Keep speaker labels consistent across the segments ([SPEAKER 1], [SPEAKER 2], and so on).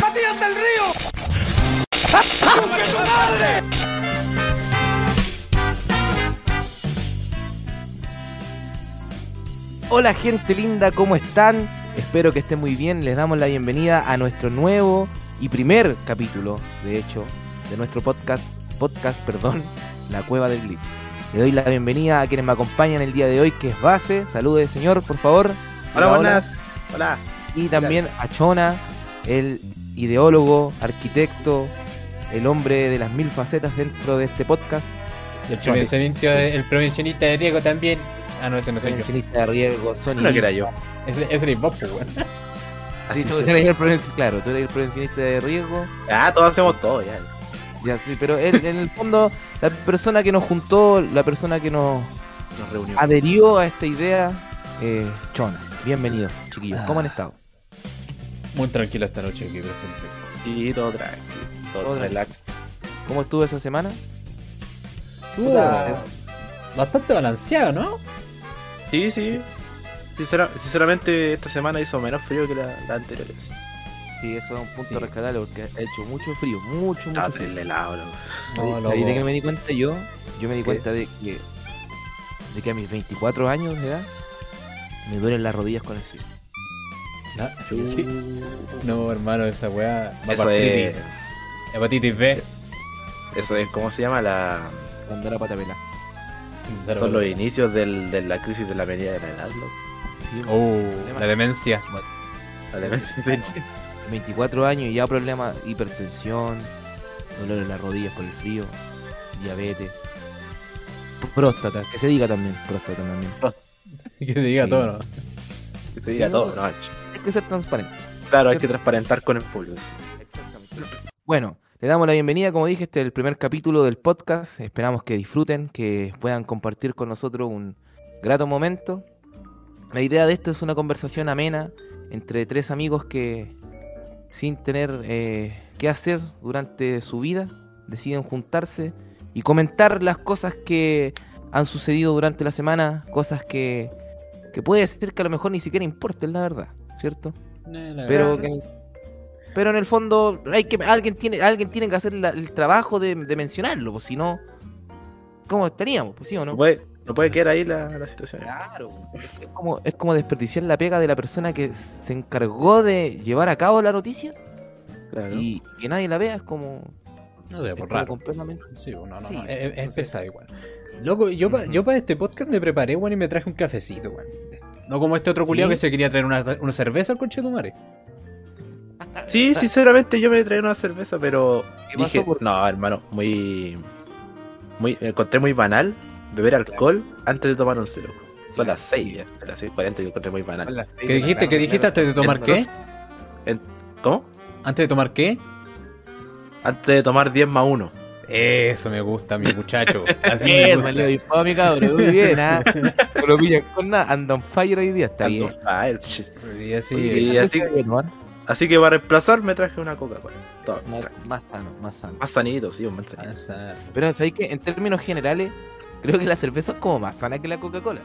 [SPEAKER 1] ¡Matías del Río! ¡Conche tu madre!
[SPEAKER 2] Hola gente linda, ¿cómo están? Espero que estén muy bien. Les damos la bienvenida a nuestro nuevo y primer capítulo, de hecho, de nuestro podcast, podcast, perdón, La Cueva del Glitch. Le doy la bienvenida a quienes me acompañan el día de hoy, que es Base. Salude, señor, por favor.
[SPEAKER 3] Hola, buenas. Hola.
[SPEAKER 2] Y también a Chona, el ideólogo, arquitecto, el hombre de las mil facetas dentro de este podcast.
[SPEAKER 4] El prevencionista, de- el prevencionista de riesgo también. Ah, no, ese no soy yo.
[SPEAKER 2] Prevencionista de riesgo, Sony.
[SPEAKER 3] No que era yo.
[SPEAKER 4] Ese ese eres vos, pues, weón.
[SPEAKER 2] Sí, tú eres el prevenci- claro, tú eres el prevencionista de riesgo.
[SPEAKER 3] Ah, todos hacemos todo ya.
[SPEAKER 2] Ya, sí, pero él, en el fondo, la persona que nos juntó, la persona que nos
[SPEAKER 3] Nos reunimos.
[SPEAKER 2] adherió a esta idea, eh, Chona. Bienvenidos, chiquillos. ¿Cómo han estado?
[SPEAKER 4] Muy tranquilo esta noche aquí presente.
[SPEAKER 3] Y todo tranquilo. Todo,
[SPEAKER 2] Todo
[SPEAKER 3] relax.
[SPEAKER 2] ¿Cómo estuvo esa semana?
[SPEAKER 4] Estuvo bastante balanceado, ¿no?
[SPEAKER 3] Sí, sí. Sincera- sinceramente, esta semana hizo menos frío que la, la anterior.
[SPEAKER 2] Sí, eso es un punto
[SPEAKER 4] Sí.
[SPEAKER 2] rescatable porque ha hecho mucho frío, mucho, mucho frío.
[SPEAKER 3] terrible helado, loco.
[SPEAKER 4] No,
[SPEAKER 2] ¿Y
[SPEAKER 4] loco.
[SPEAKER 2] de qué me di cuenta yo? Yo me di
[SPEAKER 3] ¿Qué?
[SPEAKER 2] cuenta de que, de que a mis 24 años de edad me duelen las rodillas con el frío.
[SPEAKER 4] Ah, sí. No, hermano, esa weá va
[SPEAKER 3] Eso es,
[SPEAKER 4] Hepatitis B.
[SPEAKER 3] eso es, ¿cómo se llama? La,
[SPEAKER 2] Cuando era pata pelada.
[SPEAKER 3] son los inicios del, de la crisis de la medida de la edad.
[SPEAKER 2] Sí,
[SPEAKER 4] Oh, la demencia.
[SPEAKER 3] La demencia, sí.
[SPEAKER 2] 24 años y ya problemas, hipertensión, dolor en las rodillas por el frío, diabetes, próstata, que se diga también, próstata también.
[SPEAKER 4] Que se diga
[SPEAKER 2] Sí.
[SPEAKER 4] todo, ¿no?
[SPEAKER 3] Que se diga
[SPEAKER 2] Sí,
[SPEAKER 3] todo,
[SPEAKER 2] no. Que ser transparente.
[SPEAKER 3] Claro, hay que transparentar con el público.
[SPEAKER 2] Bueno, le damos la bienvenida, como dije, este es el primer capítulo del podcast. Esperamos que disfruten, que puedan compartir con nosotros un grato momento. La idea de esto es una conversación amena entre tres amigos que, sin tener eh, qué hacer durante su vida, deciden juntarse y comentar las cosas que han sucedido durante la semana, cosas que, que puede ser que a lo mejor ni siquiera importen, la verdad, ¿cierto? pero que- pero en el fondo hay que alguien tiene alguien tiene que hacer la- el trabajo de, de mencionarlo pues si no cómo estaríamos pues sí o no
[SPEAKER 3] No puede, no puede quedar ahí la, la situación.
[SPEAKER 2] claro es, es como es como desperdiciar la pega de la persona que se encargó de llevar a cabo la noticia
[SPEAKER 3] Claro.
[SPEAKER 2] y que nadie la vea es como,
[SPEAKER 4] No sé,
[SPEAKER 2] es
[SPEAKER 4] por
[SPEAKER 2] como
[SPEAKER 4] raro.
[SPEAKER 2] completamente
[SPEAKER 4] Sí, bueno, no,
[SPEAKER 2] Sí,
[SPEAKER 4] no, es, es pesado igual. Loco, yo para yo pa este podcast me preparé, weón, y me traje un cafecito, weón. No como este otro culiado
[SPEAKER 2] ¿Sí?
[SPEAKER 4] que se quería traer una, una cerveza al coche de tu madre.
[SPEAKER 3] Sí, sinceramente yo me traía una cerveza, pero
[SPEAKER 2] ¿Qué
[SPEAKER 3] dije?
[SPEAKER 2] Por-
[SPEAKER 3] no, hermano, muy, muy, me encontré muy banal beber alcohol antes de tomar un cero. Son las 6 ya, son las 6.40 y lo encontré muy banal.
[SPEAKER 4] ¿Qué dijiste? ¿Qué dijiste antes de tomar qué?
[SPEAKER 3] ¿Cómo?
[SPEAKER 4] ¿Antes de tomar qué?
[SPEAKER 3] Antes de tomar 10 más 1.
[SPEAKER 4] Eso me gusta, mi muchacho. Así me
[SPEAKER 2] Bien,
[SPEAKER 4] gusta.
[SPEAKER 2] salió disparo, mi cabrón, muy bien, ¿ah? No lo pillan con nada, anda on fire hoy día, está bien.
[SPEAKER 4] Y así,
[SPEAKER 3] Oye,
[SPEAKER 4] es.
[SPEAKER 3] y así-. Así que para reemplazar me traje una Coca-Cola.
[SPEAKER 2] Más, más sano, más sano.
[SPEAKER 3] Más sanito, sí, un manzanito.
[SPEAKER 4] Ah, sa-
[SPEAKER 2] Pero sabéis que en términos generales, creo que la cerveza es como más sana que la Coca-Cola.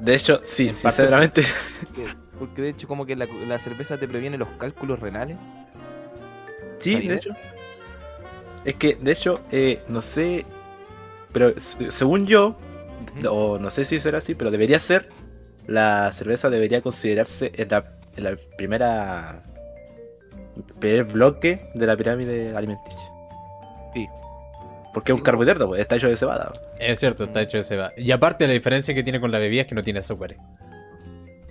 [SPEAKER 3] De hecho, sí, sinceramente.
[SPEAKER 2] Porque, porque de hecho como que la, la cerveza te previene los cálculos renales.
[SPEAKER 3] Sí,
[SPEAKER 2] ¿Sabía?
[SPEAKER 3] de hecho. Es que, de hecho, eh, no sé. Pero se- según yo, o no sé si será así, pero debería ser. La cerveza debería considerarse en la, en la primera. primer bloque de la pirámide alimenticia.
[SPEAKER 2] Sí.
[SPEAKER 3] Porque es un carbohidrato, pues, está hecho de cebada.
[SPEAKER 4] Es cierto, está hecho de ceba. Y aparte la diferencia que tiene con la bebida es que no tiene azúcar.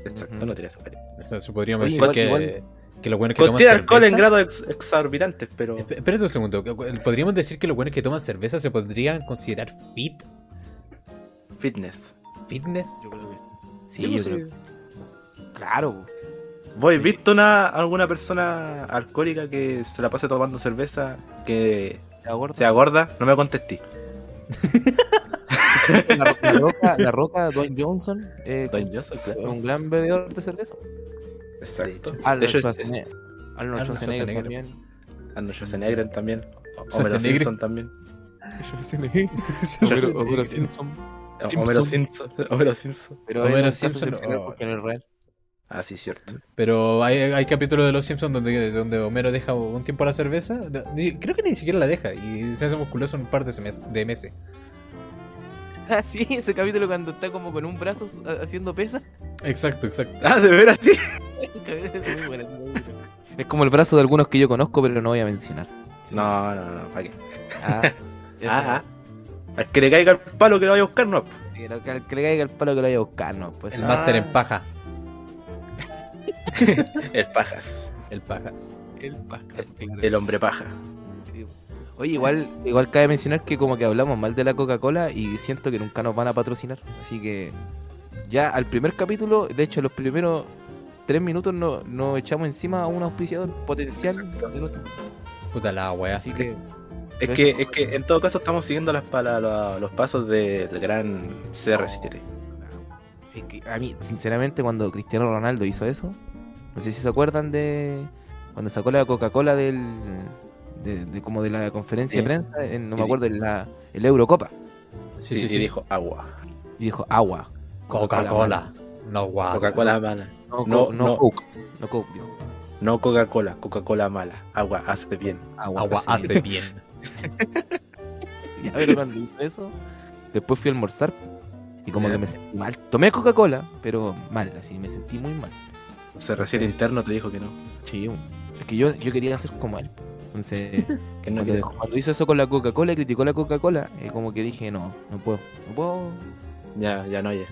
[SPEAKER 3] Exacto, no tiene azúcar.
[SPEAKER 4] Eso, eso podríamos
[SPEAKER 2] Oye,
[SPEAKER 4] decir
[SPEAKER 2] igual-
[SPEAKER 4] que,
[SPEAKER 2] igual-
[SPEAKER 4] que los buenos que toman
[SPEAKER 3] Contiene alcohol en grados ex- exorbitantes, pero.
[SPEAKER 4] Esp- Espérate un segundo. Podríamos decir que los buenos que toman cerveza se podrían considerar fit,
[SPEAKER 3] Fitness.
[SPEAKER 4] fitness.
[SPEAKER 2] Sí,
[SPEAKER 3] Sí,
[SPEAKER 2] yo creo-
[SPEAKER 3] sí.
[SPEAKER 2] Claro.
[SPEAKER 3] ¿Vos has visto una, alguna persona alcohólica que se la pase tomando cerveza que
[SPEAKER 2] ¿Te acuerdas?
[SPEAKER 3] sea gorda? No me contesté.
[SPEAKER 2] La, la roca, la roca, Dwayne Johnson, eh,
[SPEAKER 3] Don Johnson, claro.
[SPEAKER 2] un gran bebedor de cerveza.
[SPEAKER 3] Exacto.
[SPEAKER 2] Arnold Schwarzenegger, Arnold Schwarzenegger también.
[SPEAKER 3] Arnold Schwarzenegger también. Homero. Simpson también.
[SPEAKER 2] Homero, Homero Simpson.
[SPEAKER 3] Homero Simpson. Homero Simpson.
[SPEAKER 2] Pero
[SPEAKER 4] Homero Simpson, oh.
[SPEAKER 2] porque no es real.
[SPEAKER 3] Ah, sí, cierto.
[SPEAKER 4] Pero hay, hay capítulos de Los Simpsons donde, donde Homero deja un tiempo la cerveza. Creo que ni siquiera la deja y se hace musculoso en un par de, semes- de meses.
[SPEAKER 2] Ah, sí, ese capítulo cuando está como con un brazo ha- haciendo pesas.
[SPEAKER 4] Exacto, exacto.
[SPEAKER 3] Ah, de veras, sí.
[SPEAKER 2] Es muy como el brazo de algunos que yo conozco, pero no voy a mencionar.
[SPEAKER 3] No, no, no, ¿para qué?
[SPEAKER 2] Ah.
[SPEAKER 3] Ah, ah. Al que le caiga el palo que lo vaya a buscar, no.
[SPEAKER 2] Pero que, al que le caiga el palo que lo vaya a buscar, no. Pues,
[SPEAKER 4] El
[SPEAKER 3] Ah.
[SPEAKER 4] máster en paja.
[SPEAKER 3] El pajas.
[SPEAKER 4] El pajas.
[SPEAKER 2] el paja, claro.
[SPEAKER 3] El hombre paja.
[SPEAKER 2] Oye, igual, igual cabe mencionar que como que hablamos mal de la Coca-Cola y siento que nunca nos van a patrocinar. Así que ya al primer capítulo, de hecho los primeros tres minutos no- nos echamos encima a un auspiciador potencial de nuestro-
[SPEAKER 4] Puta la wea.
[SPEAKER 2] Así que
[SPEAKER 3] Es que, es que en todo caso estamos siguiendo las, para los pasos del gran CR7.
[SPEAKER 2] Sí, que a mí, sinceramente, cuando Cristiano Ronaldo hizo eso, no sé si se acuerdan de cuando sacó la Coca-Cola del de, de como de la conferencia
[SPEAKER 3] Sí.
[SPEAKER 2] de prensa, en- no
[SPEAKER 3] Y
[SPEAKER 2] me acuerdo, en la el Eurocopa,
[SPEAKER 4] Sí,
[SPEAKER 3] y,
[SPEAKER 4] sí,
[SPEAKER 3] y
[SPEAKER 4] sí.
[SPEAKER 3] dijo agua.
[SPEAKER 2] y dijo agua.
[SPEAKER 4] Coca-Cola. No guau.
[SPEAKER 3] Coca-Cola mala.
[SPEAKER 2] No,
[SPEAKER 3] No,
[SPEAKER 2] co- no,
[SPEAKER 3] no.
[SPEAKER 2] Coke, no Coke.
[SPEAKER 3] No Coca-Cola, Coca-Cola mala. Agua hace bien.
[SPEAKER 2] agua.
[SPEAKER 4] Agua hace bien.
[SPEAKER 2] Ya, pero cuando hizo eso, después fui a almorzar y como que me sentí mal. Tomé Coca-Cola, pero mal, así, me sentí muy mal.
[SPEAKER 3] CR7 interno te dijo que no.
[SPEAKER 2] Sí, es que yo, yo quería ser como él. Entonces,
[SPEAKER 3] Que no
[SPEAKER 2] cuando, hizo eso con la Coca-Cola y criticó la Coca-Cola, eh, como que dije, no, no puedo, no puedo,
[SPEAKER 3] Ya, ya no oye.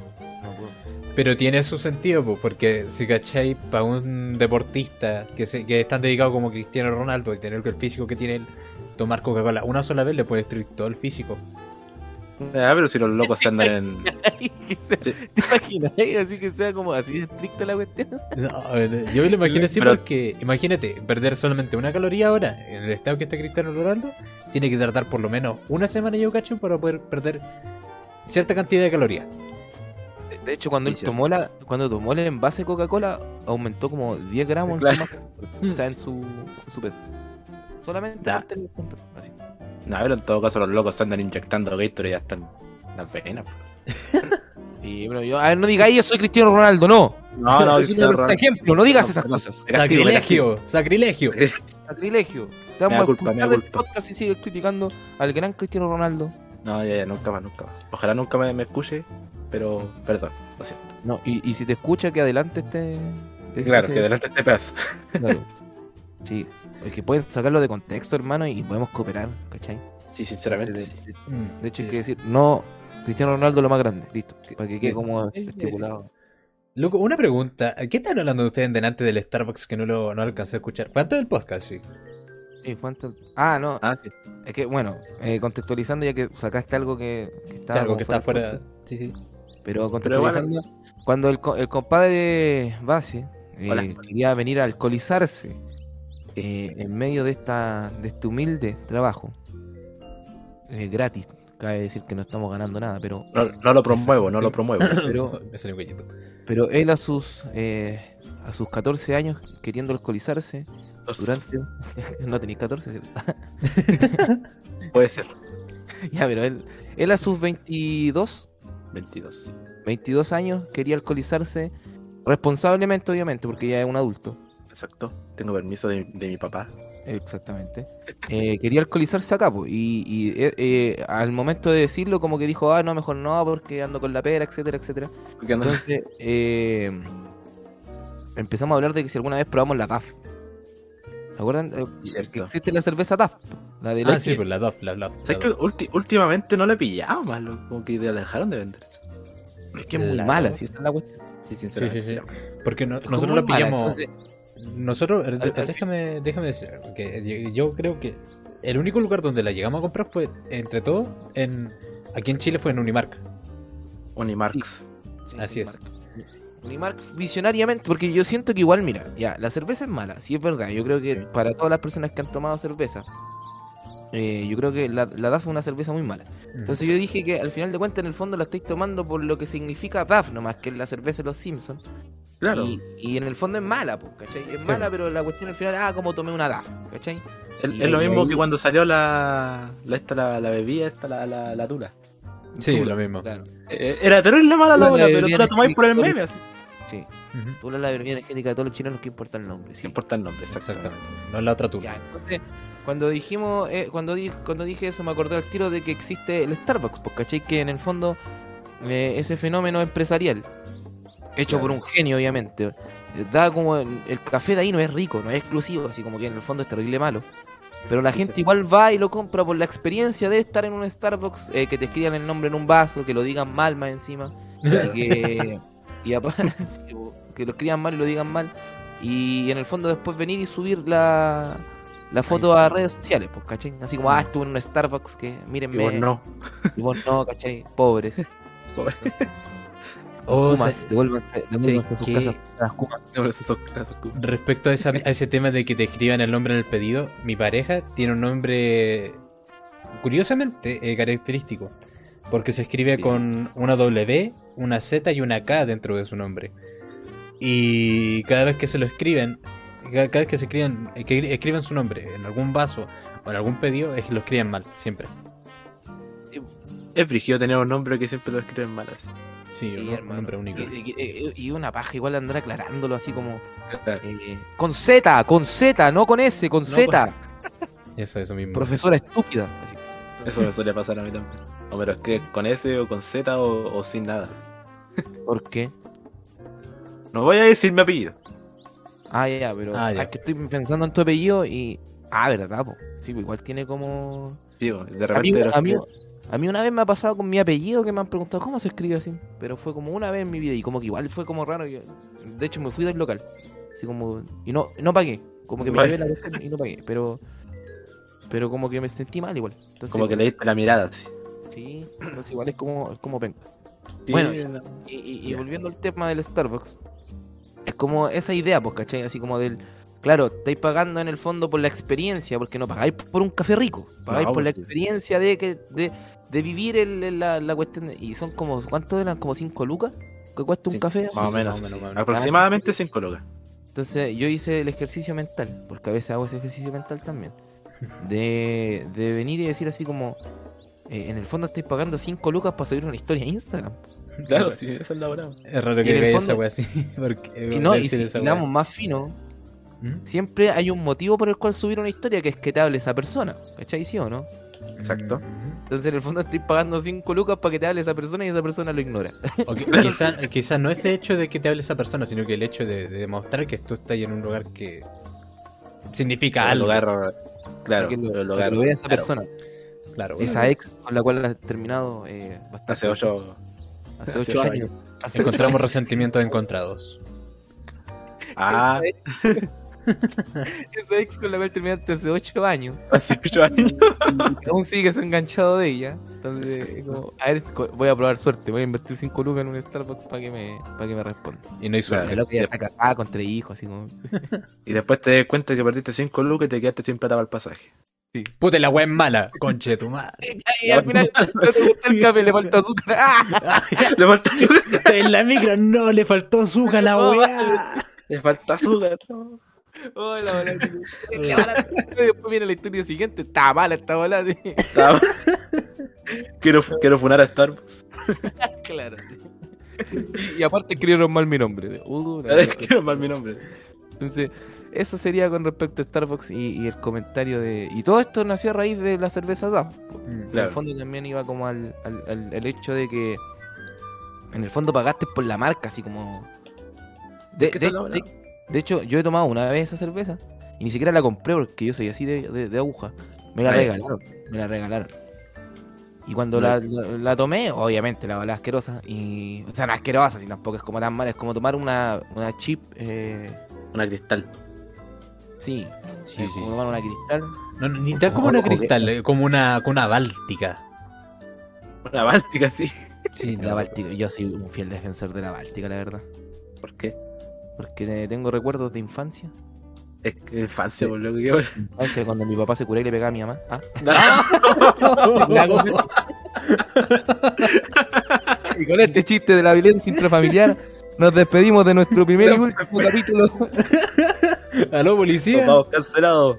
[SPEAKER 2] no puedo.
[SPEAKER 4] Pero tiene su sentido, pues, porque si cachai, para un deportista que, se, que es tan dedicado como Cristiano Ronaldo y tener el físico que tiene él, tomar Coca-Cola una sola vez le puede destruir todo el físico.
[SPEAKER 3] Ah, pero si los locos se andan en.
[SPEAKER 2] ¿Te imaginas? Así que sea como así estricta la cuestión.
[SPEAKER 4] No, yo me lo imagino así
[SPEAKER 3] Pero-
[SPEAKER 4] porque, imagínate, perder solamente una caloría ahora, en el estado que está Cristiano Ronaldo, tiene que tardar por lo menos una semana, yo cacho, para poder perder cierta cantidad de calorías.
[SPEAKER 2] De hecho, cuando
[SPEAKER 3] Sí,
[SPEAKER 2] él tomó la, cuando tomó el envase de Coca-Cola, aumentó como 10 gramos en su masa, o sea, en su, peso. Solamente así.
[SPEAKER 3] No, pero en todo caso los locos se andan inyectando Gatorade y ya están en las venas.
[SPEAKER 2] Y bueno, yo, a ver, no digáis yo soy Cristiano Ronaldo, no.
[SPEAKER 3] No, no,
[SPEAKER 2] es un ejemplo, no digas
[SPEAKER 3] No,
[SPEAKER 2] esas cosas.
[SPEAKER 4] Sacrilegio, sacrilegio.
[SPEAKER 2] Sacrilegio. Te
[SPEAKER 3] Me da
[SPEAKER 2] vamos a
[SPEAKER 3] culpa, me da culpa.
[SPEAKER 2] podcast y sigues criticando al gran Cristiano Ronaldo.
[SPEAKER 3] No, ya, ya, nunca más, nunca más. Ojalá nunca me, me escuche, pero perdón, lo siento.
[SPEAKER 2] No, y, y si te escucha, que adelante este. ese-
[SPEAKER 3] claro,
[SPEAKER 2] ese-
[SPEAKER 3] que delante este pedazo.
[SPEAKER 2] claro. Sí, es que pueden sacarlo de contexto, hermano, y podemos cooperar, ¿cachai?
[SPEAKER 3] Sí, sinceramente.
[SPEAKER 2] De-
[SPEAKER 3] sí.
[SPEAKER 4] Mm,
[SPEAKER 2] De hecho, hay que decir, no, Cristiano Ronaldo lo más grande, listo. Para que quede como estipulado.
[SPEAKER 4] Loco, una pregunta. ¿Qué están hablando ustedes delante del Starbucks que no lo no alcancé a escuchar? Fue antes del podcast, sí.
[SPEAKER 2] Sí, fue antes- Ah, no,
[SPEAKER 3] Ah, sí.
[SPEAKER 2] es que bueno, eh, contextualizando, ya que sacaste algo que, que
[SPEAKER 4] Sí, algo que está
[SPEAKER 2] fuera podcast,
[SPEAKER 4] Sí, sí.
[SPEAKER 2] Pero
[SPEAKER 3] Pero bueno.
[SPEAKER 2] contextualizando, cuando el, co- el compadre Base eh, quería venir a alcoholizarse eh, en medio de esta de este humilde trabajo, eh, gratis, cabe decir que no estamos ganando nada, pero
[SPEAKER 3] No, no lo promuevo, no lo promuevo.
[SPEAKER 2] Pero- pero él a sus eh, a sus 14 años queriendo alcoholizarse durante no tenéis 14 ¿cierto?
[SPEAKER 3] Puede ser.
[SPEAKER 2] ya pero él él a sus 22
[SPEAKER 3] 22.
[SPEAKER 2] 22 años quería alcoholizarse responsablemente obviamente porque ya es un adulto
[SPEAKER 3] Exacto. Tengo permiso de, de mi papá.
[SPEAKER 2] exactamente Eh, quería alcoholizarse acá po, y, y, eh, eh, al momento de decirlo como que dijo ah no mejor no porque ando con la pera etcétera etcétera entonces eh, empezamos a hablar de que si alguna vez probamos la TAF ¿se acuerdan?
[SPEAKER 3] Cierto.
[SPEAKER 2] que existe la cerveza TAF la de
[SPEAKER 4] Ah,
[SPEAKER 2] leche.
[SPEAKER 4] sí, pues la DOF, la la
[SPEAKER 3] ¿Sabes que ulti- últimamente no lo he pillado más? Como que la dejaron de venderse.
[SPEAKER 2] Es que es muy
[SPEAKER 4] La
[SPEAKER 2] mala,
[SPEAKER 4] TAF.
[SPEAKER 2] si esa es la cuestión.
[SPEAKER 3] Sí, sinceramente.
[SPEAKER 4] Sí, sí,
[SPEAKER 3] sí.
[SPEAKER 4] Porque no- nosotros
[SPEAKER 2] mala,
[SPEAKER 4] pillamos.
[SPEAKER 2] entonces,
[SPEAKER 4] Nosotros,
[SPEAKER 2] Al- al-
[SPEAKER 4] déjame, déjame decir, que yo creo que el único lugar donde la llegamos a comprar fue, entre todos, en aquí en Chile fue en Unimark.
[SPEAKER 3] Unimarks.
[SPEAKER 2] sí,
[SPEAKER 4] Así es.
[SPEAKER 2] Unimark. Visionariamente, porque yo siento que igual, mira, ya, la cerveza es mala, sí es verdad. Yo creo que
[SPEAKER 3] Sí.
[SPEAKER 2] para todas las personas que han tomado cerveza, eh, yo creo que la, la DAF es una cerveza muy mala. Entonces yo dije que al final de cuentas, en el fondo la estáis tomando por lo que significa DAF, nomás que es la cerveza de los Simpsons.
[SPEAKER 3] Claro.
[SPEAKER 2] Y, y en el fondo es mala, pues, ¿cachai? Es
[SPEAKER 4] Sí.
[SPEAKER 2] mala, pero la cuestión al final, ah, como tomé una DAF, ¿cachai?
[SPEAKER 3] Es, lo mismo
[SPEAKER 2] ahí-
[SPEAKER 3] que cuando salió la, la, esta, la, la bebida, esta, la, la, la tula.
[SPEAKER 4] Sí,
[SPEAKER 2] Tula,
[SPEAKER 4] lo mismo.
[SPEAKER 2] Claro.
[SPEAKER 3] Eh, era terrible mala la
[SPEAKER 2] Tula
[SPEAKER 3] bola, pero tú la tomáis por el meme así.
[SPEAKER 2] Sí.
[SPEAKER 4] Ujú.
[SPEAKER 2] Tula es la bebida energética de todos los chilenos que importa el nombre.
[SPEAKER 3] No
[SPEAKER 2] Sí.
[SPEAKER 3] importa el nombre, exactamente.
[SPEAKER 4] Exactamente. No es la otra tula.
[SPEAKER 2] Ya, entonces, cuando dijimos, eh, cuando, di- cuando dije eso, me acordé al tiro de que existe el Starbucks, pues, ¿cachai? Que en el fondo, eh, ese fenómeno empresarial, hecho por un genio, obviamente, eh, da como el, el café de ahí no es rico, no es exclusivo, así como que en el fondo es terrible malo. Pero la
[SPEAKER 3] Sí,
[SPEAKER 2] gente
[SPEAKER 3] sí.
[SPEAKER 2] igual va y lo compra por la experiencia de estar en un Starbucks, eh, que te escriban el nombre en un vaso, que lo digan mal más encima, y que, y aparte, que lo escriban mal y lo digan mal, y en el fondo después venir y subir la, la foto a redes sociales, pues, ¿cachai? Así como, ah, estuve en un Starbucks, que
[SPEAKER 3] Y
[SPEAKER 2] mírenme,
[SPEAKER 3] vos no.
[SPEAKER 2] y vos no, ¿cachai? Pobres.
[SPEAKER 4] O
[SPEAKER 2] Kumas, devuélvanse, devuélvanse a sus
[SPEAKER 4] que-
[SPEAKER 2] casas. Las Kumas.
[SPEAKER 4] Respecto a, esa- a ese tema de que te escriban el nombre en el pedido, mi pareja tiene un nombre curiosamente eh, característico. Porque se escribe con una W, una Z y una K dentro de su nombre. Y cada vez que se lo escriben, cada, cada vez que se escriben, eh, que escriben su nombre en algún vaso o en algún pedido, es que lo escriben mal, siempre.
[SPEAKER 3] Es brígido tener un nombre que siempre lo escriben mal así.
[SPEAKER 4] Sí,
[SPEAKER 2] Sí,
[SPEAKER 4] un
[SPEAKER 2] hermano.
[SPEAKER 4] nombre único.
[SPEAKER 2] Y, y- y- y una paja igual andar aclarándolo así como eh, con Z, con Z, no con S, con
[SPEAKER 3] No,
[SPEAKER 2] Z.
[SPEAKER 4] Eso, eso mismo.
[SPEAKER 2] Profesora estúpida. Así.
[SPEAKER 3] Eso me suele pasar a mí también. O me lo escriben con S o con Z o, o sin nada.
[SPEAKER 2] ¿Por qué?
[SPEAKER 3] No voy a decir mi apellido.
[SPEAKER 2] Ah, ya, ya, pero
[SPEAKER 4] Ah, ya.
[SPEAKER 2] es que estoy pensando en tu apellido y. Ah, verdad, po. Sí, pues igual tiene como.
[SPEAKER 3] Digo, de repente lo
[SPEAKER 2] a, mí,
[SPEAKER 3] escriben-
[SPEAKER 2] a mí una vez me ha pasado con mi apellido que me han preguntado cómo se escribe así. Pero fue como una vez en mi vida y como que igual fue como raro. de hecho, me fui del local. Así como. Y no, no pagué. Como que me llevé la cuestión y no pagué. Pero. Pero como que me sentí mal igual. Entonces,
[SPEAKER 3] como que le diste la mirada así.
[SPEAKER 2] Sí, entonces igual es como, es como penca.
[SPEAKER 3] Sí,
[SPEAKER 2] Bueno,
[SPEAKER 3] no.
[SPEAKER 2] Y, y- y volviendo al tema del Starbucks, es como esa idea, pues, ¿cachai? Así como del. Claro, estáis pagando en el fondo por la experiencia, porque no pagáis por un café rico, pagáis
[SPEAKER 3] No,
[SPEAKER 2] por la
[SPEAKER 3] pues
[SPEAKER 2] experiencia de que de, de vivir el- el- la, la cuestión. de- y son como, ¿cuánto eran? ¿Como 5 lucas? ¿Que cuesta un café?
[SPEAKER 3] más o menos. sí. Aproximadamente 5 lucas.
[SPEAKER 2] Entonces yo hice el ejercicio mental, porque a veces hago ese ejercicio mental también, de, de venir y decir así como, eh, en el fondo estáis pagando 5 lucas para subir una historia a Instagram.
[SPEAKER 3] Claro, sí, esa es la brava.
[SPEAKER 4] Es raro que
[SPEAKER 2] fondo-
[SPEAKER 4] esa wea así. Porque,
[SPEAKER 2] Y no, y si
[SPEAKER 4] esa
[SPEAKER 2] damos más fino,
[SPEAKER 4] ¿Mm?
[SPEAKER 2] siempre hay un motivo por el cual subir una historia que es que te hable esa persona. ¿Cachai? ¿Sí o no?
[SPEAKER 3] Exacto.
[SPEAKER 4] Mm.
[SPEAKER 2] Entonces en el fondo estoy pagando 5 lucas para que te hable esa persona y esa persona lo ignora.
[SPEAKER 4] Que- quizá, no ese hecho de que te hable esa persona, sino que el hecho de, de demostrar que tú estás en un lugar que significa
[SPEAKER 3] El
[SPEAKER 4] algo.
[SPEAKER 3] lugar, claro,
[SPEAKER 2] que lo,
[SPEAKER 3] el lugar.
[SPEAKER 2] lo vea esa
[SPEAKER 3] claro,
[SPEAKER 2] persona.
[SPEAKER 4] Claro,
[SPEAKER 2] esa ex con la cual has terminado eh, bastante-
[SPEAKER 3] Hace 8
[SPEAKER 2] hace
[SPEAKER 3] hace
[SPEAKER 2] ocho años. Hace
[SPEAKER 4] encontramos
[SPEAKER 2] ocho
[SPEAKER 4] resentimientos encontrados.
[SPEAKER 3] Ah.
[SPEAKER 2] Esa ex- con la cual terminaste hace 8 años.
[SPEAKER 3] hace 8 años.
[SPEAKER 2] aún sigues enganchado de ella. Entonces, es como, a ver, voy a probar suerte. Voy a invertir 5 lucas en un Starbucks para que me, para que me responda.
[SPEAKER 4] Y no hay suerte.
[SPEAKER 2] Que loco ya está casada con tres hijos, así como.
[SPEAKER 3] Y después te das cuenta que perdiste 5 lucas y te quedaste sin plata para el pasaje.
[SPEAKER 4] Puta, la wea es mala. Conche tu madre.
[SPEAKER 2] Y al final el café, le falta azúcar. ¡Ah!
[SPEAKER 3] Le falta azúcar.
[SPEAKER 4] En la micro no le faltó azúcar a la wea.
[SPEAKER 3] Le falta azúcar. no.
[SPEAKER 2] Hola, hola. Y después viene la historia siguiente. Está mala esta bola.
[SPEAKER 3] quiero, quiero funar a Starbucks.
[SPEAKER 2] Claro. Y, y aparte escribieron mal mi nombre. Uh, verdad.
[SPEAKER 3] quiero mal mi nombre.
[SPEAKER 2] Entonces, eso sería con respecto a Starbucks y, y el comentario de. Y todo esto nació a raíz de la cerveza DAF. En
[SPEAKER 3] Claro.
[SPEAKER 2] el fondo también iba como al, al, al- al hecho de que. En el fondo pagaste por la marca, así como. De, de- de-. De hecho, yo he tomado una vez esa cerveza y ni siquiera la compré porque yo soy así de, de- de aguja. Me la regalaron. Me la regalaron. Y cuando la, la- la tomé, obviamente la la asquerosa. Y, o sea, no asquerosa, si tampoco es como tan mala. Es como tomar una, una chip. Eh,
[SPEAKER 3] Una cristal.
[SPEAKER 2] sí,
[SPEAKER 4] Sí, sí.
[SPEAKER 2] como tomar una cristal.
[SPEAKER 4] No, no, ni tan como una cristal, eh, como una, como una báltica.
[SPEAKER 3] Una báltica, sí.
[SPEAKER 4] Sí,
[SPEAKER 2] La Báltica. Yo soy un fiel defensor de la Báltica, la verdad.
[SPEAKER 3] ¿Por qué?
[SPEAKER 2] Porque tengo recuerdos de infancia.
[SPEAKER 3] Es que infancia, por lo que yo.
[SPEAKER 2] Infancia, cuando mi papá se curó y le pegaba a mi mamá. ¿Ah?
[SPEAKER 3] No.
[SPEAKER 2] Y con este chiste de la violencia intrafamiliar, nos despedimos de nuestro primer y último capítulo.
[SPEAKER 4] ¿Aló, policía?
[SPEAKER 3] Vamos cancelados.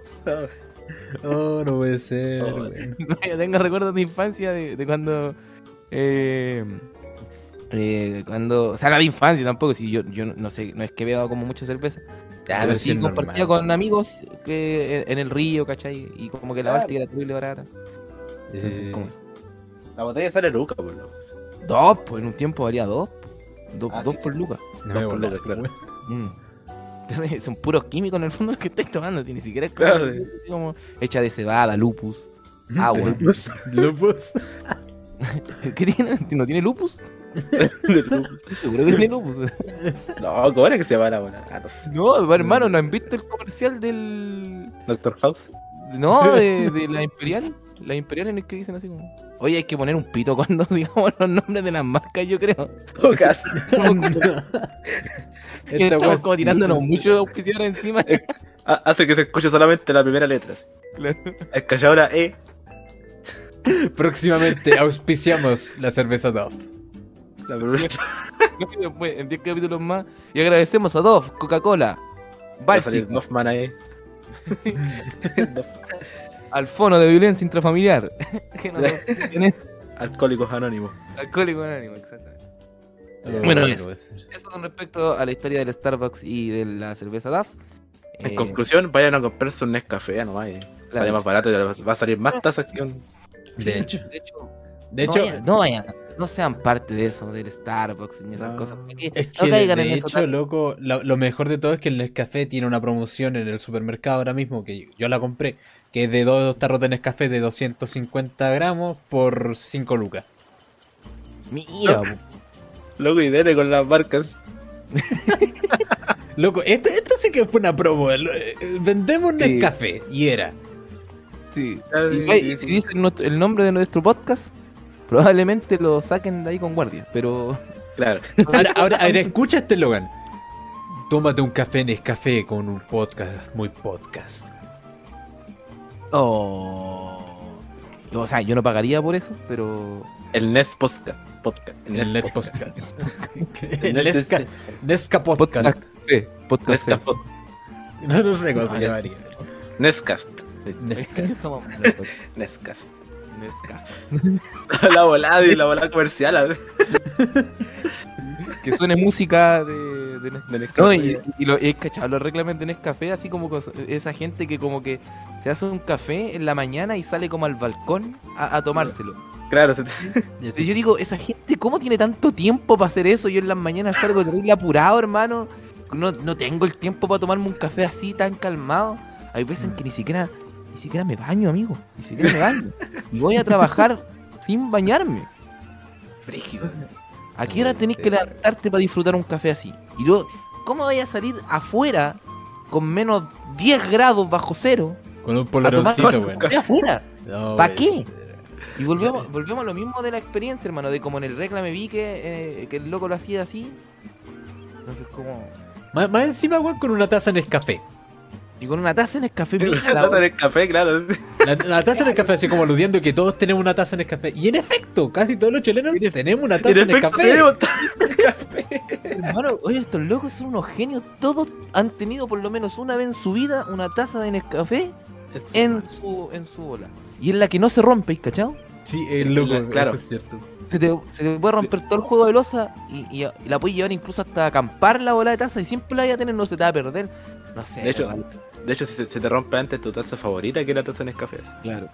[SPEAKER 4] Oh, no puede ser.
[SPEAKER 3] Oh.
[SPEAKER 2] No, yo tengo recuerdos de infancia de, de cuando. eh, Eh, cuando, o sea, la de infancia tampoco, si yo, yo no sé, no es que vea como mucha cerveza.
[SPEAKER 4] Ya,
[SPEAKER 2] pero sí compartía
[SPEAKER 4] normal.
[SPEAKER 2] con amigos que en el río, ¿cachai? Y como que la
[SPEAKER 3] Claro.
[SPEAKER 2] Báltica era terrible barata.
[SPEAKER 4] Sí, sí,
[SPEAKER 2] Entonces,
[SPEAKER 4] sí.
[SPEAKER 2] como-
[SPEAKER 3] La botella sale Luca, por lo
[SPEAKER 2] Dos, pues en un tiempo valía dos. Dos,
[SPEAKER 3] Ah,
[SPEAKER 2] dos
[SPEAKER 3] sí,
[SPEAKER 2] por
[SPEAKER 3] sí.
[SPEAKER 2] lucas.
[SPEAKER 4] No
[SPEAKER 3] Dos por
[SPEAKER 4] voy a
[SPEAKER 3] lucas, claro.
[SPEAKER 2] Mm. Son puros químicos en el fondo los que estáis tomando, si ni siquiera es
[SPEAKER 3] Claro.
[SPEAKER 2] como, como hecha de cebada, lupus, agua.
[SPEAKER 3] Lupus.
[SPEAKER 4] Lupus.
[SPEAKER 2] ¿Qué tiene? ¿No tiene lupus? Seguro que tiene lupus.
[SPEAKER 3] no, ¿cómo era que se llama la buena? Ah, no sé.
[SPEAKER 2] No, hermano, ¿no han visto el comercial del.
[SPEAKER 3] Doctor House.
[SPEAKER 2] No, de, de la Imperial? La Imperial en el que dicen así como. Oye, hay que poner un pito cuando digamos los nombres de las marcas, yo creo.
[SPEAKER 3] Oh,
[SPEAKER 2] Estamos como tirándonos
[SPEAKER 4] sí, sí.
[SPEAKER 2] mucho auspiciadores encima.
[SPEAKER 3] Ha- Hace que se escuche solamente la primera letra.
[SPEAKER 2] Claro.
[SPEAKER 3] Es que ahora E.
[SPEAKER 4] Próximamente auspiciamos la cerveza Dove.
[SPEAKER 3] La.
[SPEAKER 2] No, después, en 10 capítulos más. Y agradecemos a Dove, Coca-Cola,
[SPEAKER 3] Va a salir
[SPEAKER 2] Baltic,
[SPEAKER 3] Hoffman ahí.
[SPEAKER 2] al fono de violencia intrafamiliar. no
[SPEAKER 3] Alcohólicos Anónimos.
[SPEAKER 2] alcohólico anónimo, exactamente. Bueno,
[SPEAKER 4] no
[SPEAKER 2] eso. Eso con respecto a la historia del Starbucks y de la cerveza DAF.
[SPEAKER 3] En
[SPEAKER 2] Eh,
[SPEAKER 3] conclusión, vayan a comprarse un Nescafé nomás. y Sale más barato y va a salir más tazas que un.
[SPEAKER 4] De hecho,
[SPEAKER 2] de hecho,
[SPEAKER 4] de
[SPEAKER 2] no
[SPEAKER 4] hecho,
[SPEAKER 2] vayan, no vayan, no sean parte de eso, del Starbucks ni esas
[SPEAKER 3] No.
[SPEAKER 2] cosas. porque
[SPEAKER 4] es
[SPEAKER 2] no
[SPEAKER 4] que
[SPEAKER 2] caigan
[SPEAKER 4] de
[SPEAKER 2] en eso.
[SPEAKER 4] hecho,
[SPEAKER 2] tan-
[SPEAKER 4] loco, lo, lo mejor de todo es que el Nescafé tiene una promoción en el supermercado ahora mismo, que yo, yo la compré, que es de dos tarros de Nescafé de 250 gramos por 5 lucas.
[SPEAKER 2] Mira, po.
[SPEAKER 3] Loco y dele con las marcas.
[SPEAKER 4] Loco, esto, esto sí que fue una promo. lo- eh, Vendemos
[SPEAKER 2] Sí.
[SPEAKER 4] Nescafé, y era.
[SPEAKER 2] sí. Y, si dicen el nombre de nuestro podcast, probablemente lo saquen de ahí con guardia. Pero
[SPEAKER 3] Claro.
[SPEAKER 4] Ahora, ahora, ahora escucha este Logan. Tómate un café Nescafé con un podcast, muy podcast.
[SPEAKER 2] Oh. O sea, yo no pagaría por eso, pero.
[SPEAKER 3] El Nest Podcast. podcast.
[SPEAKER 4] El Net
[SPEAKER 3] Podcast.
[SPEAKER 4] Podcast.
[SPEAKER 3] El
[SPEAKER 4] El
[SPEAKER 3] Nest-
[SPEAKER 4] Nesca, Nesca Podcast.
[SPEAKER 3] Nestcast.
[SPEAKER 4] No, no sé cómo se llamaría.
[SPEAKER 3] Nestcast.
[SPEAKER 4] Nesca.
[SPEAKER 2] Somos Nescafé.
[SPEAKER 3] la volada y la volada comercial.
[SPEAKER 2] Que suene música de, de Nescafé.
[SPEAKER 3] De Nescafé.
[SPEAKER 2] No, y, y lo, cachado, los reclames de Nescafé, así como con esa gente que como que se hace un café en la mañana y sale como al balcón a, a tomárselo.
[SPEAKER 3] Claro, se te-
[SPEAKER 2] Y yo digo, esa gente, ¿cómo tiene tanto tiempo para hacer eso? Yo en las mañanas salgo terrible apurado, hermano. No, no tengo el tiempo para tomarme un café así tan calmado. Hay veces en que ni siquiera, ni siquiera me baño, amigo. Ni siquiera me baño. Y voy a trabajar sin bañarme.
[SPEAKER 3] Frígido.
[SPEAKER 2] ¿A qué hora tenés que levantarte para disfrutar un café así? Y luego, ¿cómo voy a salir afuera con menos 10 grados bajo cero?
[SPEAKER 4] Con un weón.
[SPEAKER 2] café afuera.
[SPEAKER 4] No,
[SPEAKER 2] ¿Pa'
[SPEAKER 4] puede
[SPEAKER 2] qué? Y volvemos, volvemos a lo mismo de la experiencia, hermano, de como en el reclame vi que, eh, que el loco lo hacía así. Entonces como...
[SPEAKER 4] Más, más encima, weón, con una taza Nescafé.
[SPEAKER 2] Y con una taza en el café mira,
[SPEAKER 3] La taza del café, claro.
[SPEAKER 4] La, la taza en el café, así como aludiendo que todos tenemos una taza en el café. Y en efecto, casi todos los chilenos tenemos una taza en el
[SPEAKER 3] efecto,
[SPEAKER 4] café.
[SPEAKER 3] tenemos taza de café.
[SPEAKER 2] Hermano, oye, estos locos son unos genios. Todos han tenido por lo menos una vez en su vida una taza de Nescafé en su, en su bola. Y es la que no se rompe, ¿cachao?
[SPEAKER 4] Sí, el loco,
[SPEAKER 3] Claro.
[SPEAKER 4] eso es cierto.
[SPEAKER 2] Se te, se te puede romper todo el juego de losa y, y- y la puedes llevar incluso hasta acampar la bola de taza y siempre la vas a tener, no se te va a perder. No sé.
[SPEAKER 3] De hecho,
[SPEAKER 2] hermano.
[SPEAKER 3] De hecho, si se, se te rompe antes tu taza favorita que la taza en café.
[SPEAKER 2] claro.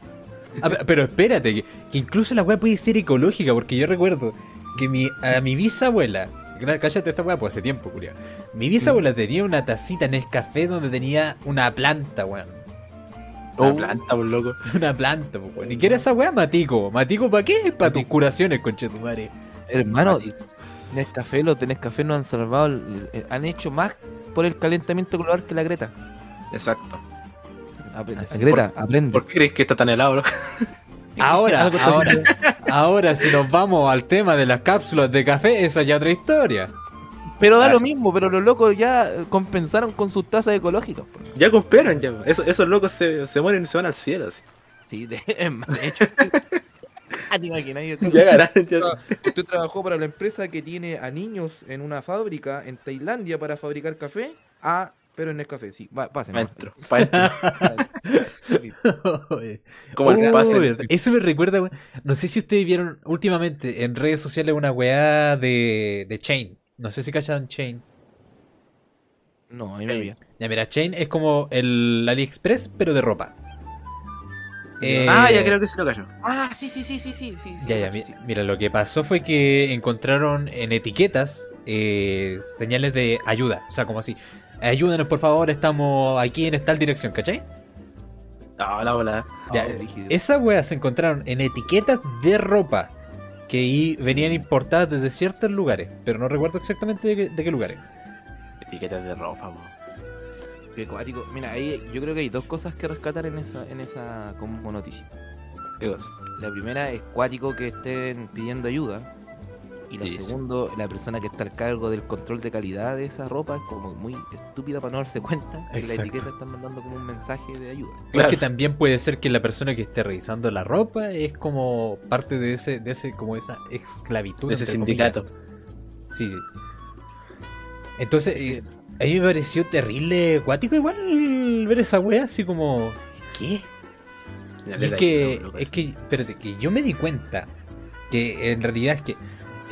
[SPEAKER 4] Ah, pe- pero espérate, que, que incluso la weá puede ser ecológica, porque yo recuerdo que mi, a mi bisabuela, cállate esta weá, pues hace tiempo, culiao. Mi bisabuela tenía una tacita en café donde tenía una planta, weón.
[SPEAKER 3] Una
[SPEAKER 2] Oh.
[SPEAKER 3] planta, por loco.
[SPEAKER 4] Una planta, pues, weón. ¿Y qué era esa weá? Matico. ¿Matico para qué? Para tus curaciones, conchetumare.
[SPEAKER 2] Hermano, Nescafé, los de Nescafé nos han salvado, el- el- han hecho más por el calentamiento global que la Greta.
[SPEAKER 3] Exacto.
[SPEAKER 2] Aprende.
[SPEAKER 3] ¿Por qué crees que está tan helado?
[SPEAKER 4] Ahora, ahora, ahora, si nos vamos al tema de las cápsulas de café, esa ya otra historia.
[SPEAKER 2] Pero da
[SPEAKER 3] Ah,
[SPEAKER 2] lo mismo, pero los locos ya compensaron con sus tazas ecológicas.
[SPEAKER 3] Ya compraron, ya. Eso- esos locos se, se mueren y se van al cielo. Así.
[SPEAKER 2] Sí, de, de hecho. Ah,
[SPEAKER 3] Ya ganaron, ya.
[SPEAKER 2] Usted trabajó para la empresa que tiene a niños en una fábrica en Tailandia para fabricar café. Ah, Pero en el café, sí. Va, pasen.
[SPEAKER 3] Como el.
[SPEAKER 4] Eso me recuerda. No sé si ustedes vieron últimamente en redes sociales una weá de, de Chain. No sé si cachan Chain.
[SPEAKER 2] No, a mí me olvida.
[SPEAKER 4] Ya, mira, Chain es como el AliExpress, pero de ropa. Eh,
[SPEAKER 3] Ah, ya creo que se lo cayó.
[SPEAKER 2] Ah, sí, sí, sí, sí, sí. sí, sí,
[SPEAKER 4] Ya, ya, mi-
[SPEAKER 2] sí.
[SPEAKER 4] mira, lo que pasó fue que encontraron en etiquetas eh, señales de ayuda. O sea, como así, ayúdenos por favor, estamos aquí en tal dirección, ¿cachai?
[SPEAKER 3] No, la bola.
[SPEAKER 4] Ya,
[SPEAKER 2] Ah.
[SPEAKER 4] Esas weas se encontraron en etiquetas de ropa que venían importadas desde ciertos lugares, pero no recuerdo exactamente de qué, de qué lugares.
[SPEAKER 3] Etiquetas de ropa,
[SPEAKER 2] cuático. Mira, ahí yo creo que hay dos cosas que rescatar en esa, en esa como noticia.
[SPEAKER 3] ¿Qué cosa?
[SPEAKER 2] La primera es cuático que estén pidiendo ayuda. Y
[SPEAKER 3] Sí, sí.
[SPEAKER 2] segundo, la persona que está al cargo del control de calidad de esa ropa es como muy estúpida para no darse cuenta que la etiqueta están mandando como un mensaje de ayuda.
[SPEAKER 3] Claro.
[SPEAKER 4] Es que también puede ser que la persona que esté revisando la ropa es como parte de ese, de ese, como esa esclavitud.
[SPEAKER 3] De ese
[SPEAKER 4] comillas.
[SPEAKER 3] sindicato.
[SPEAKER 4] Sí, sí. Entonces,
[SPEAKER 2] Es
[SPEAKER 4] eh, a mí me pareció terrible, cuático igual ver esa wea así como... ¿Qué? Es que, es que, espérate, que yo me di cuenta que en realidad es que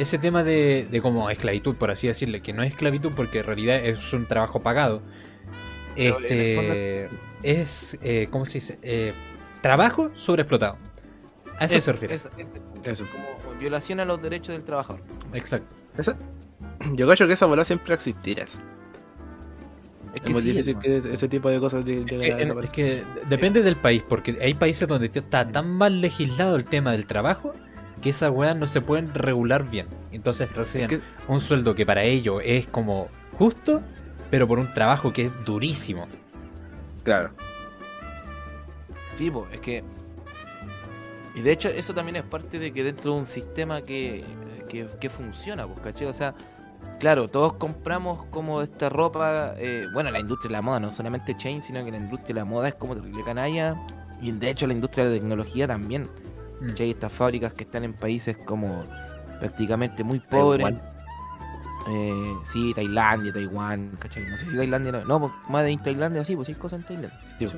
[SPEAKER 4] ese tema de, de como esclavitud, por así decirle, que no es esclavitud porque en realidad es un trabajo pagado,
[SPEAKER 2] Pero
[SPEAKER 4] este es, eh, ¿cómo se dice? Eh, trabajo sobreexplotado. A eso, se refiere.
[SPEAKER 2] es- es-
[SPEAKER 3] Eso.
[SPEAKER 2] como violación a los derechos del trabajador.
[SPEAKER 4] Exacto.
[SPEAKER 3] Esa- Yo creo que esa bola siempre existirá. Es
[SPEAKER 2] Es
[SPEAKER 3] muy
[SPEAKER 2] sí,
[SPEAKER 3] difícil que ese tipo de cosas
[SPEAKER 4] es que depende del país, porque hay países donde está tan mal legislado el tema del trabajo que esas weas no se pueden regular bien. Entonces reciben
[SPEAKER 3] que-
[SPEAKER 4] un sueldo que para ellos es como justo, pero por un trabajo que es durísimo.
[SPEAKER 3] Claro.
[SPEAKER 2] Sí, pues, es que. Y de hecho, eso también es parte de que dentro de un sistema que, que, que funciona, pues, ¿cachai? O sea, claro, todos compramos como esta ropa. eh, bueno, la industria de la moda, no solamente Chain, sino que la industria de la moda es como terrible canalla. Y de hecho, la industria de la tecnología también.
[SPEAKER 4] Mm.
[SPEAKER 2] ¿cachai? Estas fábricas que están en países como prácticamente muy pobres. Eh, sí, Tailandia, Taiwán, ¿cachai? No sé si Tailandia. No, no pues, más de Tailandia, sí, pues sí hay cosas en Tailandia.
[SPEAKER 3] Sí,
[SPEAKER 4] Es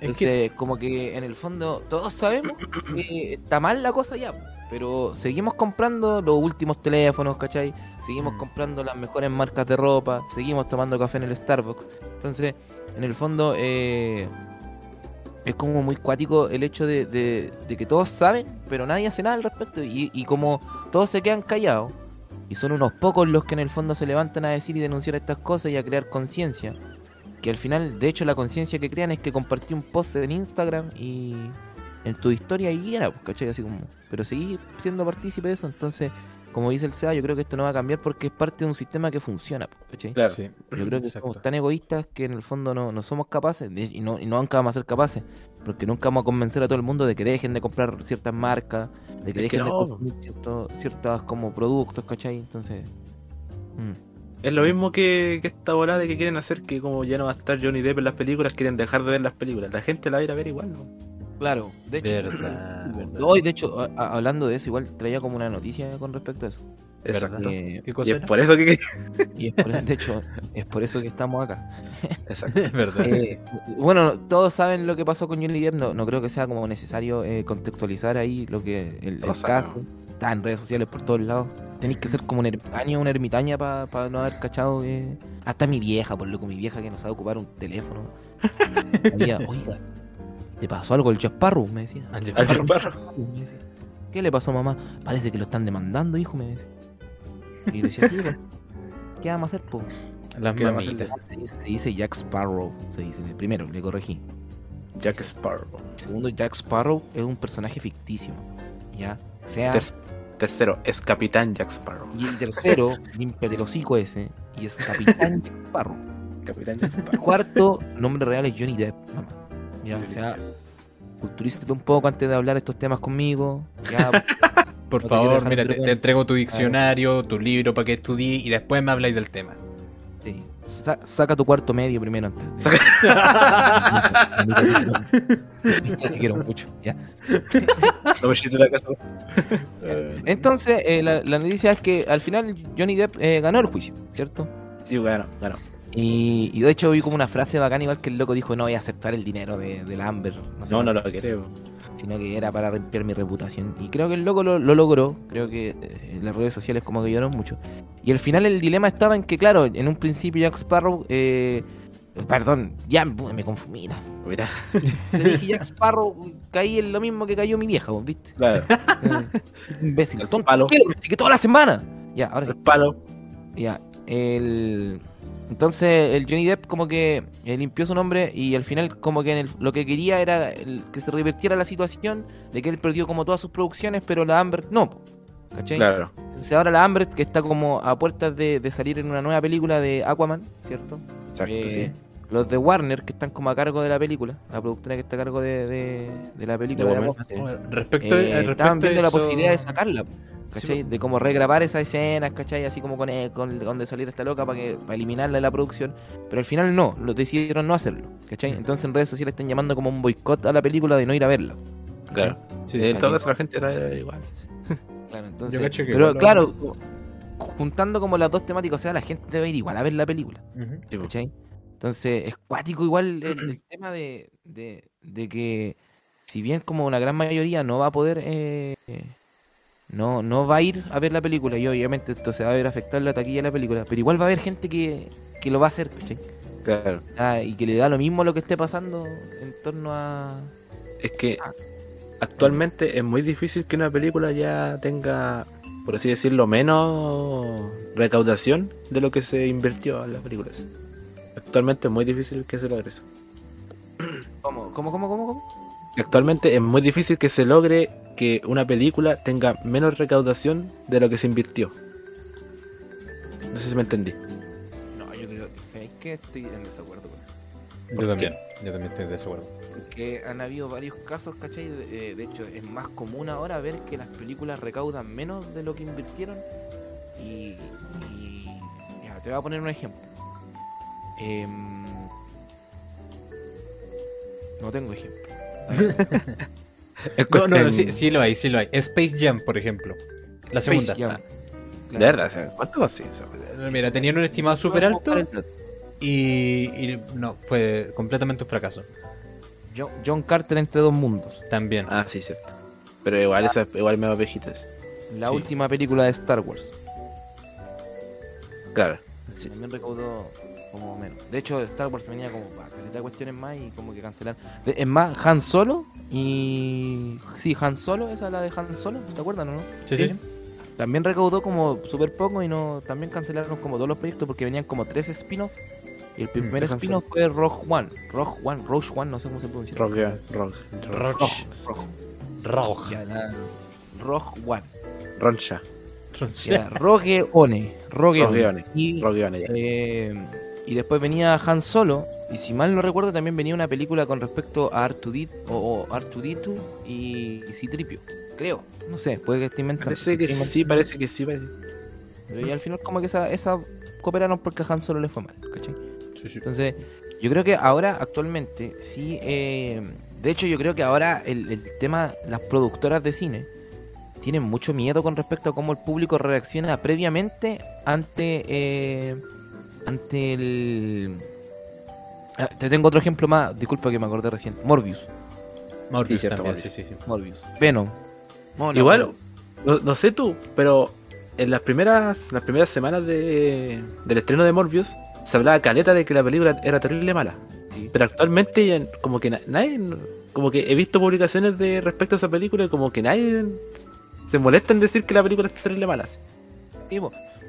[SPEAKER 2] Entonces,
[SPEAKER 4] que,
[SPEAKER 2] como que en el fondo todos sabemos que está mal la cosa ya, pero seguimos comprando los últimos teléfonos, ¿cachai? Seguimos
[SPEAKER 4] Mm.
[SPEAKER 2] comprando las mejores marcas de ropa, seguimos tomando café en el Starbucks. Entonces, en el fondo, eh, es como muy cuático el hecho de, de- que todos saben, pero nadie hace nada al respecto. Y, y como todos se quedan callados, y son unos pocos los que en el fondo se levantan a decir y denunciar estas cosas y a crear conciencia. Que al final, de hecho, la conciencia que crean es que compartí un post en Instagram y en tu historia y era, pues, ¿cachai? Así como, pero seguí siendo partícipe de eso. Entonces, como dice el SEA, yo creo que esto no va a cambiar porque es parte de un sistema que funciona, ¿cachai?
[SPEAKER 3] Claro.
[SPEAKER 4] sí.
[SPEAKER 2] Yo creo que
[SPEAKER 4] Exacto.
[SPEAKER 2] somos tan egoístas que en el fondo no, no somos capaces de- y, no, y nunca vamos a ser capaces. Porque nunca vamos a convencer a todo el mundo de que dejen de comprar ciertas marcas, de que
[SPEAKER 3] Es que
[SPEAKER 2] dejen de
[SPEAKER 3] no.
[SPEAKER 2] consumir ciertos, ciertas como productos, ¿cachai? Entonces... mm.
[SPEAKER 3] Es lo mismo que, que esta bola de que quieren hacer que como ya no va a estar Johnny Depp en las películas, quieren dejar de ver las películas. La gente la va a ir a ver igual, ¿no?
[SPEAKER 2] Claro, de hecho...
[SPEAKER 4] Verdad, verdad.
[SPEAKER 2] Hoy, de hecho, a- a- hablando de eso, igual traía como una noticia con respecto a eso.
[SPEAKER 3] Exacto.
[SPEAKER 2] Eh,
[SPEAKER 4] ¿Qué
[SPEAKER 3] Y es por eso que...
[SPEAKER 2] y es por- de hecho, es por eso que estamos acá.
[SPEAKER 3] Exacto.
[SPEAKER 4] Es verdad.
[SPEAKER 2] Eh, bueno, todos saben lo que pasó con Johnny Depp, no, no creo que sea como necesario eh, contextualizar ahí lo que el, el caso. Está en redes sociales por todos lados. Tenéis que ser como un ermitaño o una ermitaña para no haber cachado que... Hasta mi vieja, por loco, mi vieja que no sabe ocupar un teléfono. Sabía, oiga, ¿le pasó algo al Jack Sparrow? Me decía.
[SPEAKER 4] Al
[SPEAKER 2] decía, ¿Qué le pasó, mamá? Parece que lo están demandando, hijo, me decía. Y yo decía, sí, ¿qué vamos a hacer, po?
[SPEAKER 4] Las
[SPEAKER 3] ¿Qué le
[SPEAKER 4] mamitas.
[SPEAKER 2] Se dice, se dice Jack Sparrow, se dice. Primero, le corregí.
[SPEAKER 3] Jack Sparrow.
[SPEAKER 2] Segundo, Jack Sparrow es un personaje ficticio. ¿Ya? O sea,
[SPEAKER 3] Ter- tercero, es Capitán Jack Sparrow.
[SPEAKER 2] y el tercero, limpia el hocico ese, y es Capitán Jack Sparrow.
[SPEAKER 3] Capitán Jack Sparrow.
[SPEAKER 2] Cuarto, nombre real es Johnny Depp, mamá. Ya, o sea, culturízate un poco antes de hablar estos temas conmigo. Ya,
[SPEAKER 4] Por
[SPEAKER 2] No
[SPEAKER 4] favor, mira, te, entrego tu diccionario, tu libro para que estudies y después me habláis del tema.
[SPEAKER 2] sí. Sa- saca tu cuarto medio primero antes. de- Te quiero mucho. Ya. Entonces, eh, la, la noticia es que al final Johnny Depp eh, ganó el juicio, ¿cierto?
[SPEAKER 3] Sí, bueno, bueno.
[SPEAKER 2] Y, y de hecho vi como una frase bacana, igual que el loco dijo, no voy a aceptar el dinero de, del Amber. sé
[SPEAKER 3] No, no lo queremos.
[SPEAKER 2] Sino que era para limpiar mi reputación. Y creo que el loco lo, lo logró. Creo que eh, las redes sociales como que ayudaron mucho. Y al final el dilema estaba en que, claro, en un principio Jack Sparrow... eh, perdón, ya me confundí. mira. Te dije Jack Sparrow, caí en lo mismo que cayó mi vieja, vos, ¿viste?
[SPEAKER 3] claro,
[SPEAKER 2] Eh, Imbécil,
[SPEAKER 3] El
[SPEAKER 2] tonto,
[SPEAKER 3] palo.
[SPEAKER 2] ¿qué? Practiqué toda la semana. Ya, ahora sí.
[SPEAKER 3] el palo.
[SPEAKER 2] Ya, el... Entonces el Johnny Depp como que eh, limpió su nombre y al final como que en el- lo que quería era el- que se revirtiera la situación de que él perdió como todas sus producciones, pero la Amber no. ¿Cachai?
[SPEAKER 3] Claro,
[SPEAKER 2] Entonces ahora la Amber que está como a puertas de, de salir en una nueva película de Aquaman, ¿cierto?
[SPEAKER 3] exacto,
[SPEAKER 2] Eh,
[SPEAKER 3] sí.
[SPEAKER 2] Los de Warner que están como a cargo de la película, la productora que está a cargo de, de- de la película
[SPEAKER 3] De Sí.
[SPEAKER 4] Respecto,
[SPEAKER 2] eh,
[SPEAKER 4] eh, respecto
[SPEAKER 2] estaban
[SPEAKER 4] a
[SPEAKER 2] viendo la posibilidad de sacarla.
[SPEAKER 4] Sí,
[SPEAKER 2] ¿Cachai? De como regrabar esas escenas, ¿cachai? Así como con, con donde salir esta loca para que para eliminarla de la producción. Pero al final no, lo decidieron no hacerlo, ¿cachai?
[SPEAKER 4] Mm.
[SPEAKER 2] Entonces en redes sociales están llamando como un boicot a la película de no ir a verla. ¿cachai?
[SPEAKER 3] Claro.
[SPEAKER 4] Sí,
[SPEAKER 3] en
[SPEAKER 4] sí.
[SPEAKER 3] todo caso la gente era igual.
[SPEAKER 2] Claro, entonces.
[SPEAKER 4] Yo cacho que
[SPEAKER 2] pero claro, juntando como las dos temáticas, o sea, la gente debe ir igual a ver la película. ¿Cachai? Entonces, es cuático igual el, el tema de, de, de que, si bien como una gran mayoría no va a poder, eh, no, no va a ir a ver la película, y obviamente esto se va a ver afectar la taquilla de la película, pero igual va a haber gente que, que lo va a hacer, ¿cachai?
[SPEAKER 3] Claro.
[SPEAKER 2] Ah, y que le da lo mismo lo que esté pasando en torno a...
[SPEAKER 3] Es que actualmente es muy difícil que una película ya tenga, por así decirlo, menos recaudación de lo que se invirtió en las películas. Actualmente es muy difícil que se logre eso.
[SPEAKER 2] ¿Cómo, cómo, cómo, cómo? cómo?
[SPEAKER 3] Actualmente es muy difícil que se logre que una película tenga menos recaudación de lo que se invirtió. No sé si me entendí.
[SPEAKER 2] No, yo creo ¿sabes que estoy en desacuerdo con eso.
[SPEAKER 4] Yo
[SPEAKER 3] ¿Por
[SPEAKER 4] también, yo también estoy de acuerdo.
[SPEAKER 2] Porque han habido varios casos, ¿cachai? De, de hecho, es más común ahora ver que las películas recaudan menos de lo que invirtieron. Y. y mira, te voy a poner un ejemplo. Em, no tengo ejemplo.
[SPEAKER 4] No, no, no, sí, sí lo hay, sí lo hay. Space Jam, por ejemplo. La
[SPEAKER 2] Space
[SPEAKER 4] segunda.
[SPEAKER 2] Jam.
[SPEAKER 3] De verdad, ¿cuánto eso?
[SPEAKER 4] Mira, tenían un estimado súper alto y, y no, fue completamente un fracaso.
[SPEAKER 2] John, John Carter entre dos mundos.
[SPEAKER 4] También.
[SPEAKER 3] Ah, sí, cierto. Pero igual, esa, igual me va vejitas.
[SPEAKER 2] La
[SPEAKER 4] Sí.
[SPEAKER 2] última película de Star Wars.
[SPEAKER 3] Claro. Sí.
[SPEAKER 2] También recaudó como menos. De hecho, Star Wars venía como para cuestiones más y como que cancelar. De- Es más, Han Solo y. Sí, Han Solo, esa es la de Han Solo, ¿se acuerdan o no?
[SPEAKER 4] Sí, sí.
[SPEAKER 2] También recaudó como súper poco y no también cancelaron como todos los proyectos porque venían como tres spin-offs. Y el primer
[SPEAKER 3] de Han
[SPEAKER 2] spin-off fue Rogue One. Rogue One, Rogue One, no sé cómo se pronuncia.
[SPEAKER 3] Rogue, Rogue,
[SPEAKER 2] Rogue. Rogue.
[SPEAKER 4] Rogue.
[SPEAKER 2] One.
[SPEAKER 3] Roncha.
[SPEAKER 2] Rogue One. Rogue
[SPEAKER 3] Rogue
[SPEAKER 2] One.
[SPEAKER 3] One.
[SPEAKER 2] Y
[SPEAKER 3] Rogue One, ya.
[SPEAKER 2] Eh, y después venía Han Solo. Y si mal no recuerdo, también venía una película con respecto a R2D o, o R2D2 y, y C-Tripio. Creo. No sé, puede que esté inventando.
[SPEAKER 3] Parece que sí, parece que sí. Parece.
[SPEAKER 2] Pero y al final, como que esa, esa cooperaron porque a Han Solo le fue mal. ¿cachai?
[SPEAKER 4] Sí, sí.
[SPEAKER 2] Entonces, yo creo que ahora, actualmente, sí. eh, de hecho, yo creo que ahora el, el tema, las productoras de cine tienen mucho miedo con respecto a cómo el público reacciona previamente ante. eh, ante el. Ah, te tengo otro ejemplo más, disculpa que me acordé recién. Morbius.
[SPEAKER 4] Morbius
[SPEAKER 3] Sí, cierto,
[SPEAKER 4] también,
[SPEAKER 3] Morbius.
[SPEAKER 4] sí, sí, sí.
[SPEAKER 2] Morbius. Venom.
[SPEAKER 3] Igual, no, no sé tú, pero en las primeras las primeras semanas de, del estreno de Morbius se hablaba caleta de que la película era terrible mala. Pero actualmente como que na- nadie, como que he visto publicaciones de respecto a esa película y como que nadie se molesta en decir que la película es terrible mala.
[SPEAKER 2] Sí.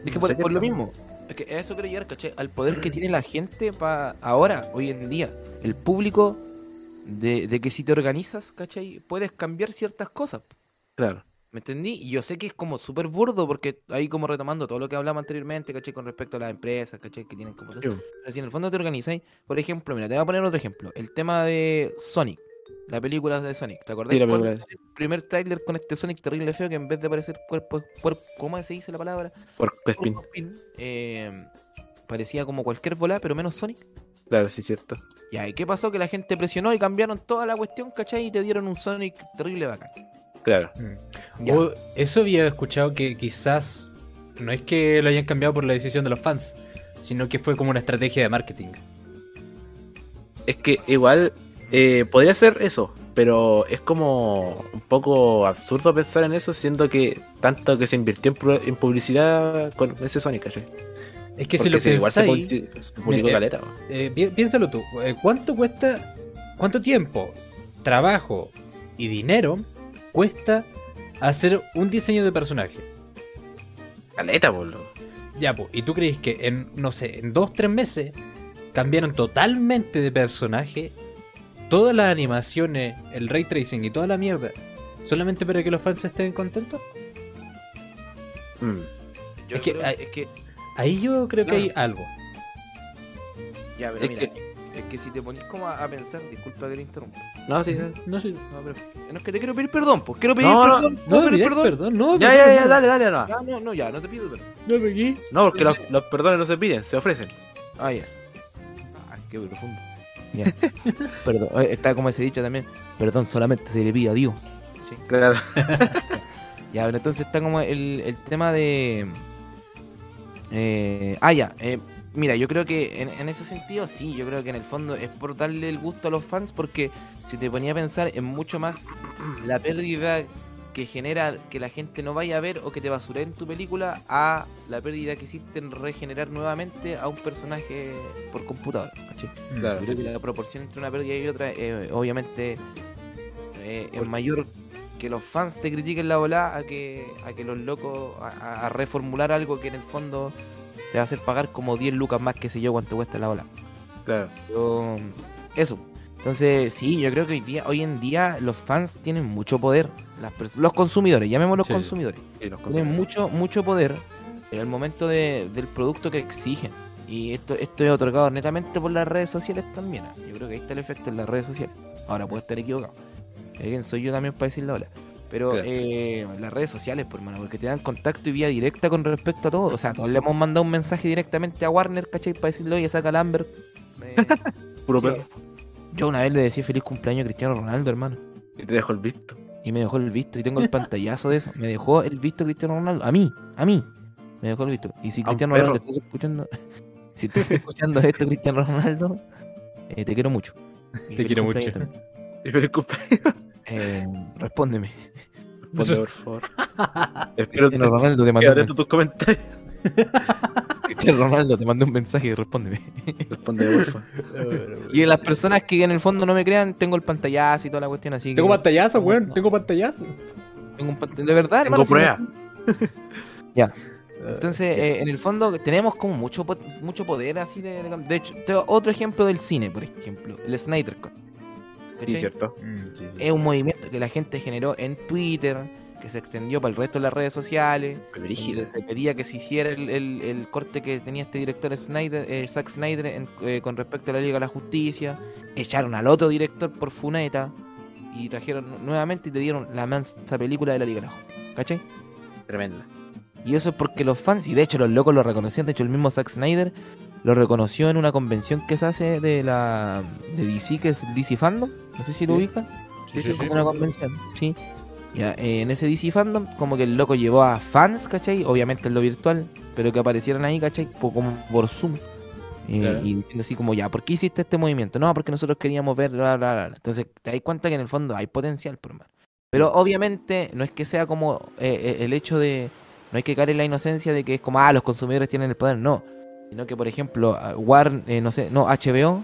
[SPEAKER 2] Es que
[SPEAKER 3] No
[SPEAKER 2] por, lo mismo, es que a eso quiero llegar, ¿cachai? Al poder que tiene la gente para ahora, hoy en día, el público, de, de que si te organizas, ¿cachai? Puedes cambiar ciertas cosas.
[SPEAKER 3] Claro.
[SPEAKER 2] ¿Me entendí? Y yo sé que es como súper burdo, porque ahí como retomando todo lo que hablamos anteriormente, ¿cachai? Con respecto a las empresas, ¿cachai? Que tienen como... Pero si en el fondo te organizáis, por ejemplo, mira, te voy a poner otro ejemplo. El tema de Sonic, la película de Sonic. ¿Te acordás?
[SPEAKER 3] Sí, la
[SPEAKER 2] cuál
[SPEAKER 3] película
[SPEAKER 2] fue el primer tráiler con este Sonic terrible feo que en vez de parecer cuerpo, cuerpo ¿cómo se dice la palabra?
[SPEAKER 3] Por Spin.
[SPEAKER 2] Spin, eh, parecía como cualquier bola, pero menos Sonic.
[SPEAKER 3] Claro, sí, cierto.
[SPEAKER 2] Ya, ¿y qué pasó? Que la gente presionó y cambiaron toda la cuestión, ¿cachai? Y te dieron un Sonic terrible bacán.
[SPEAKER 3] Claro.
[SPEAKER 4] Mm.
[SPEAKER 2] Ya.
[SPEAKER 4] O eso había escuchado que quizás no es que lo hayan cambiado por la decisión de los fans, sino que fue como una estrategia de marketing.
[SPEAKER 3] Es que igual eh, podría ser eso, pero es como un poco absurdo pensar en eso, siendo que tanto que se invirtió en, pu- en publicidad con ese Sonic, ¿cachai?
[SPEAKER 4] Es que si
[SPEAKER 3] Porque
[SPEAKER 4] lo
[SPEAKER 3] si igual se,
[SPEAKER 4] pensáis,
[SPEAKER 3] publici- se publicó
[SPEAKER 4] eh,
[SPEAKER 3] caleta.
[SPEAKER 4] eh, pi- piénsalo tú, eh, ¿cuánto cuesta, cuánto tiempo, trabajo y dinero cuesta hacer un diseño de personaje?
[SPEAKER 3] Caleta, boludo.
[SPEAKER 4] Ya, pues, ¿y tú crees que en, no sé, en dos, tres meses cambiaron totalmente de personaje todas las animaciones, el ray tracing y toda la mierda, solamente para que los fans estén contentos?
[SPEAKER 3] Mm.
[SPEAKER 2] Yo
[SPEAKER 4] Es que
[SPEAKER 2] creo-
[SPEAKER 4] hay-
[SPEAKER 2] es que
[SPEAKER 4] Ahí yo creo que hay algo.
[SPEAKER 2] Ya, pero
[SPEAKER 3] Es
[SPEAKER 2] mira, es que si te ponís como a, a pensar, disculpa que te interrumpa.
[SPEAKER 3] No, sí, sí.
[SPEAKER 4] No sé.
[SPEAKER 2] No, pero no es que te quiero pedir perdón, pues quiero pedir
[SPEAKER 3] No, no,
[SPEAKER 2] perdón.
[SPEAKER 4] No,
[SPEAKER 2] pedir
[SPEAKER 4] pedir
[SPEAKER 2] perdón.
[SPEAKER 4] perdón, no,
[SPEAKER 3] Ya,
[SPEAKER 4] pedir
[SPEAKER 3] ya, ya,
[SPEAKER 4] perdón.
[SPEAKER 3] dale, dale, no.
[SPEAKER 2] Ya, no, no, ya, no te pido perdón.
[SPEAKER 4] No, pegué.
[SPEAKER 3] No, porque los, los perdones no se piden, se ofrecen.
[SPEAKER 2] Ah, ya. Ay, qué profundo. Ya. Perdón, eh, está como ese dicho también. Perdón, solamente se le pide a Dios. Sí.
[SPEAKER 3] Claro.
[SPEAKER 2] Ya, pero entonces está como el, el tema de. Eh, ah, ya. eh, mira, yo creo que en, en ese sentido, sí, yo creo que en el fondo es por darle el gusto a los fans, porque si te ponía a pensar, es mucho más la pérdida que genera que la gente no vaya a ver o que te basuren tu película a la pérdida que hiciste en regenerar nuevamente a un personaje por computadora. ¿cachai?
[SPEAKER 3] Claro.
[SPEAKER 2] Yo creo que la proporción entre una pérdida y otra, eh, obviamente, eh, es mayor que los fans te critiquen la volada a que, a que los locos a, a- a reformular algo que en el fondo te va a hacer pagar como 10 lucas más que sé yo cuánto cuesta la ola.
[SPEAKER 3] Claro.
[SPEAKER 2] Pero, eso. Entonces, sí, yo creo que hoy día, hoy en día los fans tienen mucho poder. Las los consumidores, llamémoslos
[SPEAKER 4] Sí.
[SPEAKER 2] consumidores
[SPEAKER 3] Sí, los
[SPEAKER 2] tienen
[SPEAKER 3] consumidores.
[SPEAKER 2] mucho, mucho poder en el momento de- del producto que exigen. Y esto, esto es otorgado netamente por las redes sociales también. Yo creo que ahí está el efecto en las redes sociales. Ahora puedo estar equivocado. Alguien soy yo también para decirlo hola. Pero
[SPEAKER 3] Claro.
[SPEAKER 2] eh, las redes sociales, por hermano, porque te dan contacto y vía directa con respecto a todo. O sea, todos le hemos mandado un mensaje directamente a Warner, ¿cachai? Para decirle, oye, saca Lambert. Eh,
[SPEAKER 3] Puro
[SPEAKER 2] sí. Yo una vez le decía feliz cumpleaños a Cristiano Ronaldo, hermano.
[SPEAKER 3] Y te dejo el visto.
[SPEAKER 2] Y me dejó el visto. Y tengo el pantallazo de eso. Me dejó el visto Cristiano Ronaldo. A mí, a mí. Me dejó el visto. Y si Cristiano. Ronaldo estás escuchando. Si estás escuchando esto, Cristiano Ronaldo, eh, te quiero mucho. Y
[SPEAKER 4] Te quiero mucho.
[SPEAKER 2] también.
[SPEAKER 3] Y feliz cumpleaños.
[SPEAKER 2] Eh, respóndeme.
[SPEAKER 3] Responde, por favor. Espero que
[SPEAKER 2] Ronaldo te
[SPEAKER 3] a tus comentarios.
[SPEAKER 2] Ronaldo te mandó un mensaje y respóndeme.
[SPEAKER 3] Responde, porfa.
[SPEAKER 2] Y las personas que en el fondo no me crean, tengo el pantallazo y toda la cuestión así.
[SPEAKER 4] Tengo
[SPEAKER 2] que-
[SPEAKER 4] pantallazo, weón. Tengo pantallazo.
[SPEAKER 2] Tengo un pant- De verdad,
[SPEAKER 3] Tengo
[SPEAKER 2] hermano, si me-
[SPEAKER 3] prueba.
[SPEAKER 2] Ya. Entonces, eh, en el fondo, tenemos como mucho, po- mucho poder así de, de- de hecho, tengo otro ejemplo del cine, por ejemplo, el Snyder Cut.
[SPEAKER 3] Sí, cierto.
[SPEAKER 4] Mm, sí, sí.
[SPEAKER 2] Es un movimiento que la gente generó en Twitter, que se extendió para el resto de las redes sociales. Donde Se pedía que se hiciera el, el- el corte que tenía este director Snyder, eh, Zack Snyder en- eh, con respecto a la Liga de la Justicia. Echaron al otro director por Funeta y trajeron nuevamente y te dieron la mansa película de la Liga de la Justicia. ¿Cachai?
[SPEAKER 3] Tremenda.
[SPEAKER 2] Y eso es porque los fans, y de hecho los locos lo reconocían, de hecho el mismo Zack Snyder lo reconoció en una convención que se hace de la de DC, que es DC Fandom, no sé si lo
[SPEAKER 3] Sí.
[SPEAKER 2] ubican,
[SPEAKER 3] Sí, sí,
[SPEAKER 2] es como
[SPEAKER 3] sí.
[SPEAKER 2] una convención, sí. Ya, eh, en ese DC Fandom, como que el loco llevó a fans, ¿cachai? Obviamente en lo virtual, pero que aparecieran ahí, ¿cachai? Como por Zoom. Eh,
[SPEAKER 3] Claro.
[SPEAKER 2] Y diciendo así como, ya, ¿por qué hiciste este movimiento? No, porque nosotros queríamos ver, bla, bla, bla. Entonces te das cuenta que en el fondo hay potencial, por hermano. Pero obviamente no es que sea como eh, el hecho de. No hay que caer en la inocencia de que es como, ah, los consumidores tienen el poder. No. Sino que, por ejemplo, Warner, eh, no sé, no, HBO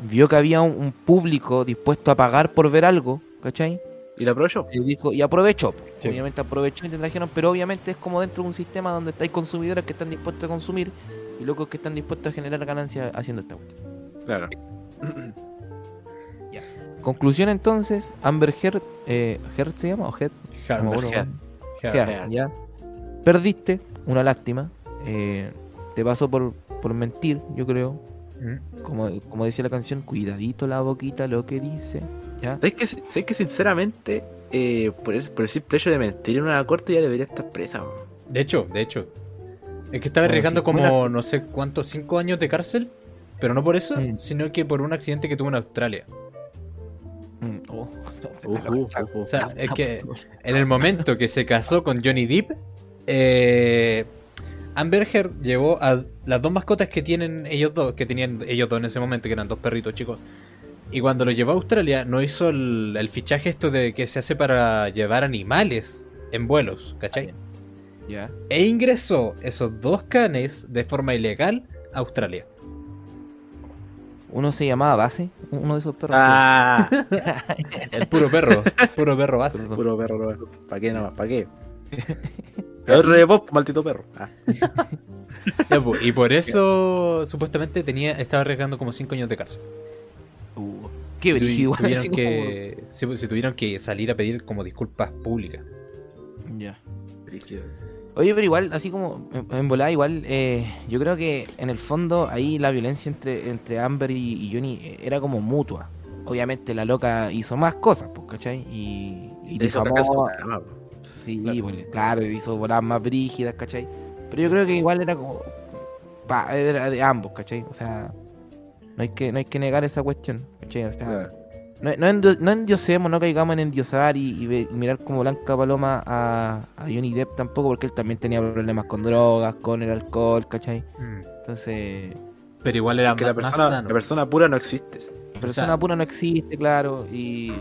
[SPEAKER 2] vio que había un, un público dispuesto a pagar por ver algo, ¿cachai?
[SPEAKER 3] ¿Y la aprovechó?
[SPEAKER 2] Y dijo, y aprovechó.
[SPEAKER 4] Sí.
[SPEAKER 2] Obviamente aprovechó y te trajeron, pero obviamente es como dentro de un sistema donde hay consumidores que están dispuestos a consumir y locos que están dispuestos a generar ganancias haciendo esta cuestión.
[SPEAKER 3] Claro.
[SPEAKER 2] Conclusión entonces, Amber Heard, eh, ¿Heard se llama o Heard? No
[SPEAKER 4] hard.
[SPEAKER 2] Heard,
[SPEAKER 3] Heard.
[SPEAKER 2] ya. Perdiste, una lástima. eh, te pasó por, por mentir, yo creo.
[SPEAKER 4] Mm.
[SPEAKER 2] Como, como decía la canción, cuidadito la boquita lo que dice. ¿Ya?
[SPEAKER 3] ¿Sabes que, sabes que sinceramente, eh, por, el, por el simple hecho de mentir en una corte ya debería estar presa? bro?
[SPEAKER 4] De hecho, de hecho. Es que estaba
[SPEAKER 2] Bueno,
[SPEAKER 4] arriesgando como, no sé cuántos, cinco años de cárcel. Pero no por eso,
[SPEAKER 2] Mm.
[SPEAKER 4] sino que por un accidente que tuvo en Australia.
[SPEAKER 2] Mm, oh,
[SPEAKER 3] Uh, uh, uh, uh.
[SPEAKER 4] O sea, es que en el momento que se casó con Johnny Depp, eh, Amber Heard llevó a las dos mascotas que tienen ellos dos, que tenían ellos dos en ese momento, que eran dos perritos chicos. Y cuando lo llevó a Australia, no hizo el, el fichaje esto de que se hace para llevar animales en vuelos, ¿cachai?
[SPEAKER 2] Ya.
[SPEAKER 4] E ingresó esos dos canes de forma ilegal a Australia.
[SPEAKER 2] Uno se llamaba Base, uno de esos perros.
[SPEAKER 3] Ah,
[SPEAKER 4] El puro perro, puro perro base.
[SPEAKER 2] Perdón.
[SPEAKER 3] puro perro. ¿Para qué nomás? ¿Para qué? El rey vos, maldito perro. Ah.
[SPEAKER 4] Y por eso supuestamente tenía estaba arriesgando como 5 años de cárcel.
[SPEAKER 2] Qué igual.
[SPEAKER 4] tuvieron
[SPEAKER 2] así como-
[SPEAKER 4] que, se, se tuvieron que salir a pedir como disculpas públicas.
[SPEAKER 2] Ya. Oye, pero igual, así como en, en volada, igual, eh, yo creo que en el fondo ahí la violencia entre, entre Amber y, y Johnny eh, era como mutua. Obviamente la loca hizo más cosas, pues, ¿cachai? Y, y difamó-. Sí,
[SPEAKER 4] Claro.
[SPEAKER 2] pues, claro, hizo voladas más brígidas, ¿cachai? Pero yo creo que igual era como. pa, era de ambos, ¿cachai? O sea, no hay que, no hay que negar esa cuestión, ¿cachai? O sea,
[SPEAKER 3] Claro.
[SPEAKER 2] no, no, endio- no endiosemos, no caigamos en endiosar y, y ve- y mirar como Blanca Paloma a, a Johnny Depp tampoco, porque él también tenía problemas con drogas, con el alcohol, ¿cachai? Entonces,
[SPEAKER 4] Pero igual era
[SPEAKER 3] Que
[SPEAKER 4] más,
[SPEAKER 3] la
[SPEAKER 4] más
[SPEAKER 3] persona,
[SPEAKER 4] sano.
[SPEAKER 3] la persona pura no existe.
[SPEAKER 2] persona
[SPEAKER 4] sea-
[SPEAKER 2] pura no existe, claro, y,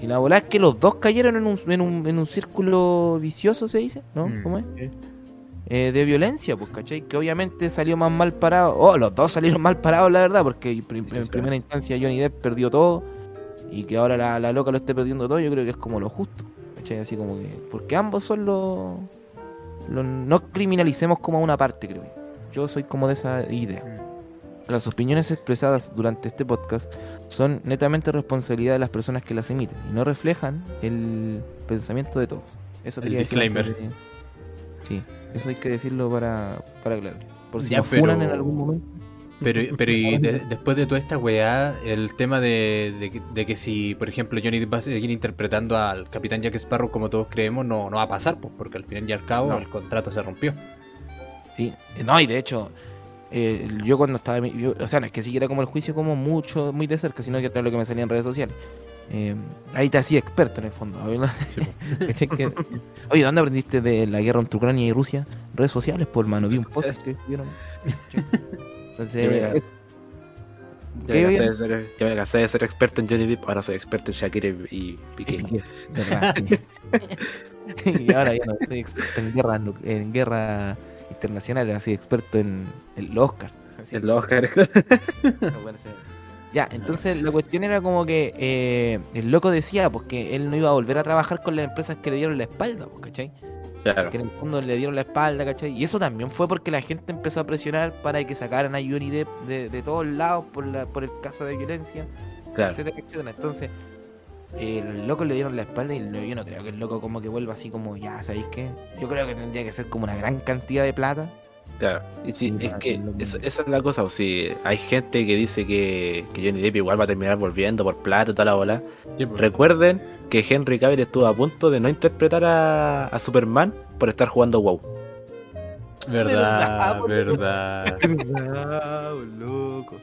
[SPEAKER 2] y la bola es que los dos cayeron en un, en un, en un círculo vicioso, se dice, ¿no?
[SPEAKER 4] Mm.
[SPEAKER 2] ¿Cómo es?
[SPEAKER 3] Sí.
[SPEAKER 2] Eh, de violencia, pues, ¿cachai? Que obviamente salió más mal parado. Oh, los dos salieron mal parados, la verdad, porque prim-
[SPEAKER 3] Sí,
[SPEAKER 2] en primera instancia Johnny Depp perdió todo y que ahora la, la loca lo esté perdiendo todo, yo creo que es como lo justo, ¿cachai? Así como que. Porque ambos son los. los- no criminalicemos como a una parte, creo yo. Yo soy como de esa idea. Las opiniones expresadas durante este podcast son netamente responsabilidad de las personas que las emiten y no reflejan el pensamiento de todos. Eso
[SPEAKER 4] El
[SPEAKER 2] decir
[SPEAKER 4] disclaimer.
[SPEAKER 2] Sí, eso hay que decirlo para, para aclarar. Por si
[SPEAKER 4] Ya,
[SPEAKER 2] nos funan en algún momento.
[SPEAKER 4] Pero, pero y de- después de toda esta weá, el tema de, de que- de que si, por ejemplo, Johnny va a seguir interpretando al Capitán Jack Sparrow como todos creemos, no, no va a pasar, pues, porque al final y al cabo
[SPEAKER 3] No.
[SPEAKER 4] el contrato se rompió.
[SPEAKER 2] Sí, eh, no, y de hecho, eh, yo cuando estaba. yo- o sea, no es que siguiera como el juicio como mucho, muy de cerca, sino que era lo que me salía en redes sociales. Eh, ahí te hacía experto en el fondo.
[SPEAKER 4] Sí.
[SPEAKER 2] Que- Oye, ¿dónde aprendiste de la guerra entre Ucrania y Rusia? Redes sociales, por mano. Vi un post que escribieron. Entonces,
[SPEAKER 3] Yo me-
[SPEAKER 2] es-
[SPEAKER 3] Ya
[SPEAKER 2] ¿qué
[SPEAKER 3] me, cansé de ser, ya me cansé de ser experto en Johnny Depp, ahora soy experto en Shakira y Piqué.
[SPEAKER 2] Y ahora ya no soy experto en guerra, en guerra internacional, ahora soy experto en el Oscar. Así.
[SPEAKER 3] El Oscar.
[SPEAKER 2] No, bueno, sí. Ya, entonces la cuestión era como que eh, el loco decía pues que él no iba a volver a trabajar con las empresas que le dieron la espalda, pues, ¿cachai?
[SPEAKER 3] Claro.
[SPEAKER 2] Que en el fondo le dieron la espalda, ¿cachai? Y eso también fue porque la gente empezó a presionar para que sacaran a Johnny Depp de, de todos lados por, la, por el caso de violencia,
[SPEAKER 3] Claro.
[SPEAKER 2] etcétera, etcétera. Entonces, eh, los locos le dieron la espalda y yo no creo que el loco como que vuelva así como, ya, ¿sabéis qué? Yo creo que tendría que ser como una gran cantidad de plata.
[SPEAKER 3] Claro. Y sí,
[SPEAKER 2] Sí,
[SPEAKER 3] es
[SPEAKER 2] para
[SPEAKER 3] que esa, es la cosa. O si hay gente que dice que, que Johnny Depp igual va a terminar volviendo por plata y toda la bola.
[SPEAKER 4] Sí, po.
[SPEAKER 3] Recuerden que Henry Cavill estuvo a punto de no interpretar a, a Superman por estar jugando WoW.
[SPEAKER 4] Verdad,
[SPEAKER 2] Verdad,
[SPEAKER 4] verdad.
[SPEAKER 2] loco.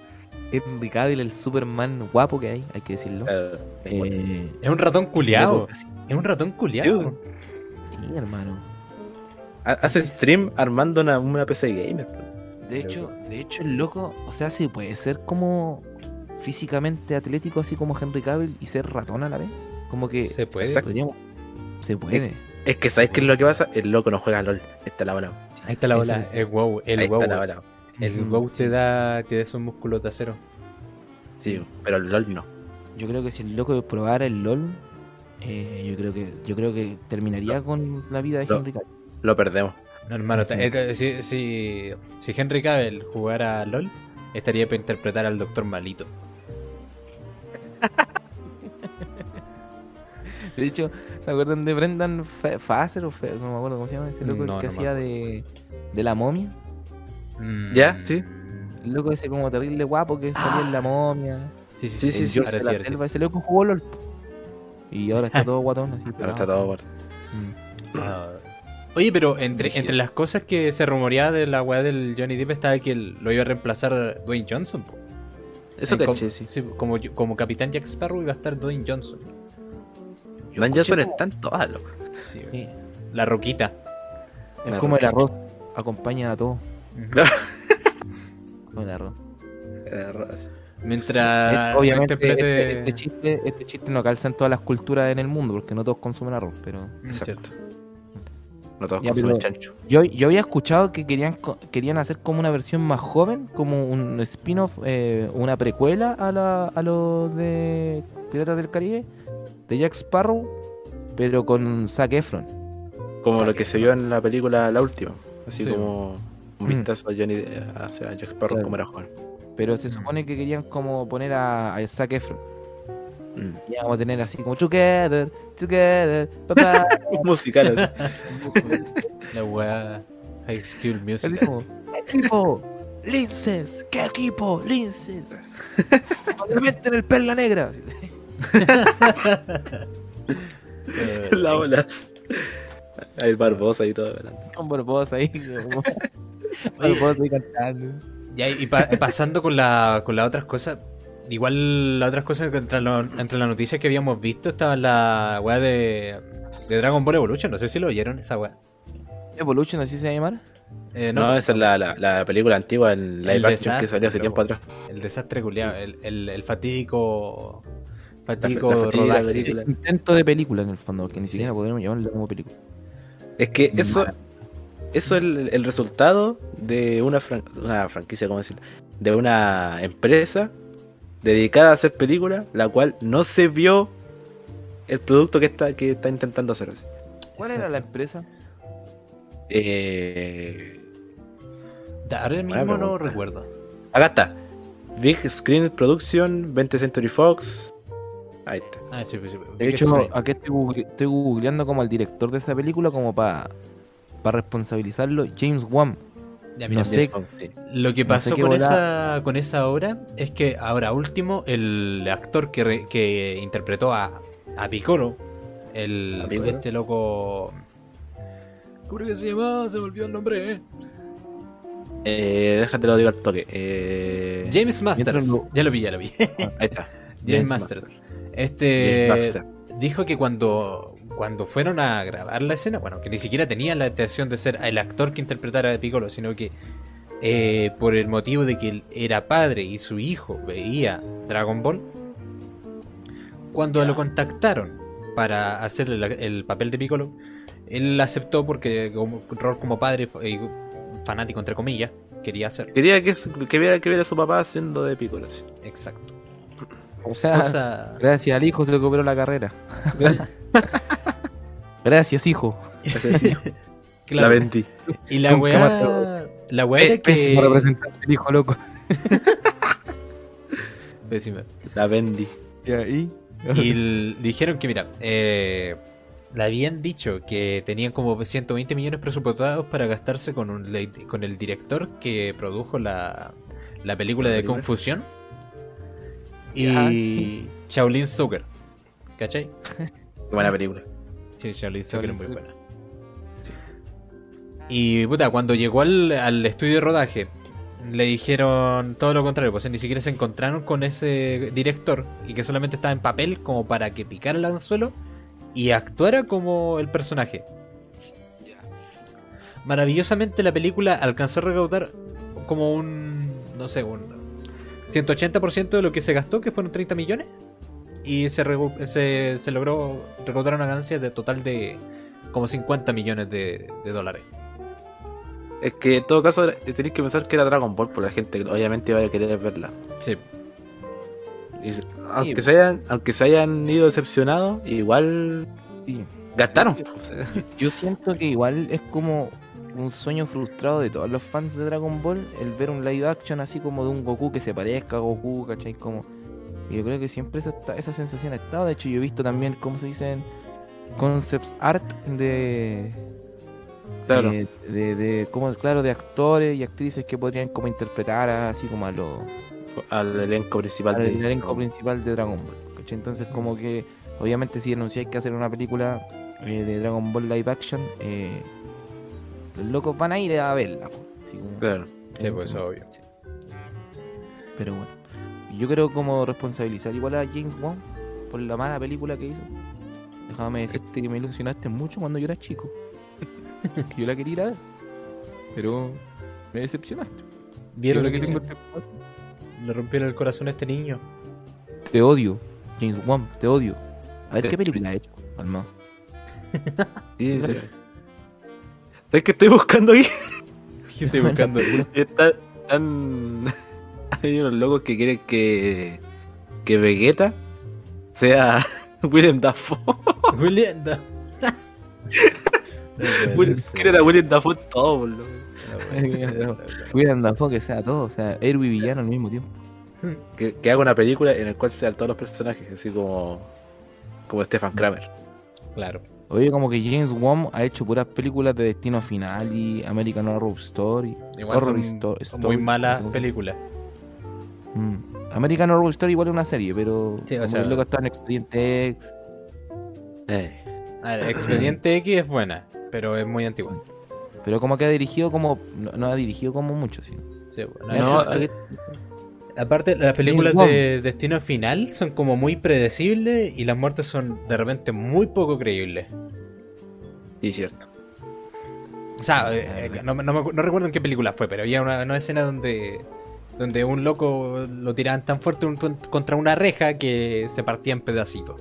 [SPEAKER 2] Henry Cavill, el Superman guapo que hay, hay que decirlo.
[SPEAKER 3] Eh,
[SPEAKER 2] Eh,
[SPEAKER 4] Es un ratón culiado. Es un ratón culiado.
[SPEAKER 2] sí, hermano.
[SPEAKER 3] Ha- hace stream armando una, una PC gamer.
[SPEAKER 2] De hecho, de hecho el loco, o sea, sí puede ser como físicamente atlético así como Henry Cavill y ser ratón a la vez. Como que
[SPEAKER 4] Se puede.
[SPEAKER 2] Podríamos- se puede.
[SPEAKER 3] Es que ¿sabes qué es lo que pasa? El loco no juega LOL. Está la bola.
[SPEAKER 4] Ahí está la bola. El wow. El
[SPEAKER 3] Ahí
[SPEAKER 4] wow.
[SPEAKER 3] está la bola.
[SPEAKER 4] El
[SPEAKER 2] Ujú.
[SPEAKER 4] wow te da, te da esos músculos de acero.
[SPEAKER 3] Sí, pero el LOL no.
[SPEAKER 2] Yo creo que si el loco probara el LOL, eh, yo creo que yo creo que terminaría con la vida de
[SPEAKER 3] No.
[SPEAKER 2] Henry Cavill.
[SPEAKER 3] Lo perdemos.
[SPEAKER 4] No, hermano,
[SPEAKER 2] Ujú.
[SPEAKER 4] eh, si, si, si Henry Cavill jugara a LOL, estaría para interpretar al Doctor Malito.
[SPEAKER 2] De hecho, ¿se acuerdan de Brendan Fa- Fraser o Fe- no me acuerdo cómo se llama ese loco
[SPEAKER 4] No,
[SPEAKER 2] el que
[SPEAKER 4] no
[SPEAKER 2] hacía de, de la momia?
[SPEAKER 4] Mm.
[SPEAKER 3] ¿Ya? Sí.
[SPEAKER 2] El loco ese como terrible guapo que salía en la momia.
[SPEAKER 4] Sí, sí,
[SPEAKER 3] Sí,
[SPEAKER 4] sí.
[SPEAKER 3] sí,
[SPEAKER 2] El
[SPEAKER 3] sí,
[SPEAKER 4] sí,
[SPEAKER 2] selva, Ese loco jugó LOL. Y ahora está todo guatón así.
[SPEAKER 3] Ahora está todo bueno.
[SPEAKER 2] Mm.
[SPEAKER 4] Ah. Oye, pero entre, entre las cosas que se rumoreaba de la weá del Johnny Depp estaba que el- lo iba a reemplazar Dwayne Johnson. po.
[SPEAKER 3] Eso
[SPEAKER 4] Eh,
[SPEAKER 3] te
[SPEAKER 4] como,
[SPEAKER 3] sí.
[SPEAKER 4] sí, como, como capitán Jack Sparrow iba a estar Dwayne Johnson.
[SPEAKER 2] Escuché
[SPEAKER 3] Johnson
[SPEAKER 2] como-
[SPEAKER 3] está en todas, loco.
[SPEAKER 4] Sí,
[SPEAKER 2] Sí.
[SPEAKER 4] La roquita.
[SPEAKER 2] Es
[SPEAKER 3] La
[SPEAKER 2] como el arroz. acompaña a todos.
[SPEAKER 4] Ujú.
[SPEAKER 3] Claro.
[SPEAKER 2] Con el arroz.
[SPEAKER 4] Mientras
[SPEAKER 2] Eh, Obviamente este, este chiste, este chiste no calza en todas las culturas en el mundo, porque no todos consumen arroz, pero...
[SPEAKER 4] Mm,
[SPEAKER 3] Exacto.
[SPEAKER 4] Cierto.
[SPEAKER 3] No todos
[SPEAKER 2] Ya,
[SPEAKER 3] consumen
[SPEAKER 2] pero-
[SPEAKER 3] chancho.
[SPEAKER 2] Yo, yo había escuchado que querían querían hacer como una versión más joven, como un spin-off, eh, una precuela a, la, a lo de Piratas del Caribe, de Jack Sparrow, pero con Zac Efron.
[SPEAKER 3] Como lo que se vio en la película La Última. Así
[SPEAKER 4] Sí.
[SPEAKER 3] como un
[SPEAKER 2] Mm.
[SPEAKER 3] vistazo a Johnny, hacia Jack Sparrow
[SPEAKER 2] Claro.
[SPEAKER 3] como era joven.
[SPEAKER 2] Pero se
[SPEAKER 4] Mm.
[SPEAKER 2] supone que querían como poner a, a Zac Efron.
[SPEAKER 3] Mm.
[SPEAKER 2] Y vamos a tener así como Together, Together, papá.
[SPEAKER 3] Musical así.
[SPEAKER 4] La weá High School Music.
[SPEAKER 2] equipo, linces, ¿qué equipo? Linces. Obviamente en el perla negra.
[SPEAKER 4] Eh,
[SPEAKER 3] la olas. Hay Barbosa y todo. ¿verdad?
[SPEAKER 2] Con Barbosa ahí. como- Barbosa ahí cantando.
[SPEAKER 4] Y pa- pasando con, la, con las otras cosas, igual las otras cosas que entre, lo- entre las noticias que habíamos visto estaba la weá de, de Dragon Ball Evolution, no sé si lo oyeron esa weá.
[SPEAKER 2] Evolution, así se va a llamar.
[SPEAKER 4] Eh,
[SPEAKER 3] No,
[SPEAKER 4] no,
[SPEAKER 3] esa es la, la, la película antigua en live
[SPEAKER 4] El
[SPEAKER 3] action que
[SPEAKER 4] desastre,
[SPEAKER 3] salió hace tiempo atrás.
[SPEAKER 4] el desastre culiado, el, el, el fatídico,
[SPEAKER 3] La- la
[SPEAKER 4] rodaje.
[SPEAKER 3] película.
[SPEAKER 2] Intento de película en el fondo, que ni
[SPEAKER 4] Sí.
[SPEAKER 2] siquiera podemos llamarlo como película.
[SPEAKER 3] Es que eso, eso es el, el resultado de una, fran- una franquicia, ¿cómo decirlo? De una empresa dedicada a hacer películas, la cual no se vio el producto que está, que está intentando hacer.
[SPEAKER 2] ¿Cuál era la empresa?
[SPEAKER 3] Eh,
[SPEAKER 4] Ahora mismo no recuerdo.
[SPEAKER 3] acá está. Big Screen Production, 20th Century Fox. Ahí está.
[SPEAKER 4] Ah, sí, sí, sí.
[SPEAKER 2] De hecho, aquí estoy, google- estoy googleando como al director de esa película como para responsabilizarlo. James Wan.
[SPEAKER 4] Ya, mira,
[SPEAKER 2] no sé.
[SPEAKER 3] Sí.
[SPEAKER 4] Lo que
[SPEAKER 2] No
[SPEAKER 4] pasó
[SPEAKER 2] sé
[SPEAKER 4] con,
[SPEAKER 2] bola-
[SPEAKER 4] esa, con esa obra es que ahora último el actor que, re- que interpretó a, a Piccolo, el,
[SPEAKER 3] ¿A Piccolo?
[SPEAKER 4] este loco... ¿Cómo que se llama? Se me olvidó el nombre. eh.
[SPEAKER 3] Eh, déjate lo digo al toque. Eh,
[SPEAKER 4] James Masters.
[SPEAKER 2] Lo-
[SPEAKER 4] Ya lo vi, ya lo vi.
[SPEAKER 3] Ahí está.
[SPEAKER 4] James, Masters. Este
[SPEAKER 3] James Baxter.
[SPEAKER 4] dijo que cuando, cuando fueron a grabar la escena, bueno, que ni siquiera tenía la intención de ser el actor que interpretara a Piccolo, sino que eh, por el motivo de que él era padre y su hijo veía Dragon Ball, cuando lo contactaron para hacer el, el papel de Piccolo, él aceptó porque como rol como padre eh, fanático entre comillas quería hacer.
[SPEAKER 3] Quería que, que, viera, que viera a su papá haciendo de Piccolo. sí.
[SPEAKER 4] Exacto.
[SPEAKER 2] O sea,
[SPEAKER 4] Cosa-
[SPEAKER 2] gracias al hijo se recuperó la carrera. gracias, hijo.
[SPEAKER 4] claro.
[SPEAKER 3] La vendí.
[SPEAKER 4] Y la weá. La weá era
[SPEAKER 2] Pésimo
[SPEAKER 4] que.
[SPEAKER 2] representante el hijo, loco.
[SPEAKER 4] Pésima.
[SPEAKER 3] La vendí.
[SPEAKER 2] Y ahí.
[SPEAKER 4] Y dijeron que, mira, eh, le habían dicho que tenían como 120 millones presupuestados para gastarse con, un, con el director que produjo la, la película
[SPEAKER 3] ¿La
[SPEAKER 4] de
[SPEAKER 3] película?
[SPEAKER 4] Confusión y Shaolin Soccer. ¿Cachai?
[SPEAKER 3] Qué buena película.
[SPEAKER 4] Sí, es muy buena. Y puta, cuando llegó al, al estudio de rodaje, le dijeron todo lo contrario, pues ni siquiera se encontraron con ese director y que solamente estaba en papel como para que picara el anzuelo y actuara como el personaje. Maravillosamente la película alcanzó a recaudar como un, no sé, un 180% de lo que se gastó, que fueron 30 millones. Y se, se, se logró recaudar una ganancia de total de como 50 millones de, de dólares.
[SPEAKER 3] Es que en todo caso tenéis que pensar que era Dragon Ball, por la gente que obviamente iba a querer verla.
[SPEAKER 4] Sí,
[SPEAKER 3] Y aunque, se hayan, aunque se hayan ido decepcionados, igual
[SPEAKER 2] Sí.
[SPEAKER 3] gastaron.
[SPEAKER 2] Yo siento que igual es como un sueño frustrado de todos los fans de Dragon Ball el ver un live action así como de un Goku que se parezca a Goku, ¿cachai? Como... Y yo creo que siempre esa, está- esa sensación ha estado. De hecho, yo he visto también, ¿cómo se dicen? Concepts art de.
[SPEAKER 3] Claro.
[SPEAKER 2] eh, de, de, como, claro, de actores y actrices que podrían como interpretar a- así como a los
[SPEAKER 3] Al elenco principal
[SPEAKER 2] al
[SPEAKER 3] de
[SPEAKER 2] elenco principal de Dragon Ball. Entonces, como que, obviamente, si anunciáis que hacer una película eh, de Dragon Ball live action, eh, los locos van a ir a verla. Así como-
[SPEAKER 3] Claro.
[SPEAKER 4] Sí, pues,
[SPEAKER 2] como-
[SPEAKER 4] obvio.
[SPEAKER 2] sí. Pero bueno, yo creo como responsabilizar igual a James Wan por la mala película que hizo. Déjame decirte que me ilusionaste mucho cuando yo era chico. que yo la quería ir a ver. Pero me decepcionaste.
[SPEAKER 4] ¿Vieron lo que
[SPEAKER 2] tengo este.
[SPEAKER 4] Le rompieron el corazón a este niño.
[SPEAKER 2] Te odio, James Wan, te odio. A ver
[SPEAKER 3] Te-
[SPEAKER 2] qué película ha hecho, Alma.
[SPEAKER 3] Sí, sí. ¿Sabes que estoy buscando aquí?
[SPEAKER 4] ¿Qué estoy buscando?
[SPEAKER 3] Está- Están. Hay unos locos que quieren que. Que Vegeta sea Willem Dafoe.
[SPEAKER 4] William. da- No puede
[SPEAKER 3] Willem-
[SPEAKER 4] ser.
[SPEAKER 3] Quieren a Willem Dafoe todo, boludo.
[SPEAKER 2] William Dafoe que sea todo, o sea, héroe y villano al mismo tiempo.
[SPEAKER 3] Que, que haga una película en la cual sean todos los personajes, así como. Como Stefan Kramer.
[SPEAKER 4] Claro.
[SPEAKER 2] Oye, como que James Wan ha hecho puras películas de Destino Final y American Horror Story.
[SPEAKER 4] Igual
[SPEAKER 2] Horror
[SPEAKER 4] son,
[SPEAKER 2] Histo-
[SPEAKER 4] son
[SPEAKER 2] Story,
[SPEAKER 4] muy malas películas.
[SPEAKER 2] Mm. American Horror Story igual es una serie, pero
[SPEAKER 4] Sí, o sea-
[SPEAKER 2] que el loco está en Expediente X.
[SPEAKER 3] Eh.
[SPEAKER 4] A ver, Expediente X es buena, pero es muy antigua.
[SPEAKER 2] Pero como que ha dirigido como. No, no ha dirigido como mucho, sí.
[SPEAKER 4] Sí, bueno,
[SPEAKER 3] No, aquí-
[SPEAKER 4] Aparte, las películas
[SPEAKER 2] James
[SPEAKER 4] de Destino Final son como muy predecibles y las muertes son de repente muy poco creíbles.
[SPEAKER 3] sí, cierto.
[SPEAKER 4] O sea, eh, eh, no, no recuerdo en qué película fue, pero había una, una escena donde donde un loco lo tiraban tan fuerte un- contra una reja que se partía en pedacitos.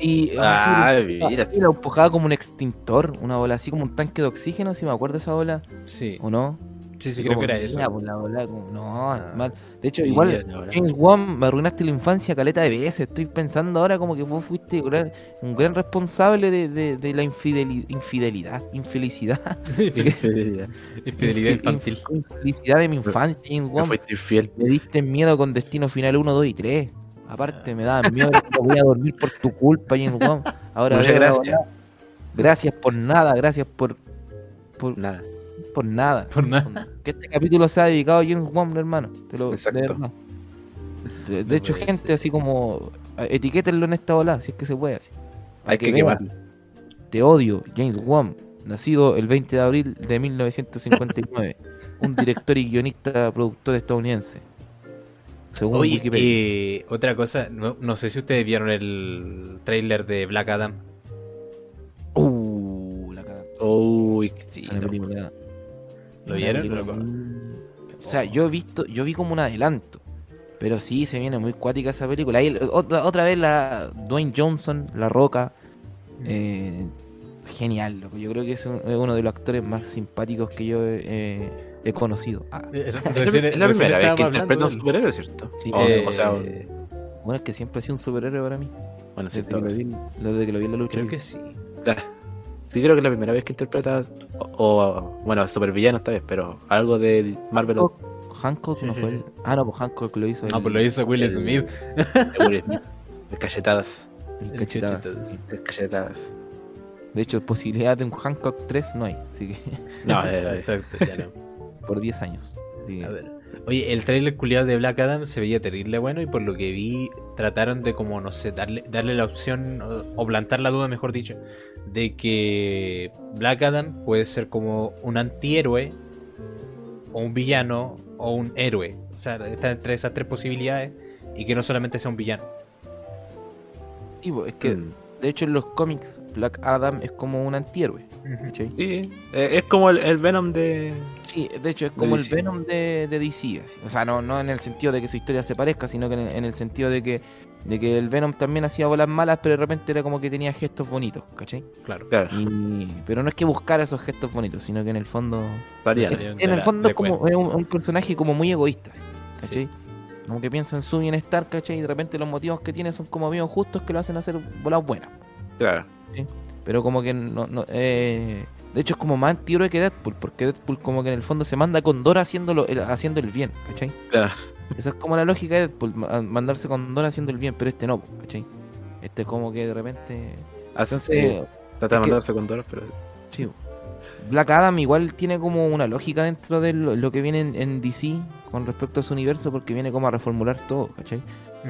[SPEAKER 2] Y
[SPEAKER 3] Ah, mira.
[SPEAKER 2] lo empujaba como un extintor, una bola así como un tanque de oxígeno, si me acuerdo esa bola,
[SPEAKER 4] Sí,
[SPEAKER 2] ¿o no?
[SPEAKER 4] Sí, sí, creo que era eso.
[SPEAKER 2] bola, como- no,
[SPEAKER 4] Ah.
[SPEAKER 2] mal. De hecho,
[SPEAKER 3] Sí,
[SPEAKER 2] igual. James Wan, me arruinaste la infancia caleta de veces. Estoy pensando ahora como que vos fuiste gran- un gran responsable de, de- de la infideli- infidelidad, infelicidad.
[SPEAKER 4] Infidelidad infantil.
[SPEAKER 2] Infelicidad de mi infancia, James
[SPEAKER 3] Me
[SPEAKER 2] Wan.
[SPEAKER 3] fuiste infiel.
[SPEAKER 2] Me diste miedo con Destino Final 1, 2 y 3. Aparte, me daban miedo que voy a dormir por tu culpa, James Wan. Ahora
[SPEAKER 3] Muchas gracias.
[SPEAKER 2] Gracias por nada, gracias por, por,
[SPEAKER 3] Nada.
[SPEAKER 2] Por nada.
[SPEAKER 4] Por nada.
[SPEAKER 2] Que este capítulo sea dedicado a James Wan, hermano. Te lo,
[SPEAKER 3] Exacto.
[SPEAKER 2] De, verdad. De- de hecho, gente
[SPEAKER 4] ser.
[SPEAKER 2] así como. eh, Etiquétenlo en esta ola, si es que se puede. Así.
[SPEAKER 3] Hay
[SPEAKER 2] que
[SPEAKER 3] que quemarlo.
[SPEAKER 2] Te odio, James Wan. Nacido el 20 de abril de 1959. un director y guionista productor estadounidense. Según
[SPEAKER 4] Oye,
[SPEAKER 2] Wikipedia.
[SPEAKER 4] eh, otra cosa, no, no sé si ustedes vieron el trailer de Black Adam.
[SPEAKER 2] Uh, la cagada.
[SPEAKER 3] Uy, sí.
[SPEAKER 4] ¿Lo vieron?
[SPEAKER 2] película O sea, yo he visto, yo vi como un adelanto. Pero sí, se viene muy cuática esa película. Ahí, otra, otra vez la Dwayne Johnson, La Roca. eh, genial, loco. Yo creo que es, un- es uno de los actores más simpáticos que yo he, he conocido. Ah,
[SPEAKER 4] Eh,
[SPEAKER 3] Es la-
[SPEAKER 4] recién-
[SPEAKER 3] es la primera vez que interpreta un superhéroe, ¿cierto?
[SPEAKER 2] Sí,
[SPEAKER 3] O,
[SPEAKER 4] Eh,
[SPEAKER 3] o sea,
[SPEAKER 2] bueno, es que siempre ha sido un superhéroe para mí.
[SPEAKER 3] bueno, sí,
[SPEAKER 2] Desde desde que lo vi en la lucha.
[SPEAKER 4] Creo que sí.
[SPEAKER 3] Claro. Sí, creo que es la primera vez que interpreta, o, o, bueno, supervillano esta vez, pero algo de Marvel o
[SPEAKER 2] Hancock
[SPEAKER 4] Sí,
[SPEAKER 2] no
[SPEAKER 4] sí,
[SPEAKER 2] fue
[SPEAKER 4] sí.
[SPEAKER 2] el- Ah, no, pues Hancock lo hizo.
[SPEAKER 4] Ah,
[SPEAKER 2] el-
[SPEAKER 4] pues lo hizo Will
[SPEAKER 3] el-
[SPEAKER 4] Smith.
[SPEAKER 3] Will Smith. De cachetadas.
[SPEAKER 2] el cachetadas.
[SPEAKER 3] De cachetadas.
[SPEAKER 2] De hecho, posibilidad de un Hancock 3 no hay. Así que
[SPEAKER 3] No, eh,
[SPEAKER 4] Exacto, ya no.
[SPEAKER 2] por 10 años. Así que-
[SPEAKER 4] A ver. Oye, el trailer culiado de Black Adam se veía terrible bueno y por lo que vi trataron de como, no sé, darle, darle la opción o, o plantar la duda, mejor dicho, de que Black Adam puede ser como un antihéroe o un villano o un héroe. O sea, está entre esas tres posibilidades y que no solamente sea un villano.
[SPEAKER 2] Pues, es que
[SPEAKER 3] mm.
[SPEAKER 2] De hecho en los cómics Black Adam es como un antihéroe. ¿cachai?
[SPEAKER 3] Sí, eh, es como el, el Venom de.
[SPEAKER 2] Sí, de hecho es como el. Venom de, de DC. así. O sea, no, no en el sentido de que su historia se parezca, sino que en, en el sentido de que, de que el Venom también hacía bolas malas, pero de repente era como que tenía gestos bonitos, ¿cachai?
[SPEAKER 4] Claro.
[SPEAKER 3] Claro,
[SPEAKER 2] Y, pero no es que buscara esos gestos bonitos, sino que en el fondo...
[SPEAKER 3] varía.
[SPEAKER 4] Sí.
[SPEAKER 2] Sí, en el fondo como es un, un personaje como muy egoísta, ¿cachai? Como que piensa en su bienestar, ¿cachai? Y de repente los motivos que tiene son como bien justos que lo hacen hacer bolas buenas.
[SPEAKER 3] Claro.
[SPEAKER 2] Pero como que no... no eh, de hecho es como más antihéroe que Deadpool, porque Deadpool como que en el fondo se manda con Dora haciéndolo, el- haciendo el bien, ¿cachai?
[SPEAKER 3] Claro.
[SPEAKER 2] Esa es como la lógica de Deadpool, ma- mandarse con Dora haciendo el bien, pero este no, ¿cachai? Este es como que de repente...
[SPEAKER 3] Así,
[SPEAKER 2] Entonces,
[SPEAKER 3] trata de
[SPEAKER 2] que-
[SPEAKER 3] mandarse con Doros, pero.
[SPEAKER 2] Sí. Black Adam igual tiene como una lógica dentro de lo, lo que viene en, en DC con respecto a su universo porque viene como a reformular todo, ¿cachai?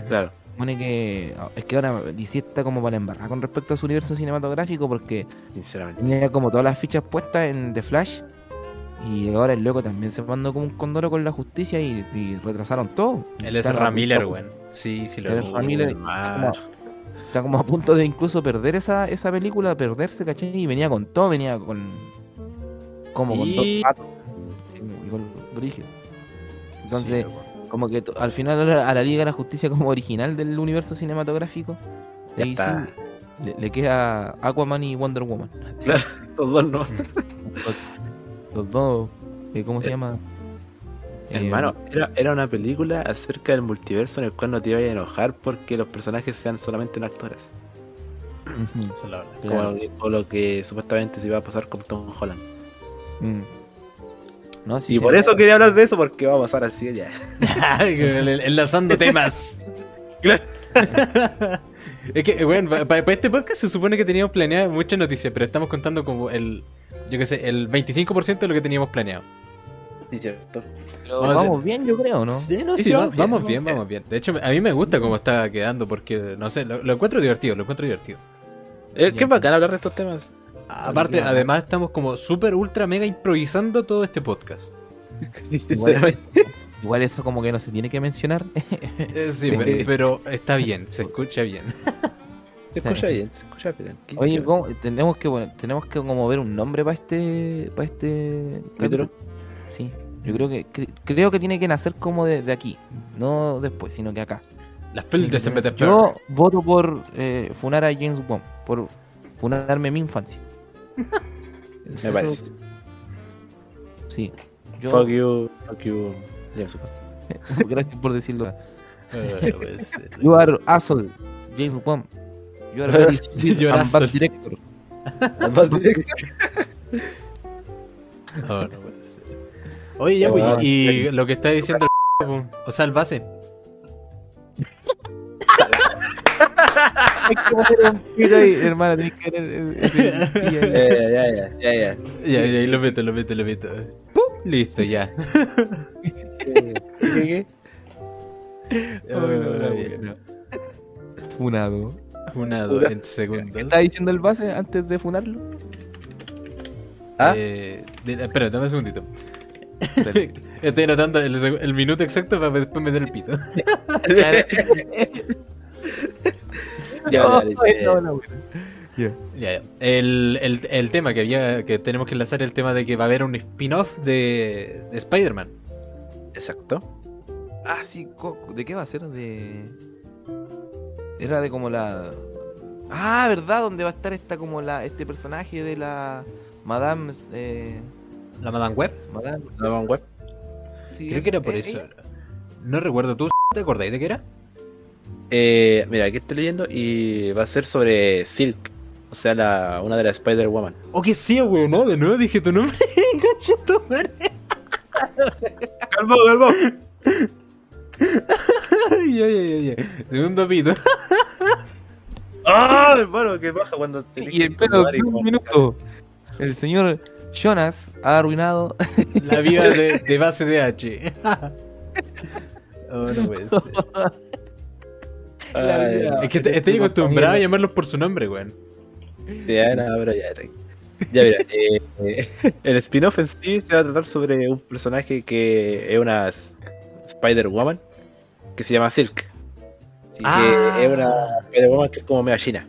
[SPEAKER 3] Claro.
[SPEAKER 2] Supone que ah, es que ahora DC está como para embarrar con respecto a su universo cinematográfico porque
[SPEAKER 3] Sinceramente.
[SPEAKER 2] tenía como todas las fichas puestas en The Flash y ahora el loco también se mandó como un condoro con la justicia y, y retrasaron todo.
[SPEAKER 4] Él es
[SPEAKER 2] Está-
[SPEAKER 4] Ezra Miller,
[SPEAKER 2] está-
[SPEAKER 4] weón. Sí, sí lo
[SPEAKER 2] Está como a punto de incluso perder esa, esa película, perderse, ¿cachai? Y venía con todo, venía con. Como con
[SPEAKER 3] Y-
[SPEAKER 2] dos patos. Entonces,
[SPEAKER 4] Sí, loco.
[SPEAKER 2] como que al final a la, Liga de la Justicia como original del universo cinematográfico,
[SPEAKER 3] está.
[SPEAKER 2] sí, le, le queda Aquaman y Wonder Woman.
[SPEAKER 3] Los dos no.
[SPEAKER 2] Los, los dos, eh, ¿cómo se
[SPEAKER 3] Eh,
[SPEAKER 2] llama? Eh,
[SPEAKER 3] Hermano, era, era una película acerca del multiverso en el cual no te ibas a enojar porque los personajes sean solamente no actores. Como
[SPEAKER 2] Claro.
[SPEAKER 3] lo que, o lo que supuestamente se iba a pasar con Tom Holland.
[SPEAKER 2] Mm. No, sí
[SPEAKER 3] Y por eso quería hablar de eso, porque va a pasar así ya.
[SPEAKER 4] Enlazando temas.
[SPEAKER 3] Claro.
[SPEAKER 4] es que, bueno, para, este podcast se supone que teníamos planeado muchas noticias, pero estamos contando como el, yo qué sé, el 25% de lo que teníamos planeado.
[SPEAKER 3] Sí, cierto.
[SPEAKER 2] Pero
[SPEAKER 4] Vamos
[SPEAKER 2] bien, yo creo, ¿no?
[SPEAKER 4] Sí, no,
[SPEAKER 3] Sí,
[SPEAKER 4] sí,
[SPEAKER 3] sí,
[SPEAKER 4] va-
[SPEAKER 3] vamos
[SPEAKER 4] vamos,
[SPEAKER 3] bien,
[SPEAKER 4] bien,
[SPEAKER 3] vamos
[SPEAKER 4] bien. De hecho, a mí me gusta cómo está quedando porque, no sé, lo, lo encuentro divertido, lo encuentro divertido.
[SPEAKER 3] Eh, qué bacán hablar de estos temas.
[SPEAKER 4] Aparte,
[SPEAKER 2] claro.
[SPEAKER 4] además estamos como súper ultra mega improvisando todo este podcast.
[SPEAKER 3] Sinceramente.
[SPEAKER 2] Igual eso como que no se tiene que mencionar.
[SPEAKER 4] Eh, sí, pe- pero está bien, se escucha bien.
[SPEAKER 3] Se escucha bien, se escucha bien. ¿Qué-
[SPEAKER 2] Oye, tenemos que poner- tenemos que como ver un nombre para este para este
[SPEAKER 3] ¿Capítulo?
[SPEAKER 2] Sí, yo creo que cre- creo que tiene que nacer como de, de aquí, no después, sino que acá.
[SPEAKER 4] Las peldas en vez de
[SPEAKER 2] Yo voto por eh, funar a James Bond, por funarme mi infancia.
[SPEAKER 3] Me
[SPEAKER 2] Eso-
[SPEAKER 3] parece.
[SPEAKER 2] Sí. Yo,
[SPEAKER 3] Fuck you, fuck you. James Bond.
[SPEAKER 2] gracias por decirlo.
[SPEAKER 4] Eh, pues, eh,
[SPEAKER 2] You are asshole, James Bond. You are very stupid
[SPEAKER 4] You are
[SPEAKER 2] and bad director.
[SPEAKER 4] no, no puede ser. Oye, ya, pues,
[SPEAKER 3] Ah,
[SPEAKER 4] y lo que está diciendo el o sea, el base.
[SPEAKER 2] Hay que poner un pito ahí, hermano, tenés que ahí.
[SPEAKER 3] Eh, ya, ya, ya, ya.
[SPEAKER 4] Ya, lo meto, lo meto, lo meto. ¡Pum! Listo, ya.
[SPEAKER 3] ¿Qué, qué,
[SPEAKER 2] buena. Funado.
[SPEAKER 4] Funado en
[SPEAKER 2] ¿Qué
[SPEAKER 4] segundos.
[SPEAKER 2] está diciendo el base antes de funarlo?
[SPEAKER 3] ¿Ah?
[SPEAKER 4] Eh, de- espera, dame un segundito. Estoy anotando el, el minuto exacto para después meter el pito.
[SPEAKER 3] Ya, eh.
[SPEAKER 4] El, el, el tema que había que tenemos que enlazar el tema de que va a haber un spin-off de, de Spider-Man.
[SPEAKER 3] Exacto.
[SPEAKER 2] Ah, sí, ¿de qué va a ser? De. Era de como la. Ah, ¿verdad? Donde va a estar esta como la este personaje de la Madame. Eh...
[SPEAKER 4] La Madame Web.
[SPEAKER 2] Madame.
[SPEAKER 3] La Van Web.
[SPEAKER 2] sí,
[SPEAKER 4] Creo que era por
[SPEAKER 2] eh,
[SPEAKER 4] eso.
[SPEAKER 2] ella.
[SPEAKER 4] No recuerdo. ¿Tú te acordáis de qué era?
[SPEAKER 3] Eh, mira, aquí estoy leyendo y va a ser sobre Silk. O sea, la, una de las Spider-Woman.
[SPEAKER 4] O que sí, weón, no, de nuevo dije tu nombre. Concha tu madre.
[SPEAKER 3] ¡Calmo, calmo!
[SPEAKER 4] ya, ya, ya, ya. Segundo pito.
[SPEAKER 3] ¡Ah, hermano! ¿Qué baja cuando te
[SPEAKER 2] Y espera un minuto. El señor Jonas ha arruinado.
[SPEAKER 4] La vida de, de base de H. oh, no puede ser.
[SPEAKER 3] Ay,
[SPEAKER 2] La
[SPEAKER 4] Es que te- estoy acostumbrado a llamarlos por su nombre, weón.
[SPEAKER 3] Ya, no, pero ya. Ya, mira, eh, eh, el spin-off en sí se va a tratar sobre un personaje que es una Spider-Woman que se llama Silk.
[SPEAKER 2] Sí,
[SPEAKER 4] Ah.
[SPEAKER 3] Que es una Spider-Woman que es como media china.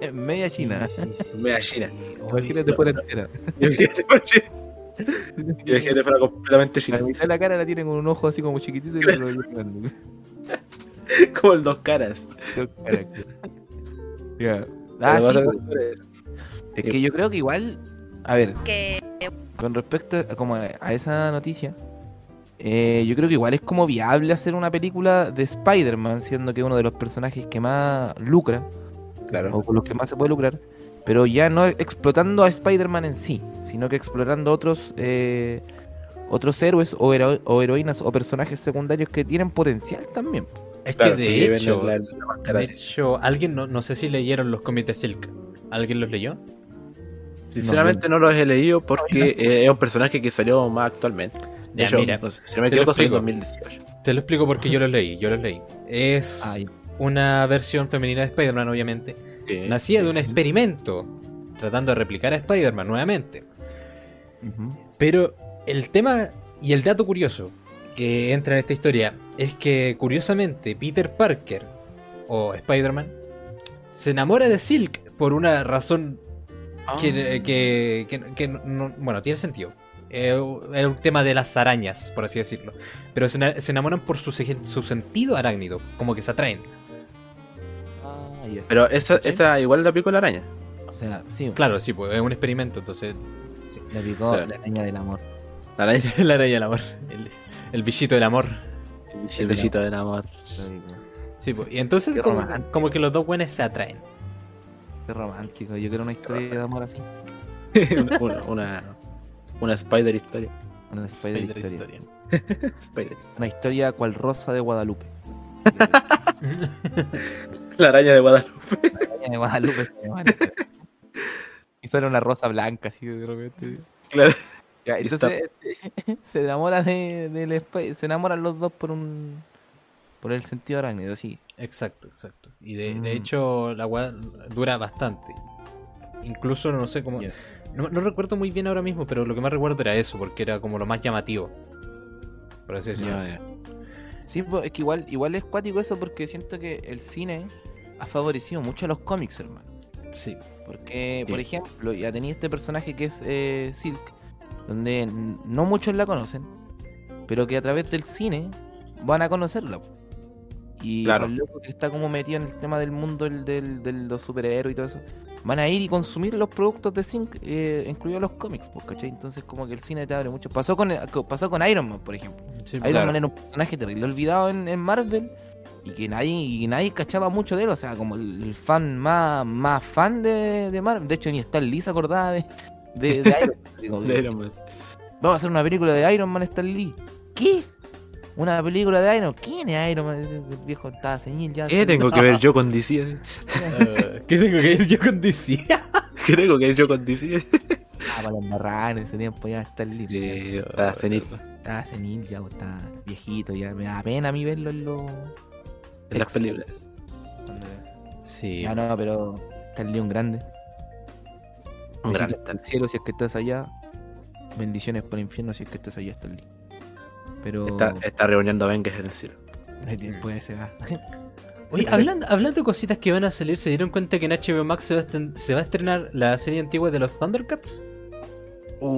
[SPEAKER 2] Media china.
[SPEAKER 4] Sí, sí, sí,
[SPEAKER 3] Media
[SPEAKER 4] sí,
[SPEAKER 3] china.
[SPEAKER 4] sí.
[SPEAKER 2] Imagínate fuera entera.
[SPEAKER 3] Imagínate fuera china. Imagínate fuera completamente
[SPEAKER 2] La
[SPEAKER 3] china.
[SPEAKER 2] mitad de la cara la tiene con un ojo así como chiquitito y el otro bien grande.
[SPEAKER 3] Como el dos caras.
[SPEAKER 2] Ya. Ah, sí, pues, es que yo creo que igual, a ver,
[SPEAKER 5] que
[SPEAKER 2] con respecto a, como a a esa noticia, eh, yo creo que igual es como viable hacer una película de Spider-Man, siendo que uno de los personajes que más lucra,
[SPEAKER 3] Claro.
[SPEAKER 2] o con los que más se puede lucrar, pero ya no explotando a Spider-Man en sí, sino que explorando otros eh, otros héroes o, hero- o heroínas o personajes secundarios que tienen potencial también.
[SPEAKER 4] Es
[SPEAKER 3] Claro,
[SPEAKER 4] que de hecho,
[SPEAKER 3] la- la máscara
[SPEAKER 4] de hecho, alguien, no, no sé si leyeron los cómics de Silk. ¿Alguien los leyó?
[SPEAKER 3] Sinceramente no los he leído porque eh, es un personaje que salió más actualmente. De
[SPEAKER 4] Ya,
[SPEAKER 3] hecho,
[SPEAKER 4] mira,
[SPEAKER 3] no sé, si no me
[SPEAKER 4] te lo
[SPEAKER 3] equivoco, salió en
[SPEAKER 4] explico.
[SPEAKER 3] 2018.
[SPEAKER 4] Te lo explico porque yo los leí, yo los leí. Es
[SPEAKER 2] Ah,
[SPEAKER 4] una versión femenina de Spider-Man, obviamente.
[SPEAKER 3] Sí,
[SPEAKER 4] de un experimento, tratando de replicar a Spider-Man nuevamente. Pero el tema y el dato curioso que entra en esta historia es que, curiosamente, Peter Parker, o Spider-Man, se enamora de Silk por una razón
[SPEAKER 3] Ah.
[SPEAKER 4] que, que- que- que no- no- bueno, tiene sentido. Es es un tema de las arañas, por así decirlo. Pero se, ena- se enamoran por su, su sentido arácnido, como que se atraen.
[SPEAKER 2] Ah.
[SPEAKER 3] Pero esa,
[SPEAKER 2] ¿Cachai?
[SPEAKER 3] esa igual la picó la araña.
[SPEAKER 2] O sea, sí,
[SPEAKER 4] Claro, sí, pues es un experimento, entonces.
[SPEAKER 2] le picó la araña del amor.
[SPEAKER 3] La araña.
[SPEAKER 4] la araña del amor. El, el bichito del amor.
[SPEAKER 3] El bellito del amor.
[SPEAKER 4] Sí, pues. Y entonces, como, que los dos buenos se atraen.
[SPEAKER 2] Qué romántico. Yo quiero una historia de amor así.
[SPEAKER 3] una, una, una Spider historia.
[SPEAKER 2] Una Spider
[SPEAKER 4] Spider
[SPEAKER 2] historia.
[SPEAKER 4] Historia.
[SPEAKER 3] Spider.
[SPEAKER 2] Una historia cual rosa de Guadalupe.
[SPEAKER 3] La araña de Guadalupe.
[SPEAKER 2] La araña de Guadalupe. Y sale una rosa blanca así de repente.
[SPEAKER 3] Claro.
[SPEAKER 2] Ya, entonces se enamora de, se enamoran los dos por un por el sentido arácnido, sí.
[SPEAKER 4] Exacto, exacto. Y de,
[SPEAKER 2] Mm.
[SPEAKER 4] de hecho, la weá dura bastante. Incluso, no sé cómo. No, no recuerdo muy bien ahora mismo, pero lo que más recuerdo era eso, porque era como lo más llamativo. Por así decirlo.
[SPEAKER 2] Sí, pues, es que igual, igual es cuático eso porque siento que el cine ha favorecido mucho a los cómics, hermano.
[SPEAKER 4] Sí.
[SPEAKER 2] Porque,
[SPEAKER 3] Sí.
[SPEAKER 2] por ejemplo, ya tenía este personaje que es eh, Silk, donde n- no muchos la conocen, pero que a través del cine van a conocerla. Y
[SPEAKER 3] Claro.
[SPEAKER 2] los locos que está como metido en el tema del mundo del, del- de los superhéroes y todo eso, van a ir y consumir los productos de Sync, eh, incluidos los cómics, ¿cachai? Entonces como que el cine te abre mucho. Pasó con, pasó con Iron Man, por ejemplo.
[SPEAKER 4] Sí,
[SPEAKER 2] Iron
[SPEAKER 3] Claro.
[SPEAKER 2] Man era un personaje terrible olvidado en, en Marvel y que nadie y nadie cachaba mucho de él, o sea, como el, el fan más, más fan de, de Marvel. De hecho, ni Stan Lee se acordaba de, de, de Iron Man. Digo,
[SPEAKER 3] De Iron Man.
[SPEAKER 2] Vamos a hacer una película de Iron Man Stan Lee. ¿Qué? Una película de Iron Man. ¿Quién es Iron Man? El viejo estaba ceñil ya.
[SPEAKER 3] ¿Qué tengo que ver yo con DC?
[SPEAKER 4] Eh, ¿Qué tengo que ir yo con DC?
[SPEAKER 3] ¿Qué tengo que ver yo con DC?
[SPEAKER 2] Ah, para embarrar en ese tiempo ya Stan Lee.
[SPEAKER 3] Sí, está cenit.
[SPEAKER 2] Estaba senil ya, pues, estaba viejito ya. Me da pena a mí verlo en los...
[SPEAKER 3] En las películas.
[SPEAKER 4] Sí.
[SPEAKER 2] Ya no, pero Stan Lee un grande.
[SPEAKER 3] Un gran
[SPEAKER 2] Besitos al cielo si es que estás allá. Bendiciones por el infierno si es que estás allá, Stan Lee. Pero...
[SPEAKER 3] Está, está reuniendo Vengas en el cielo.
[SPEAKER 2] Puede ser. ah.
[SPEAKER 4] Oye, hablando, hablando de cositas que van a salir, ¿se dieron cuenta que en HBO Max se va a, se va a estrenar la serie antigua de los Thundercats?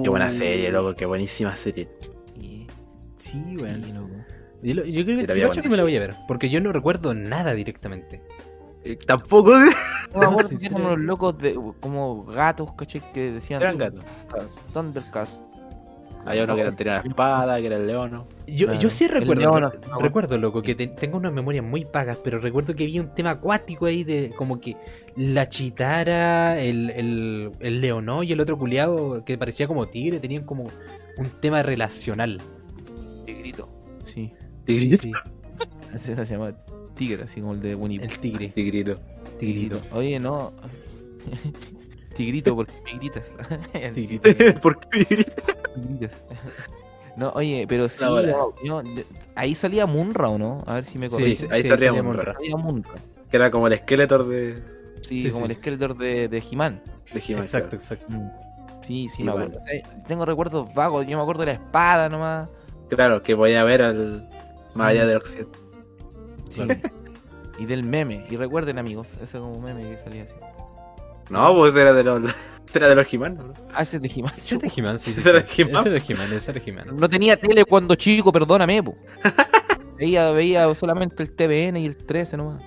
[SPEAKER 3] Qué buena serie, loco, qué buenísima serie.
[SPEAKER 2] Sí,
[SPEAKER 4] Sí,
[SPEAKER 2] sí,
[SPEAKER 4] weón.
[SPEAKER 2] loco.
[SPEAKER 4] Yo, creo
[SPEAKER 3] Sí,
[SPEAKER 4] que,
[SPEAKER 3] a
[SPEAKER 4] que me la voy a ver, porque yo no recuerdo nada directamente.
[SPEAKER 3] Eh, Tampoco de...
[SPEAKER 2] No
[SPEAKER 4] Sí,
[SPEAKER 2] eran unos locos de, como gatos, ¿cachai? Que decían
[SPEAKER 3] Eran gatos.
[SPEAKER 2] Thundercats, Thundercats.
[SPEAKER 3] Había uno que era- tenía la espada, que era el león. ¿no?
[SPEAKER 4] Yo,
[SPEAKER 2] Claro.
[SPEAKER 4] yo sí recuerdo,
[SPEAKER 2] no,
[SPEAKER 4] recuerdo, loco, que te- tengo unas memorias muy vagas, pero recuerdo que había un tema acuático ahí de como que la chitara, el, el, el leonó y el otro culiado que parecía como tigre, tenían como un tema relacional.
[SPEAKER 2] Tigrito. Sí.
[SPEAKER 3] Tigrito.
[SPEAKER 4] Sí, sí,
[SPEAKER 2] Así se llama tigre, así como el de Winnie.
[SPEAKER 4] el tigre.
[SPEAKER 3] Tigrito.
[SPEAKER 4] Tigrito.
[SPEAKER 2] Oye, no. Tigrito, porque me gritas. Así,
[SPEAKER 3] ¿Por qué tigrito?
[SPEAKER 2] tigritas. No, oye, pero sí, yo- yo- ahí salía Munra, ¿o no? A ver si me corrijo.
[SPEAKER 4] sí,
[SPEAKER 3] ahí
[SPEAKER 4] sí,
[SPEAKER 3] salía
[SPEAKER 4] salía
[SPEAKER 3] Munra.
[SPEAKER 4] Munra.
[SPEAKER 2] Salía Munra.
[SPEAKER 3] Que era como el esqueleto de,
[SPEAKER 2] Sí,
[SPEAKER 4] Sí,
[SPEAKER 2] como
[SPEAKER 4] sí.
[SPEAKER 2] el Skeletor de, de He-Man.
[SPEAKER 3] de He-Man,
[SPEAKER 4] Exacto, exacto.
[SPEAKER 2] Sí, sí, me acuerdo. O sea, tengo recuerdos vagos. Yo me acuerdo de la espada nomás.
[SPEAKER 3] Claro, que podía ver al más allá del occidente.
[SPEAKER 2] Sí. y del meme. Y recuerden, amigos, ese como meme que salía así.
[SPEAKER 3] No, pues era de los era de los He-Man.
[SPEAKER 2] Ah, ese es de He-Man.
[SPEAKER 4] Ese era He-Man, sí, sí,
[SPEAKER 3] Ese era
[SPEAKER 4] sí.
[SPEAKER 3] He-Man.
[SPEAKER 4] Ese era He-Man, ese era He-Man.
[SPEAKER 2] No tenía tele cuando chico, perdóname, po. veía, veía solamente el TVN y el 13 nomás.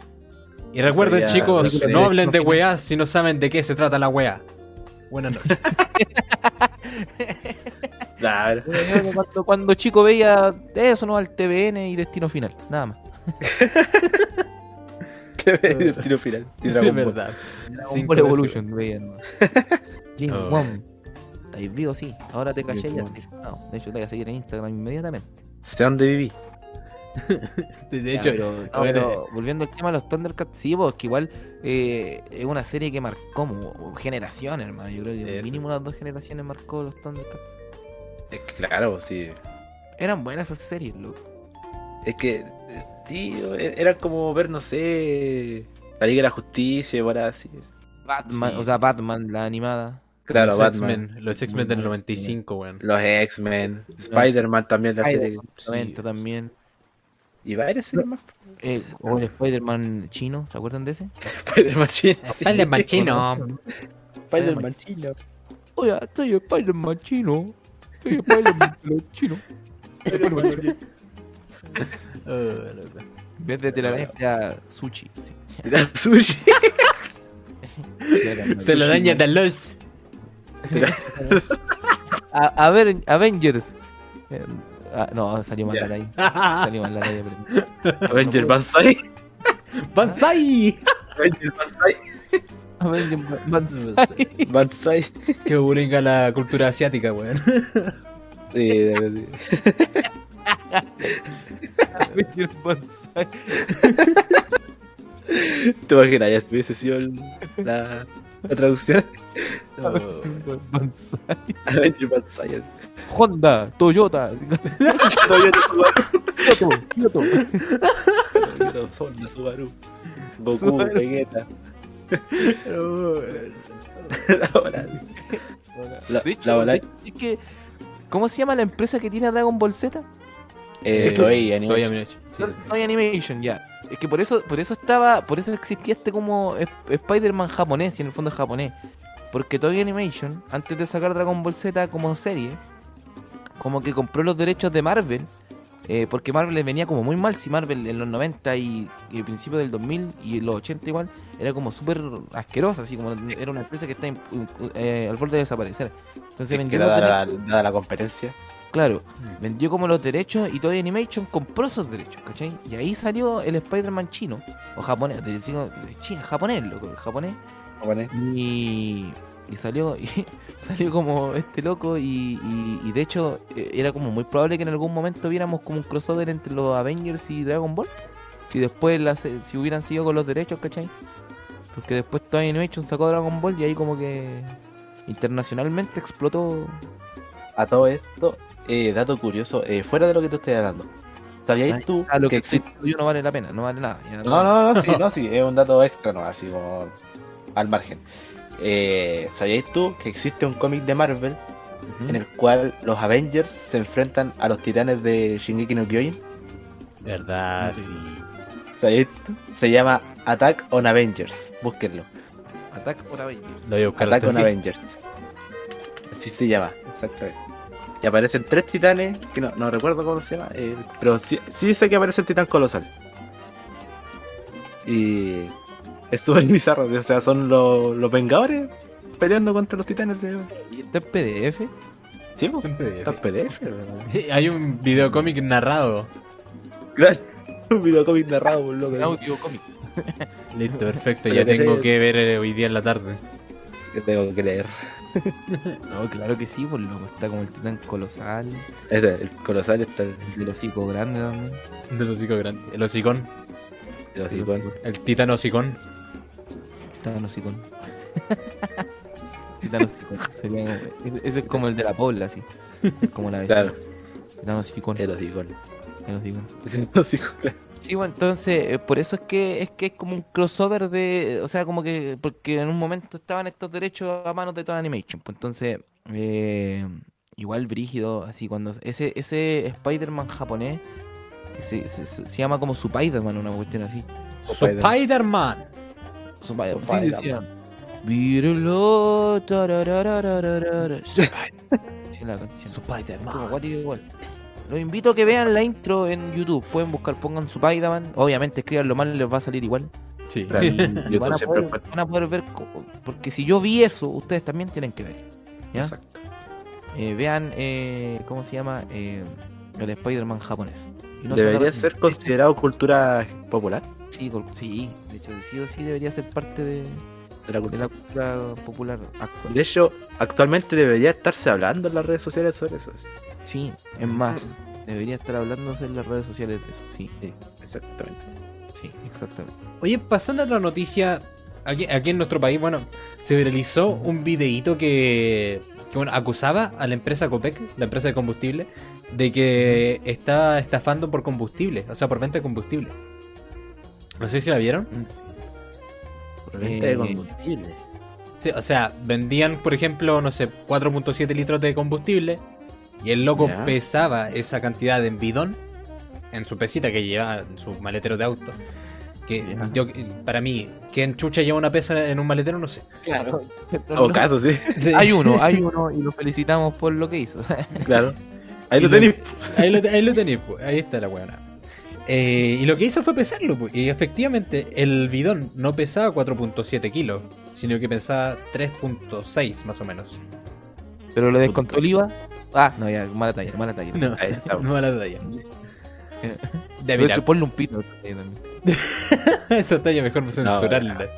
[SPEAKER 4] Y recuerden,
[SPEAKER 3] Sería-
[SPEAKER 4] chicos, no hablen de weá si no saben de qué se trata la weá. Buenas noches.
[SPEAKER 3] Claro.
[SPEAKER 2] Cuando, cuando chico veía eso, no al TVN y Destino Final, nada más.
[SPEAKER 3] el tiro final. Y Dragon Ball.
[SPEAKER 4] verdad.
[SPEAKER 2] Dragon
[SPEAKER 4] Sin
[SPEAKER 2] Ball. Evolution veía nomás. James
[SPEAKER 4] Oh.
[SPEAKER 2] Bond. Estáis vivo, sí. Ahora te callé ya. No, de hecho, te voy a seguir en Instagram inmediatamente.
[SPEAKER 3] Sé dónde viví.
[SPEAKER 4] De
[SPEAKER 2] Ya,
[SPEAKER 4] hecho,
[SPEAKER 2] pero, no,
[SPEAKER 4] bueno,
[SPEAKER 2] pero volviendo al tema de los Thundercats, sí, porque igual eh, es una serie que marcó como generaciones, hermano. Yo creo que
[SPEAKER 4] Eso.
[SPEAKER 2] mínimo unas dos generaciones marcó los Thundercats.
[SPEAKER 3] Claro, sí.
[SPEAKER 2] Eran buenas esas series, loco.
[SPEAKER 3] Es que, sí, era como ver, no sé, la Liga de la Justicia, ahora así.
[SPEAKER 2] Batman,
[SPEAKER 3] Sí.
[SPEAKER 2] o sea, Batman, la animada.
[SPEAKER 3] Claro,
[SPEAKER 4] los
[SPEAKER 3] Batman.
[SPEAKER 4] X-Men, los X-Men del
[SPEAKER 2] Muy buenas,
[SPEAKER 4] 95, weón.
[SPEAKER 3] Los X-Men, Spider-Man también, la serie.
[SPEAKER 2] Spider-Man,
[SPEAKER 3] sí.
[SPEAKER 2] 90 también.
[SPEAKER 3] Y varias series más.
[SPEAKER 2] Eh, o el Spider-Man chino, ¿se acuerdan de ese?
[SPEAKER 3] Spider-Man chino. sí.
[SPEAKER 4] Spider-Man chino.
[SPEAKER 3] Spider-Man chino.
[SPEAKER 2] Oye, soy Spider-Man chino. Soy Spider-Man.
[SPEAKER 4] Oh, loco.
[SPEAKER 2] En vez de telaraña, era sushi. Sí.
[SPEAKER 3] Era sushi.
[SPEAKER 4] Telaraña de los.
[SPEAKER 2] A, a ver, Avengers. Eh, ah, no, salió mal la ley. Salió mal la ley. pero-
[SPEAKER 3] Avenger Banzai.
[SPEAKER 4] ¡Banzai!
[SPEAKER 3] Avenger Banzai.
[SPEAKER 2] Avengers Banzai.
[SPEAKER 3] Banzai.
[SPEAKER 4] Que buringa la cultura asiática, weón.
[SPEAKER 3] Sí,
[SPEAKER 2] Banzai.
[SPEAKER 3] ¿Te imaginas? Ya hubiese sido el- la, la traducción.
[SPEAKER 2] Banzai.
[SPEAKER 3] Avenger Banzai.
[SPEAKER 2] Honda, Toyota,
[SPEAKER 3] Toyota Subaru.
[SPEAKER 2] Kyoto, Kyoto.
[SPEAKER 3] Toyota Honda Subaru. Goku,
[SPEAKER 2] Subaru.
[SPEAKER 3] Vegeta. La. La,
[SPEAKER 2] De hecho,
[SPEAKER 3] la
[SPEAKER 2] de- es que, ¿cómo se llama la empresa que tiene a Dragon Ball Z?
[SPEAKER 3] Eh,
[SPEAKER 2] es que-
[SPEAKER 3] Toei Animation.
[SPEAKER 4] Animation. Sí, sí.
[SPEAKER 2] Toy Animation, ya. Es que por eso, por eso estaba, por eso existía este como Sp- Spider-Man japonés, y en el fondo es japonés. Porque Toy Animation, antes de sacar Dragon Ball Z como serie, como que compró los derechos de Marvel. eh, porque Marvel les venía como muy mal, si Marvel en los 90 y, y principios del 2000 y los 80 igual, era como súper asquerosa, así como era una empresa que está eh, al borde de desaparecer. Entonces
[SPEAKER 3] Que
[SPEAKER 2] vendió los
[SPEAKER 3] dada la, dada la competencia.
[SPEAKER 2] Claro,
[SPEAKER 4] Mm.
[SPEAKER 2] vendió como los derechos y Toy Animation compró esos derechos, ¿cachai? Y ahí salió el Spider-Man chino, o japonés, de, China, japonés, loco, el japonés.
[SPEAKER 3] Japonés.
[SPEAKER 2] Y, y salió y salió como este loco y, y- y de hecho eh, era como muy probable que en algún momento viéramos como un crossover entre los Avengers y Dragon Ball. Si después las, si hubieran seguido con los derechos, ¿cachai? Porque después Toy Animation sacó Dragon Ball y ahí como que internacionalmente explotó.
[SPEAKER 3] A todo esto, eh, dato curioso, eh, fuera de lo que te estoy hablando. ¿Sabías
[SPEAKER 2] Ay,
[SPEAKER 3] tú
[SPEAKER 2] lo
[SPEAKER 3] que
[SPEAKER 2] que
[SPEAKER 3] existe...
[SPEAKER 2] yo no vale la pena, no vale nada. ya
[SPEAKER 3] No, no, no, sí, no, sí, es un dato extra, no, así como al margen. Eh, ¿Sabías tú que existe un cómic de Marvel en el cual los Avengers se enfrentan a los titanes de Shingeki no Kyojin?
[SPEAKER 4] Verdad, sí.
[SPEAKER 3] ¿Sabías tú? Se llama Attack on Avengers, búsquenlo.
[SPEAKER 2] Attack on Avengers.
[SPEAKER 4] Lo voy a buscar.
[SPEAKER 3] Attack on. Avengers. Así se llama, exactamente. Y aparecen tres titanes, que no, no recuerdo cómo se llama, eh, pero sí, sí sé que aparece el titán colosal. Y es súper bizarro, o sea, son los, los Vengadores peleando contra los titanes de...
[SPEAKER 2] ¿Y está en PDF?
[SPEAKER 3] Sí, pues, está en PDF. ¿verdad?
[SPEAKER 4] Hay un videocómic narrado.
[SPEAKER 3] Claro, un videocómic narrado por loco.
[SPEAKER 2] Audio cómic.
[SPEAKER 4] Listo, perfecto. Ya tengo que ver eh, hoy día en la tarde.
[SPEAKER 3] Que tengo que leer.
[SPEAKER 2] No, claro que sí, por loco. Está como el titán colosal,
[SPEAKER 3] Este, el colosal está el,
[SPEAKER 2] del hocico grande también.
[SPEAKER 4] Del hocico grande. El hocicón.
[SPEAKER 3] el hocicón.
[SPEAKER 4] El titán hocicón.
[SPEAKER 2] Titán hocicón. titán hocicón. Sería ese es como el de la pobla, así. Como la vecina.
[SPEAKER 3] Claro,
[SPEAKER 2] Titán hocicón.
[SPEAKER 3] el hocicón.
[SPEAKER 2] El hocicón.
[SPEAKER 3] El hocicón, claro.
[SPEAKER 2] Sí, bueno, entonces, eh, por eso es que es que es como un crossover de, o sea, como que, porque en un momento estaban estos derechos a manos de toda Animation, pues entonces, eh, igual brígido, así, cuando ese, ese Spider-Man japonés, que se, se, se- se llama como Spider-Man, una cuestión así,
[SPEAKER 4] Spider-Man.
[SPEAKER 2] Spider-Man, sí,
[SPEAKER 3] Spider-Man.
[SPEAKER 4] Spider-Man.
[SPEAKER 2] Los invito a que vean la intro en YouTube. Pueden buscar, pongan su Spider-Man. Obviamente, escríbanlo mal, les va a salir igual.
[SPEAKER 4] Sí.
[SPEAKER 3] Claro,
[SPEAKER 2] Y van, a
[SPEAKER 3] siempre
[SPEAKER 2] poder,
[SPEAKER 3] fue-
[SPEAKER 2] van a poder ver. Porque si yo vi eso, ustedes también tienen que ver. ¿ya?
[SPEAKER 3] Exacto.
[SPEAKER 2] Eh, vean, eh, ¿cómo se llama? Eh, el Spider-Man japonés. No
[SPEAKER 3] Debería
[SPEAKER 2] se
[SPEAKER 3] ser considerado cultura popular
[SPEAKER 2] Sí, sí, de hecho, sí o sí debería ser parte de,
[SPEAKER 3] de la
[SPEAKER 2] de
[SPEAKER 3] cultura.
[SPEAKER 2] la cultura popular actual.
[SPEAKER 3] De hecho, actualmente debería estarse hablando en las redes sociales sobre eso.
[SPEAKER 2] Sí, es más, debería estar hablándose en las redes sociales de eso. Sí,
[SPEAKER 3] Sí, exactamente.
[SPEAKER 2] sí, exactamente.
[SPEAKER 4] Oye, pasando a otra noticia, aquí, aquí en nuestro país, bueno, se viralizó un videíto que, que, bueno, acusaba a la empresa Copec, la empresa de combustible, de que está estafando por combustible, o sea, por venta de combustible. No sé si la vieron.
[SPEAKER 3] Por venta de
[SPEAKER 2] Eh,
[SPEAKER 3] combustible.
[SPEAKER 4] Sí, o sea, vendían, por ejemplo, no sé, 4.7 litros de combustible y el loco pesaba esa cantidad en bidón en su pesita que llevaba en su maletero de auto Que yo, para mí, ¿quién chucha lleva una pesa en un maletero? No sé.
[SPEAKER 2] Claro.
[SPEAKER 3] O caso, sí.
[SPEAKER 4] Sí.
[SPEAKER 2] Hay uno, hay uno y lo felicitamos por lo que hizo.
[SPEAKER 3] Claro. Ahí lo- tenéis.
[SPEAKER 4] Ahí lo, ahí lo tenéis, pues. Ahí está la weona. Eh, y lo que hizo fue pesarlo, pues. Y efectivamente, el bidón no pesaba 4.7 kilos, sino que pesaba 3.6 más o menos.
[SPEAKER 2] Pero le descontó el IVA. Ah, no, ya, mala talla, mala talla.
[SPEAKER 4] No,
[SPEAKER 3] Ahí está.
[SPEAKER 4] no mala talla.
[SPEAKER 2] De hecho, ponle un pito.
[SPEAKER 4] esa talla mejor no censurarla.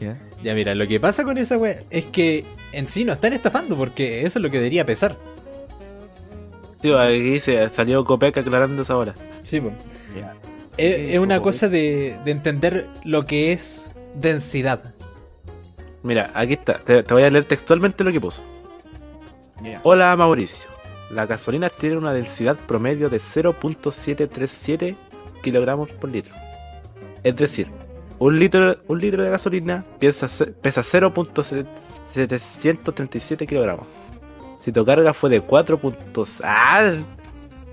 [SPEAKER 2] ¿Ya?
[SPEAKER 4] Ya mira, lo que pasa con esa wea es que en sí no están estafando porque eso es lo que debería pesar.
[SPEAKER 3] Sí, aquí dice, salió Copec aclarando esa hora.
[SPEAKER 4] Sí, pues. Es, es una cosa de, de entender lo que es densidad.
[SPEAKER 3] Mira, aquí está. Te, te voy a leer textualmente lo que puso. Hola Mauricio. Las gasolinas tienen una densidad promedio de 0.737 kilogramos por litro. Es decir, un litro, un litro de gasolina piensa se- pesa 0.737 kilogramos. Si tu carga fue de 4. puntos- ¡Ah!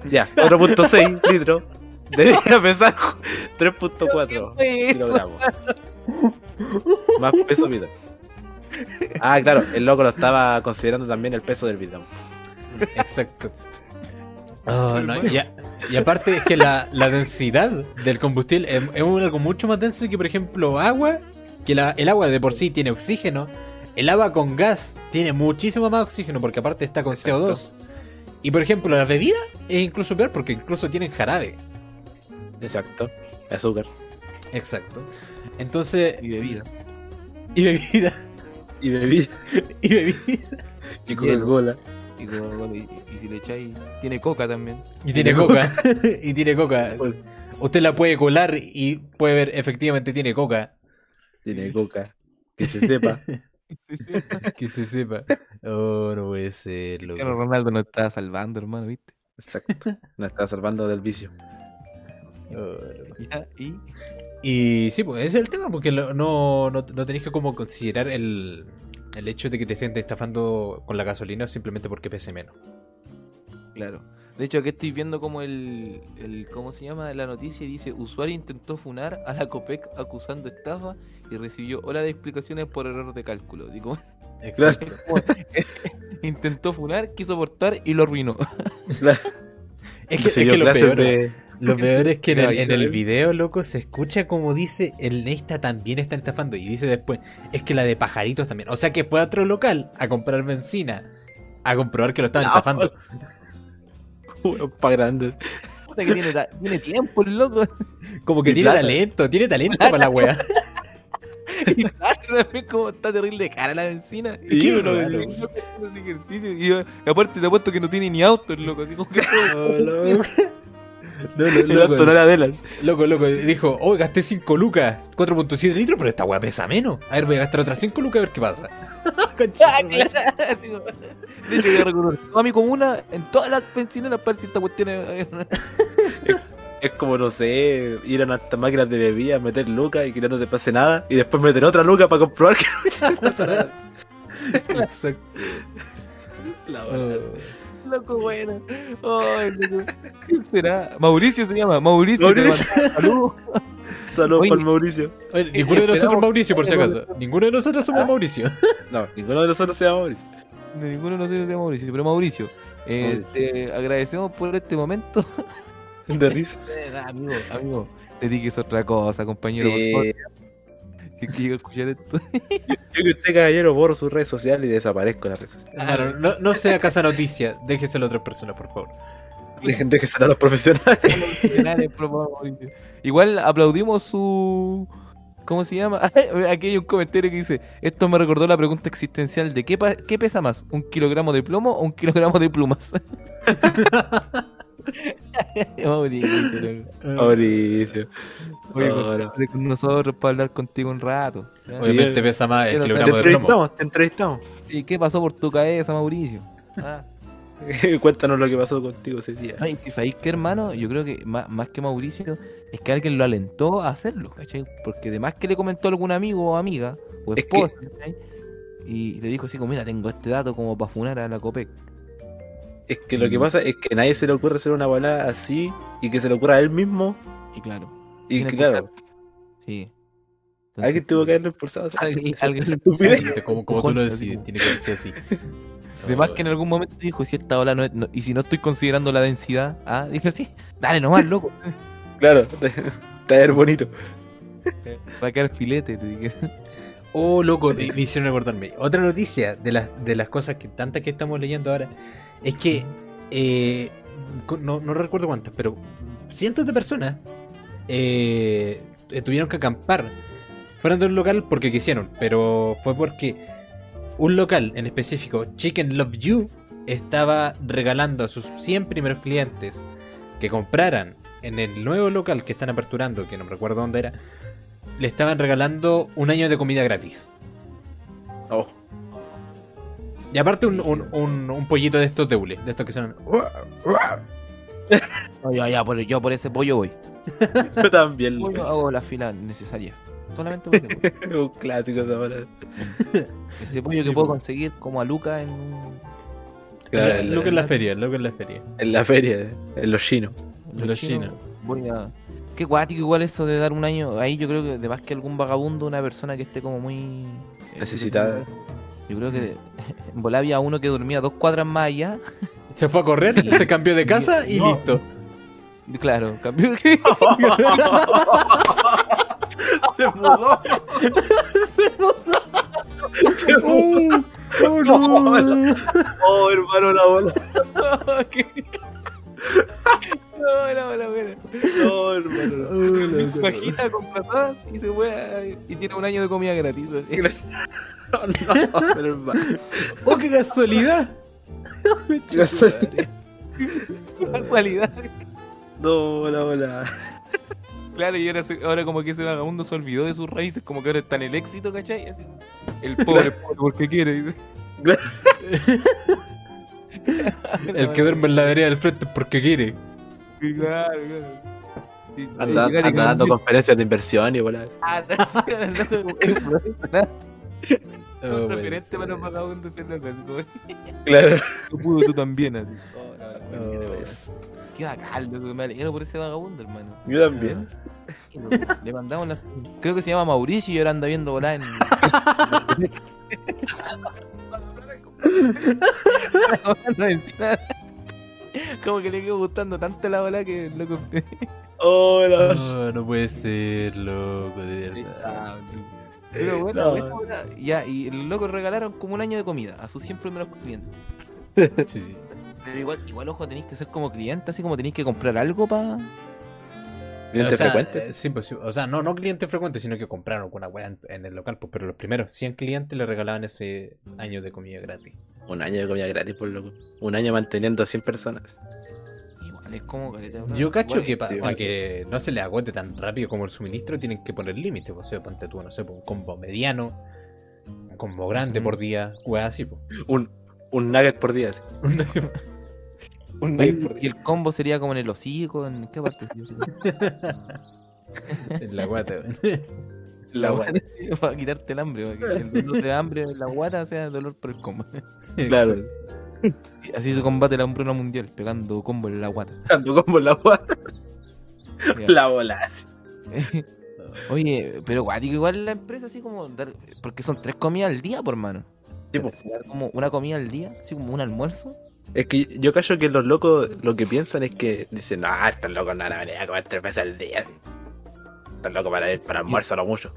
[SPEAKER 3] Ya, 4.6 litros. Debería pesar 3.4
[SPEAKER 2] ¿Qué fue eso?
[SPEAKER 3] kilogramos. Más peso vida. Ah, claro, el loco lo estaba considerando también el peso del bidón.
[SPEAKER 4] Exacto. Oh, no, y, a- y aparte es que la, la densidad del combustible es, es algo mucho más denso que, por ejemplo, agua. Que la- el agua de por sí tiene oxígeno. El agua con gas tiene muchísimo más oxígeno porque aparte está con
[SPEAKER 3] Exacto.
[SPEAKER 4] CO2. Y por ejemplo, la bebida es incluso peor porque incluso tienen jarabe.
[SPEAKER 3] Exacto. Azúcar.
[SPEAKER 4] Exacto. Entonces,
[SPEAKER 2] Y bebida.
[SPEAKER 4] y bebida,
[SPEAKER 3] Y bebí.
[SPEAKER 4] y bebida.
[SPEAKER 3] Y Coca-Cola.
[SPEAKER 2] Y, Coca-Cola, y, y si le echáis. Tiene coca también.
[SPEAKER 4] Y tiene coca. y tiene coca.
[SPEAKER 3] Pues-
[SPEAKER 4] Usted la puede colar y puede ver, efectivamente tiene coca.
[SPEAKER 3] Tiene coca. Que se sepa.
[SPEAKER 4] Que se sepa. Oh, no puede ser, loco.
[SPEAKER 2] Cristiano Ronaldo nos está salvando, hermano, ¿viste?
[SPEAKER 3] Exacto. Nos está salvando del vicio.
[SPEAKER 4] Oh.
[SPEAKER 2] Ya, y.
[SPEAKER 4] Y sí, pues ese es el tema, porque lo- no, no, no tenéis que como considerar el, el hecho de que te estén estafando con la gasolina simplemente porque pese menos.
[SPEAKER 2] Claro. De hecho, aquí estoy viendo como el, el. ¿Cómo se llama? La noticia y dice: Usuario intentó funar a la COPEC acusando estafa y recibió horas de explicaciones por error de cálculo. Digo,
[SPEAKER 4] Exacto.
[SPEAKER 2] intentó funar, quiso aportar y lo arruinó.
[SPEAKER 3] Claro.
[SPEAKER 4] Es que, es que lo, peor,
[SPEAKER 3] de-
[SPEAKER 4] lo peor es que en el, en el
[SPEAKER 3] Caballero.
[SPEAKER 4] video, loco, se escucha como dice, el Nesta también está estafando. Y dice después, es que la de pajaritos también. O sea que fue a otro local a comprar benzina, a comprobar que lo estaban
[SPEAKER 3] No.
[SPEAKER 4] estafando.
[SPEAKER 3] Pa' grandes.
[SPEAKER 2] Puta que tiene, ta- tiene tiempo el loco.
[SPEAKER 4] Como que
[SPEAKER 3] Y
[SPEAKER 4] tiene
[SPEAKER 3] plata.
[SPEAKER 4] talento, tiene talento para la wea.
[SPEAKER 2] También como está terrible de cara la benzina.
[SPEAKER 3] Sí,
[SPEAKER 2] Qué
[SPEAKER 3] bro,
[SPEAKER 2] raro.
[SPEAKER 3] bro.
[SPEAKER 2] Y no hace ejercicio. Y yo- y aparte te apuesto que no tiene ni auto el loco. Así como que
[SPEAKER 4] Oh, loco. No, no,
[SPEAKER 3] El
[SPEAKER 4] loco,
[SPEAKER 3] auto no era de él.
[SPEAKER 4] loco, loco, dijo, oh, gasté 5 lucas, 4.7 litros, pero esta wea pesa menos. A ver, voy a gastar otras 5 lucas a ver qué pasa.
[SPEAKER 2] Ah. Así como- De hecho, yo recuerdo toda mi comuna, en todas las ver si esta cuestión es.
[SPEAKER 3] Es como, no sé, ir a estas máquinas de bebida, meter lucas y que no te pase nada. Y después meter otra luca para comprobar que no te pasa nada.
[SPEAKER 4] Exacto.
[SPEAKER 3] La
[SPEAKER 4] Oh.
[SPEAKER 2] Loco, bueno. Ay, loco. ¿Quién será? Mauricio se llama. Mauricio.
[SPEAKER 3] Mauricio.
[SPEAKER 2] Saludos.
[SPEAKER 3] Saludos para el Mauricio.
[SPEAKER 4] Oye, ninguno de nosotros
[SPEAKER 2] Esperamos-
[SPEAKER 4] Mauricio, por si acaso. Ninguno de nosotros somos Mauricio.
[SPEAKER 3] No, ninguno de nosotros se llama Mauricio.
[SPEAKER 2] Ninguno de nosotros se llama Mauricio. Pero Mauricio, eh,
[SPEAKER 3] Mauricio.
[SPEAKER 2] te agradecemos por este momento.
[SPEAKER 3] De risa.
[SPEAKER 2] Ah, amigo, amigo. Te dije otra cosa, compañero. por favor.
[SPEAKER 3] Eh,
[SPEAKER 2] Si quiero escuchar esto.
[SPEAKER 3] yo que usted, caballero, borro sus redes sociales y desaparezco de las redes sociales.
[SPEAKER 4] Hermano, no, no sea casa noticia, déjeselo a otras personas, por favor.
[SPEAKER 3] Dejen serán los profesionales.
[SPEAKER 2] Por favor. Igual aplaudimos su. ¿Cómo se llama? Aquí hay un comentario que dice: Esto me recordó la pregunta existencial de ¿qué, qué pesa más? ¿Un kilogramo de plomo o un kilogramo de plumas? Mauricio, loco.
[SPEAKER 3] Mauricio.
[SPEAKER 2] Oye,
[SPEAKER 3] Ahora.
[SPEAKER 2] contactate con nosotros para hablar contigo un rato. ¿ya?
[SPEAKER 4] Obviamente pesa más el
[SPEAKER 3] Te
[SPEAKER 4] kilogramo de plomo.
[SPEAKER 3] entrevistamos, te entrevistamos.
[SPEAKER 2] ¿Y qué pasó por tu cabeza, Mauricio? Ah.
[SPEAKER 3] Cuéntanos lo que pasó contigo ese día.
[SPEAKER 2] Ay, ¿y ¿sabéis qué, hermano? Yo creo que más, más que Mauricio, es que alguien lo alentó a hacerlo, ¿cachai? Porque además que le comentó algún amigo o amiga, o
[SPEAKER 3] Es que-
[SPEAKER 2] esposa. Y le dijo así como, mira, tengo este dato como para funar a la COPEC.
[SPEAKER 3] Es que lo que pasa es que a nadie se le ocurre hacer una balada así y que se le ocurra a él mismo
[SPEAKER 2] Y claro,
[SPEAKER 3] Y
[SPEAKER 2] que
[SPEAKER 3] claro,
[SPEAKER 2] Sí.
[SPEAKER 3] alguien tuvo que haberlo expulsado.
[SPEAKER 2] Alguien- alguien-
[SPEAKER 4] como, como tú lo decides, tiene que ser así.
[SPEAKER 2] Además que en algún momento dijo, si esta ola no es... no- y si no estoy considerando la densidad, ah, dije sí, dale nomás, loco.
[SPEAKER 3] Claro, te va a ver bonito.
[SPEAKER 2] Va a quedar filete, te dije.
[SPEAKER 4] Oh, loco, me, me hicieron acordarme. Otra noticia de las, de las cosas que tantas que estamos leyendo ahora es que eh, no, recuerdo cuántas, pero cientos de personas eh, tuvieron que acampar fuera de un local porque quisieron, pero fue porque un local en específico, Chicken Love You, estaba regalando a sus 100 primeros clientes que compraran en el nuevo local que están aperturando, que no recuerdo dónde era, le estaban regalando un año de comida gratis.
[SPEAKER 3] Oh,
[SPEAKER 4] Y aparte un, un, un- un pollito de estos de hule, de estos que son...
[SPEAKER 2] No, ya, ya, por, yo por ese pollo voy.
[SPEAKER 3] yo también.
[SPEAKER 2] Pollo hago la fila necesaria. Solamente por.
[SPEAKER 3] Un clásico esa palabra.
[SPEAKER 2] Ese pollo
[SPEAKER 4] Sí,
[SPEAKER 2] que puedo conseguir como a Luca en un...
[SPEAKER 3] Claro,
[SPEAKER 4] lo que es la feria, lo que es la feria.
[SPEAKER 3] En la feria, en los chinos.
[SPEAKER 2] en
[SPEAKER 4] Los chinos.
[SPEAKER 2] Voy a... Qué guático igual eso de dar un año. Ahí yo creo que de más que algún vagabundo, una persona que esté como muy... eh,
[SPEAKER 3] Necesitada.
[SPEAKER 2] Yo creo que en Bolivia había uno que dormía dos cuadras más allá.
[SPEAKER 4] Se fue a correr, se cambió de casa y
[SPEAKER 3] No.
[SPEAKER 4] listo.
[SPEAKER 2] Claro, cambió.
[SPEAKER 3] Se mudó. Se mudó.
[SPEAKER 4] Oh,
[SPEAKER 3] no. Oh, hermano, la bola.
[SPEAKER 2] No, no, no, no.
[SPEAKER 3] No, hermano. no.
[SPEAKER 2] Bajita con platadas y se fue a- y tiene un año de comida gratis.
[SPEAKER 3] No, no, hermano.
[SPEAKER 4] ¡Oh, qué casualidad!
[SPEAKER 2] Qué casualidad.
[SPEAKER 3] No, la bola.
[SPEAKER 2] Claro, y ahora, ahora como que ese vagabundo se olvidó de sus raíces, como que ahora está en el éxito, ¿cachai? Así, el pobre, pobre porque quiere. dice.
[SPEAKER 4] El que duerme en la vereda del frente es porque quiere.
[SPEAKER 2] Claro, claro. Sí,
[SPEAKER 3] Anda,
[SPEAKER 2] llegar y
[SPEAKER 3] anda dando
[SPEAKER 2] cambiar-
[SPEAKER 3] conferencias de inversión y bola.
[SPEAKER 4] Oh,
[SPEAKER 2] referente para los vagabundos
[SPEAKER 3] Claro.
[SPEAKER 2] tú pudo, tú también, así. Oh, no, no,
[SPEAKER 4] Oh.
[SPEAKER 2] no, Qué bacán, loco, me alegro por ese vagabundo, hermano.
[SPEAKER 3] Yo también.
[SPEAKER 2] Le mandamos la... Creo que se llama Mauricio y ahora anda viendo volar en... No, Como que le quedó gustando tanto la bola que loco...
[SPEAKER 3] Hola.
[SPEAKER 4] Oh, no puede ser, loco, de verdad.
[SPEAKER 2] Pero bueno,
[SPEAKER 3] No.
[SPEAKER 2] bueno, bueno, ya, y los locos regalaron como un año de comida a sus 100 primeros clientes.
[SPEAKER 4] Sí, sí.
[SPEAKER 2] Pero igual, igual ojo, tenéis que ser como cliente, así como tenéis que comprar algo para...
[SPEAKER 3] Clientes
[SPEAKER 4] o sea,
[SPEAKER 3] frecuentes.
[SPEAKER 4] eh, sí, pues, sí, o sea, no, no clientes frecuentes, sino que compraron alguna weá en, en el local, pues, pero los primeros 100 clientes le regalaban ese año de comida gratis.
[SPEAKER 3] Un año de comida gratis, por loco. Un año manteniendo a 100 personas.
[SPEAKER 2] Es como... caleta.
[SPEAKER 4] Yo cacho que para
[SPEAKER 3] igual.
[SPEAKER 4] que no se le agote tan rápido como el suministro, tienen que poner límites. pues, O sea, ponte tú, no sé, pues, un combo mediano, un combo grande por día, weá así, pues.
[SPEAKER 3] Un, un nugget por día. así. Un
[SPEAKER 2] Oye,
[SPEAKER 3] nugget por
[SPEAKER 2] Y el combo sería como en el hocico, ¿en qué parte?
[SPEAKER 4] en la guata, weón.
[SPEAKER 2] La guata, para quitarte el hambre, para que el dolor de hambre en la guata sea el dolor por el combo.
[SPEAKER 3] Claro.
[SPEAKER 2] Así se combate la hambruna mundial, pegando combo en la guata.
[SPEAKER 3] Ando como la bola.
[SPEAKER 2] Ya.
[SPEAKER 3] La bola.
[SPEAKER 2] Oye, pero guático, igual la empresa así como dar, porque son tres comidas al día, por hermano.
[SPEAKER 3] Sí, po.
[SPEAKER 2] Dar como una comida al día, así como un almuerzo.
[SPEAKER 3] Es que yo cacho que los locos lo que piensan es que dicen, no, estos locos no van a venir a comer tres veces al día. Estos locos para para almuerzo lo mucho.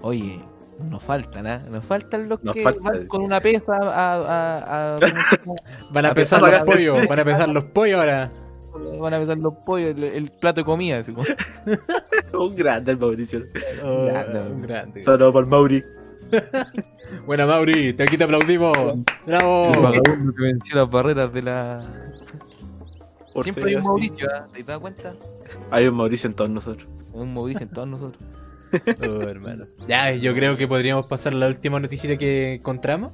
[SPEAKER 2] Oye, nos faltan, ¿ah? Nos faltan los
[SPEAKER 3] Nos
[SPEAKER 2] que
[SPEAKER 3] falta.
[SPEAKER 2] van con una pesa a, a.
[SPEAKER 4] Van a
[SPEAKER 2] A
[SPEAKER 4] pesar
[SPEAKER 3] pesar
[SPEAKER 4] los pollos, van a pesar los pollos ahora.
[SPEAKER 2] van a pesar los pollos, el, el plato de comida. Así como.
[SPEAKER 3] Un grande el Mauricio.
[SPEAKER 4] Oh,
[SPEAKER 2] Grande.
[SPEAKER 4] un grande.
[SPEAKER 3] Solo por Mauri.
[SPEAKER 4] Buena Mauri, te aquí te aplaudimos. Bravo.
[SPEAKER 2] El vagabundo que venció las barreras de la.
[SPEAKER 3] Por
[SPEAKER 2] Siempre hay un. Mauricio, ¿ah? ¿te has dado cuenta?
[SPEAKER 3] Hay un Mauricio en todos nosotros.
[SPEAKER 2] Hay un Mauricio en todos nosotros.
[SPEAKER 4] Oh, hermano. Ya, yo creo que podríamos pasar a la última noticia que encontramos.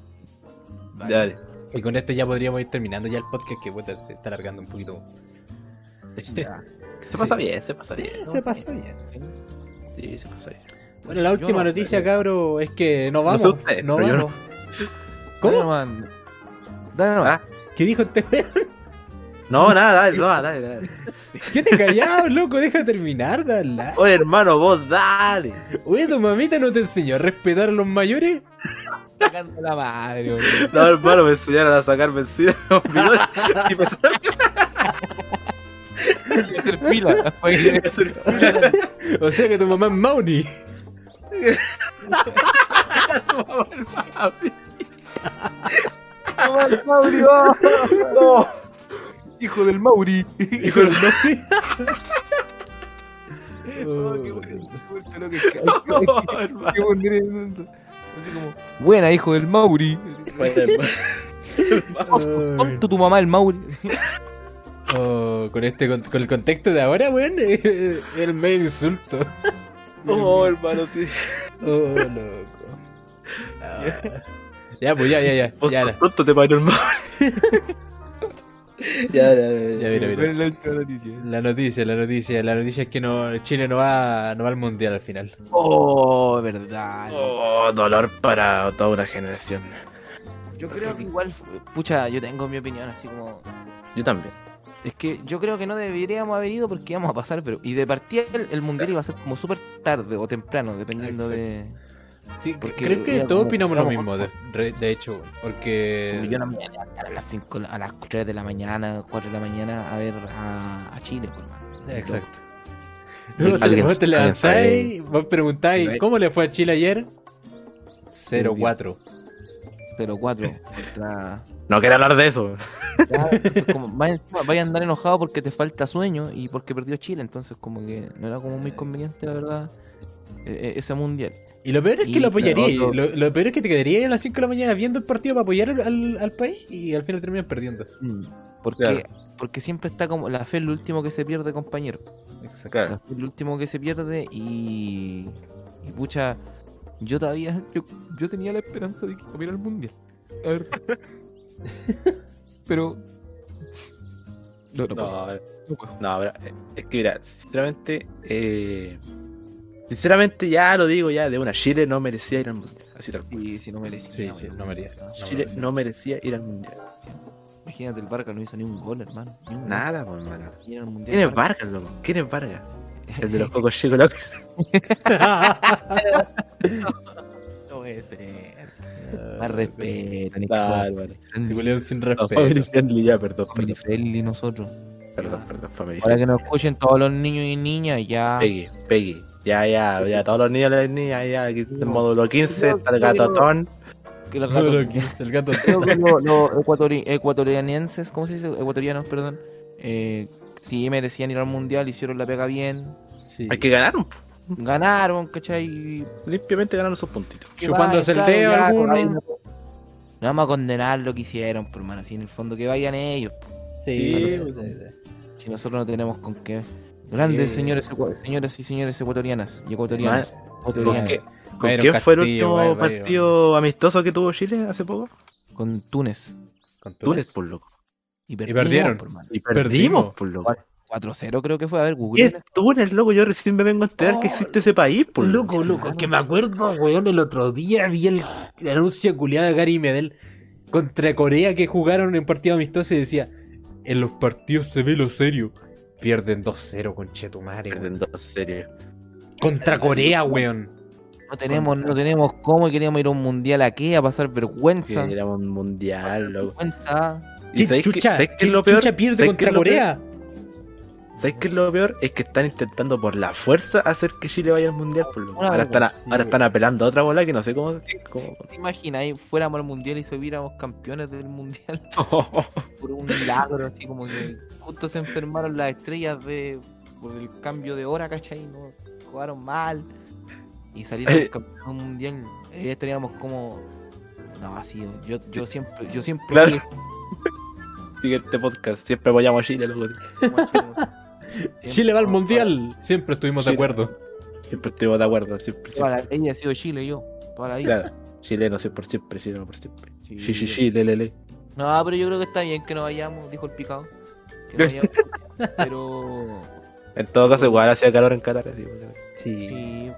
[SPEAKER 2] Vale.
[SPEAKER 3] Dale.
[SPEAKER 4] Y con esto ya podríamos ir terminando ya el podcast que puta, se está alargando un poquito.
[SPEAKER 2] Ya.
[SPEAKER 3] Se pasa bien, se pasa bien.
[SPEAKER 4] se pasó bien.
[SPEAKER 3] Sí, se pasa bien.
[SPEAKER 4] Bueno, la última
[SPEAKER 2] no,
[SPEAKER 4] noticia,
[SPEAKER 2] pero-
[SPEAKER 4] cabro, es que no vamos.
[SPEAKER 3] sé usted,
[SPEAKER 4] no vamos.
[SPEAKER 2] Dale
[SPEAKER 4] ¿Cómo?
[SPEAKER 2] nomás. Dale nomás.
[SPEAKER 3] Ah,
[SPEAKER 4] ¿Qué dijo este weón?
[SPEAKER 3] No, nada, dale, no, dale, dale.
[SPEAKER 4] ¿Qué te callado, loco? Deja terminar hablar.
[SPEAKER 3] Oye, hermano, vos dale.
[SPEAKER 4] Oye, tu mamita no te enseñó a respetar a los mayores.
[SPEAKER 2] Sacando la madre, boludo.
[SPEAKER 3] No, hermano, me enseñaron a sacar vencida los bidones y
[SPEAKER 2] que hacer fila. Hay que hacer
[SPEAKER 4] O sea que tu mamá es Mauri.
[SPEAKER 2] No. Hijo del Mauri.
[SPEAKER 3] Hijo del
[SPEAKER 2] Oh, qué bueno, qué bueno, que- así como, Buena, hijo del Mauri. Tonto tu mamá, el Mauri.
[SPEAKER 4] Oh, con este con, con el contexto de ahora, weón, es el medio insulto.
[SPEAKER 3] Oh, hermano, sí.
[SPEAKER 4] Oh, loco. Ah. Ya, pues ya, ya, ya.
[SPEAKER 3] Vos pronto te parió el mal. ya, ya, ya.
[SPEAKER 4] ya, mira, mira.
[SPEAKER 2] la noticia.
[SPEAKER 4] La noticia, la noticia, la noticia es que no, Chile no va, no va al mundial al final.
[SPEAKER 2] Oh, verdad.
[SPEAKER 3] Oh, dolor para toda una generación.
[SPEAKER 2] Yo creo que igual, pucha, yo tengo mi opinión así como...
[SPEAKER 3] Yo también.
[SPEAKER 2] Es que yo creo que no deberíamos haber ido porque íbamos a pasar, pero... Y de partida el, el mundial iba a ser como súper tarde o temprano, dependiendo de...
[SPEAKER 4] Sí,
[SPEAKER 2] Porque
[SPEAKER 4] creo que todos
[SPEAKER 2] como-
[SPEAKER 4] opinamos lo mismo, de, de hecho, porque...
[SPEAKER 2] Yo no me voy a levantar a las 5, a las 3 de la mañana, 4 de la mañana a ver a, a Chile, por mano.
[SPEAKER 4] Exacto.
[SPEAKER 3] Alguien-
[SPEAKER 4] Vos te levantáis, vos preguntáis, ¿cómo le fue a Chile ayer? 0-4.
[SPEAKER 2] Pero 4 contra...
[SPEAKER 3] No quiero hablar de eso.
[SPEAKER 2] Ya, entonces como, vaya a andar enojado porque te falta sueño y porque perdió Chile, entonces como que no era como muy conveniente, la verdad, eh, eh, ese mundial.
[SPEAKER 4] Y lo peor es que
[SPEAKER 2] Y
[SPEAKER 4] lo apoyaría.
[SPEAKER 2] otro-
[SPEAKER 4] Lo, lo peor es que te quedarías a las 5 de la mañana viendo el partido para apoyar al, al- al país y al final terminas perdiendo.
[SPEAKER 2] Porque,
[SPEAKER 3] Claro.
[SPEAKER 2] porque siempre está como la fe es lo último que se pierde, compañero.
[SPEAKER 4] Exacto.
[SPEAKER 2] La fe es lo último que se pierde y, y pucha, yo todavía, yo, yo tenía la esperanza de que comiera el mundial. A ver. Pero... No, no, puedo,
[SPEAKER 3] No,
[SPEAKER 2] no puedo.
[SPEAKER 3] no, pero, eh, es que mira, sinceramente, eh, sinceramente ya lo digo ya, de una, Chile no merecía ir al mundial. Así tal cual.
[SPEAKER 2] Sí, sí, no merecía.
[SPEAKER 4] Sí, sí, no merecía. No
[SPEAKER 3] Chile
[SPEAKER 4] merecía.
[SPEAKER 3] no merecía ir al mundial.
[SPEAKER 2] Imagínate, el Barca no hizo ni un gol, hermano. Ni un gol.
[SPEAKER 3] Nada, pues, hermano. ¿Quién es
[SPEAKER 2] Barca-
[SPEAKER 3] Vargas, loco? ¿Quién es Vargas? El de los cocos chicos, loco.
[SPEAKER 2] No puede ser. Más respeto, ni
[SPEAKER 3] Claro,
[SPEAKER 2] que
[SPEAKER 3] bueno.
[SPEAKER 4] Te culiaron sin respeto.
[SPEAKER 3] family friendly ya, perdón.
[SPEAKER 2] Family friendly nosotros.
[SPEAKER 3] Perdón, perdón, family
[SPEAKER 2] Para que nos escuchen todos los niños y niñas, ya.
[SPEAKER 3] Peggy, Peggy. Ya, ya, ya, todos los niños y las niñas, ya, aquí en módulo 15, está el gatotón.
[SPEAKER 2] Los
[SPEAKER 4] No,
[SPEAKER 2] gatos-
[SPEAKER 4] lo que es el gato.
[SPEAKER 2] creo que los, los ecuatori- ¿cómo se dice? Ecuatorianos, perdón. Eh, sí, merecían ir al mundial, hicieron la pega bien.
[SPEAKER 4] Sí.
[SPEAKER 3] Hay que ganar, po.
[SPEAKER 2] Ganaron, ¿cachai?
[SPEAKER 3] limpiamente ganaron sus puntitos.
[SPEAKER 4] Chupándose el dedo
[SPEAKER 2] claro, ya,
[SPEAKER 4] alguno.
[SPEAKER 2] ahí No vamos a condenar lo que hicieron, por mano. Si en el fondo que vayan ellos.
[SPEAKER 4] Sí,
[SPEAKER 3] pues,
[SPEAKER 4] sí, sí.
[SPEAKER 2] Si nosotros no tenemos con qué. Grandes
[SPEAKER 4] Sí.
[SPEAKER 2] señores, señores y señores ecuatorianas y ecuatorianos.
[SPEAKER 3] ¿Con qué, con fue el último partido amistoso que tuvo Chile hace poco?
[SPEAKER 2] Con Túnez.
[SPEAKER 4] Con
[SPEAKER 3] Túnez,
[SPEAKER 4] Túnez.
[SPEAKER 3] por loco.
[SPEAKER 2] Y,
[SPEAKER 4] perdieron.
[SPEAKER 2] por.
[SPEAKER 3] Y
[SPEAKER 4] Perdimos.
[SPEAKER 3] perdimos, por loco.
[SPEAKER 2] 4-0 creo que fue. A ver,
[SPEAKER 3] ¿Qué
[SPEAKER 2] Google.
[SPEAKER 3] es Túnez, loco? Yo recién me vengo a enterar que existe ese país, por loco.
[SPEAKER 4] Loco, loco, que me acuerdo, weón, el otro día vi el, el anuncio culiado de Gary Medel contra Corea que jugaron en partido amistoso y decía, en los partidos se ve lo serio. Pierden 2-0 con Chetumare,
[SPEAKER 3] Pierden dos series.
[SPEAKER 4] Contra Corea, weón.
[SPEAKER 2] No tenemos, no tenemos cómo y queríamos ir a un mundial aquí a pasar vergüenza.
[SPEAKER 3] Que era un mundial, loco.
[SPEAKER 2] Vergüenza.
[SPEAKER 3] ¿Y
[SPEAKER 4] ¿Qué chucha?
[SPEAKER 3] sabéis qué
[SPEAKER 4] ¿Qué
[SPEAKER 3] es lo peor?
[SPEAKER 4] chucha pierde
[SPEAKER 3] ¿Sabéis qué
[SPEAKER 4] contra
[SPEAKER 3] es lo peor? ¿Sabes qué es lo peor? Es que están intentando por la fuerza hacer que Chile vaya al mundial. Por ahora, están, a-
[SPEAKER 2] vergüenza,
[SPEAKER 3] ahora están apelando a otra bola que no sé cómo. cómo-
[SPEAKER 2] ¿Te imaginas ahí fuéramos al mundial y subiéramos campeones del mundial por un milagro? Así como que justo se enfermaron las estrellas de por el cambio de hora, ¿cachai? No jugaron mal y salieron
[SPEAKER 3] Eh.
[SPEAKER 2] campeones del mundial. Ahí estaríamos como. No, así. Yo, yo siempre. Yo siempre
[SPEAKER 3] Claro. Siguiente podcast. Siempre apoyamos a Chile, loco.
[SPEAKER 2] Siempre-
[SPEAKER 4] Chile va al mundial. Siempre estuvimos de acuerdo.
[SPEAKER 3] Siempre estuvimos de acuerdo. Siempre,
[SPEAKER 2] Toda la
[SPEAKER 3] siempre.
[SPEAKER 2] vida ha sido Chile, yo. Toda la vida.
[SPEAKER 3] Claro. Chileno siempre, por siempre. Chileno por siempre.
[SPEAKER 2] Sí.
[SPEAKER 3] Sí, sí, sí, le, le, le.
[SPEAKER 2] No, pero yo creo que está bien que no vayamos, dijo el picado. Que no vayamos, pero.
[SPEAKER 3] En todo caso, igual hacía calor en Qatar. así.
[SPEAKER 4] Sí.
[SPEAKER 2] Sí.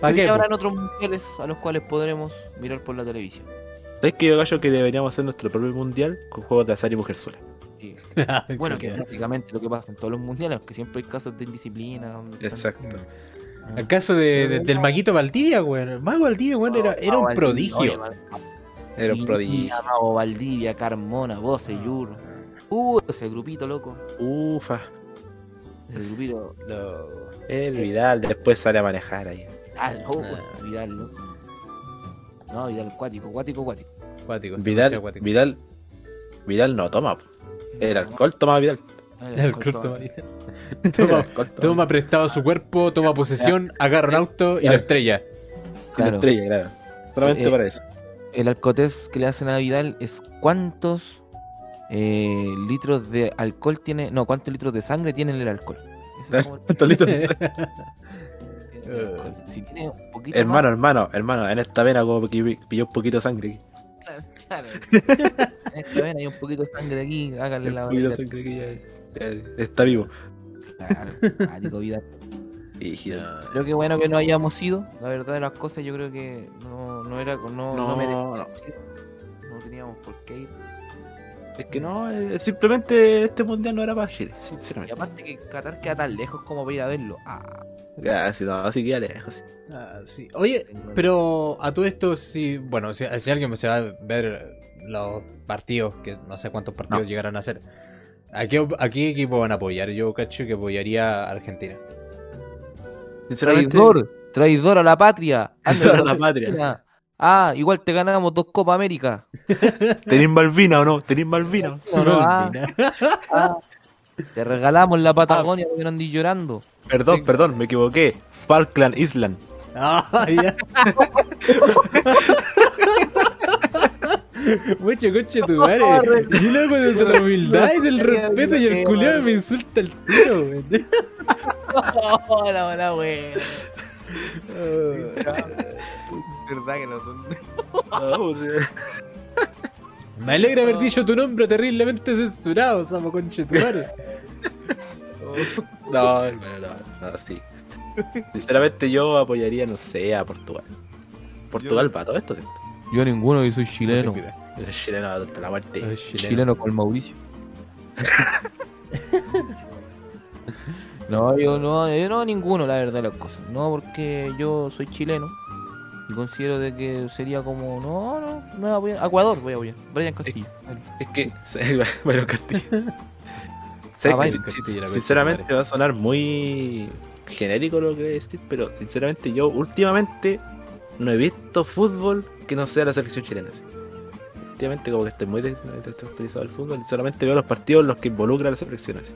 [SPEAKER 4] ¿Para
[SPEAKER 2] Y
[SPEAKER 4] qué?
[SPEAKER 2] habrán otros mundiales a los cuales podremos mirar por la televisión.
[SPEAKER 3] ¿Sabes qué, yo gallo, que deberíamos hacer nuestro propio mundial con juegos de azar y mujer sola?
[SPEAKER 2] Sí. Bueno, que es básicamente lo que pasa en todos los mundiales, que siempre hay casos de indisciplina.
[SPEAKER 3] Exacto.
[SPEAKER 2] Ah.
[SPEAKER 4] El caso de, de- del maguito Valdivia, weón. El mago Valdivia, weón, era, era un
[SPEAKER 2] Valdivia,
[SPEAKER 4] prodigio.
[SPEAKER 2] oye,
[SPEAKER 3] Era un prodigio.
[SPEAKER 2] Mago Valdivia, Carmona, Bocellur. Uh, ese grupito, loco.
[SPEAKER 3] Ufa.
[SPEAKER 2] Ese grupito.
[SPEAKER 3] El Vidal después sale a manejar ahí.
[SPEAKER 2] Vidal, oh,
[SPEAKER 4] Ah.
[SPEAKER 2] Vidal, loco. No, Vidal, cuático, cuático, cuático.
[SPEAKER 4] Cuático,
[SPEAKER 3] Vidal,
[SPEAKER 4] cuático.
[SPEAKER 3] Vidal, Vidal no toma. El alcohol toma Vidal.
[SPEAKER 4] El corto
[SPEAKER 2] corto.
[SPEAKER 4] Vidal. Toma,
[SPEAKER 3] alcohol toma.
[SPEAKER 4] toma prestado su cuerpo, toma posesión, agarra un auto y lo estrella.
[SPEAKER 3] La
[SPEAKER 2] Claro.
[SPEAKER 3] estrella, claro. Solamente
[SPEAKER 2] Eh,
[SPEAKER 3] para eso.
[SPEAKER 2] El alcotés que le hacen a Vidal es cuántos eh, litros de alcohol tiene. No, cuántos litros de sangre tiene el alcohol.
[SPEAKER 3] ¿Cuántos litros de sangre?
[SPEAKER 2] alcohol. Si tiene un poquito
[SPEAKER 3] hermano, hermano, hermano, en esta vena como que pilló un poquito de sangre
[SPEAKER 2] claro, claro. En esta vena hay un poquito de sangre aquí, háganle la
[SPEAKER 3] Un poquito de
[SPEAKER 2] varita.
[SPEAKER 3] sangre aquí ya- ya está vivo.
[SPEAKER 2] Claro, cuático, Vidal.
[SPEAKER 3] Rígido.
[SPEAKER 2] Creo que bueno que no hayamos ido. La verdad de las cosas, yo creo que no, no era. No, no,
[SPEAKER 3] No,
[SPEAKER 2] merecíamos
[SPEAKER 3] no.
[SPEAKER 2] No teníamos por qué ir.
[SPEAKER 3] Es que no, eh, simplemente este mundial no era para Chile,
[SPEAKER 2] Y
[SPEAKER 3] sinceramente.
[SPEAKER 2] aparte que Qatar queda tan lejos como para ir a verlo. Ah,
[SPEAKER 3] Si no, así que ya lejos.
[SPEAKER 4] Ah, sí. Oye, pero a todo esto, si, bueno, si, si alguien se va a ver los partidos, que no sé cuántos partidos
[SPEAKER 3] No.
[SPEAKER 4] llegarán a ser, ¿a qué, ¿a qué equipo van a apoyar? Yo cacho que apoyaría a Argentina.
[SPEAKER 3] Sinceramente,
[SPEAKER 2] traidor, traidor a la patria.
[SPEAKER 3] Traidor a la patria.
[SPEAKER 2] Ah, igual te ganamos dos Copa América.
[SPEAKER 3] ¿tenéis Malvina o no? ¿Tenéis Malvina?
[SPEAKER 2] No, no, ah, ah. Te regalamos la Patagonia porque no andís llorando.
[SPEAKER 3] Perdón, perdón, me equivoqué. Falkland Island.
[SPEAKER 4] Ah, ya. Mucho coche tu madre. Y luego de la humildad y del respeto y el culiado me insulta el tiro, weón.
[SPEAKER 2] Hola, hola, güey. Verdad que no son.
[SPEAKER 4] Me alegra haber dicho tu nombre terriblemente censurado, Samo Conchetumare.
[SPEAKER 3] No, hermano, no, no, sí. Sinceramente yo apoyaría, no sé, a Portugal. Portugal para todo esto, ¿cierto?
[SPEAKER 2] Yo ninguno, yo soy chileno.
[SPEAKER 3] Yo soy chileno hasta la muerte.
[SPEAKER 4] Es chileno.
[SPEAKER 2] Chileno con Mauricio. no, yo no, yo no ninguno, la verdad, las cosas. No, porque yo soy chileno y considero de que sería como, no, no, no voy a apoyar. Ecuador voy a apoyar. Brian Castillo.
[SPEAKER 3] Es que, bueno, Castillo.
[SPEAKER 2] Ah,
[SPEAKER 3] sinceramente va a sonar muy genérico lo que voy a decir, pero sinceramente yo últimamente no he visto fútbol que no sea la selección chilena. Últimamente como que estoy muy des- desactualizado del fútbol y solamente veo los partidos en los que involucra a la selección. así.